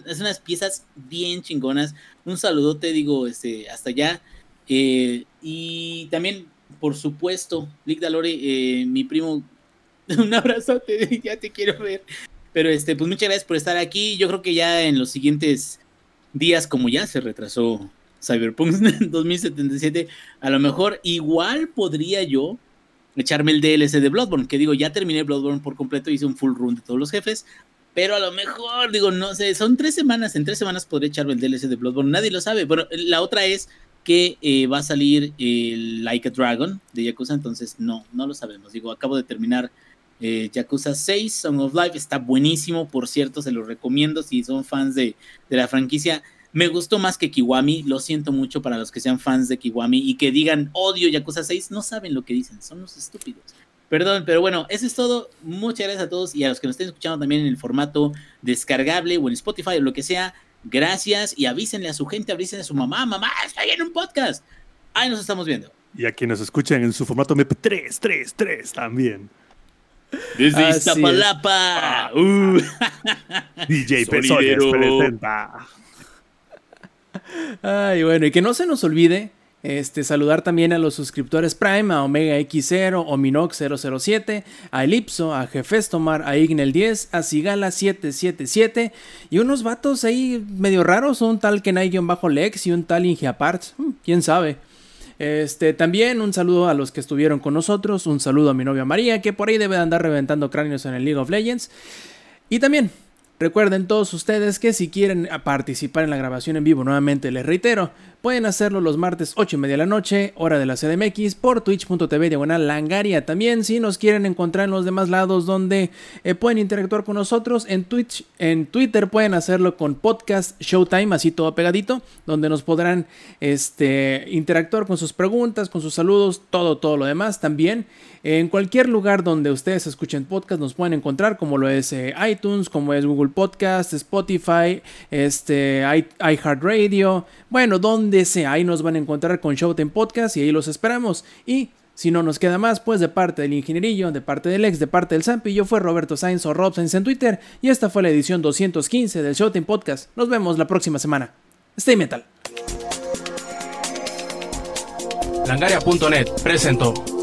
Hace unas piezas bien chingonas. Un saludote, digo, este, hasta allá. Eh, y también, por supuesto, Lick Dalore, eh, mi primo. Un abrazote, ya te quiero ver. Pero este, pues muchas gracias por estar aquí. Yo creo que ya en los siguientes días, como ya se retrasó Cyberpunk 2077, a lo mejor igual podría yo echarme el DLC de Bloodborne, que digo, ya terminé Bloodborne por completo, hice un full run de todos los jefes, pero a lo mejor, digo, no sé, son tres semanas, en tres semanas podré echarme el DLC de Bloodborne, nadie lo sabe. Bueno, la otra es que eh, va a salir el Like a Dragon de Yakuza, entonces no, no lo sabemos. Digo, acabo de terminar eh, Yakuza 6, Song of Life, está buenísimo, por cierto, se lo recomiendo si son fans de, de la franquicia. Me gustó más que Kiwami, lo siento mucho para los que sean fans de Kiwami y que digan odio Yakuza 6, no saben lo que dicen, son los estúpidos. Perdón, pero bueno, eso es todo. Muchas gracias a todos y a los que nos estén escuchando también en el formato descargable o en Spotify o lo que sea. Gracias y avísenle a su gente, avísenle a su mamá, mamá, estoy en un podcast. Ahí nos estamos viendo. Y a quienes escuchan en su formato MP3, 3, 3 también. Desde Iztapalapa. Ah. Uh. DJ Pesones presenta. Ay, bueno, y que no se nos olvide este, saludar también a los suscriptores Prime, a Omega X0, Ominox 007, a Elipso, a Jefestomar, a Ignel 10, a Sigala 777 y unos vatos ahí medio raros, un tal bajo lex y un tal Ingeapart, hmm, quién sabe. Este, también un saludo a los que estuvieron con nosotros, un saludo a mi novia María, que por ahí debe andar reventando cráneos en el League of Legends. Y también Recuerden todos ustedes que si quieren participar en la grabación en vivo, nuevamente les reitero, pueden hacerlo los martes 8 y media de la noche, hora de la CDMX, por twitch.tv diagonal langaria. También si nos quieren encontrar en los demás lados donde eh, pueden interactuar con nosotros, en Twitch, en Twitter pueden hacerlo con podcast Showtime, así todo pegadito, donde nos podrán este, interactuar con sus preguntas, con sus saludos, todo, todo lo demás. También en cualquier lugar donde ustedes escuchen podcast nos pueden encontrar, como lo es eh, iTunes, como es Google Podcast, Spotify, este, iHeartRadio, bueno, donde sea, ahí nos van a encontrar con Showtime Podcast y ahí los esperamos. Y si no nos queda más, pues de parte del ingenierillo, de parte del ex, de parte del Zampi, yo fue Roberto Sainz o Rob Sainz en Twitter y esta fue la edición 215 del Showtime Podcast. Nos vemos la próxima semana. Stay metal. Langaria.net presentó.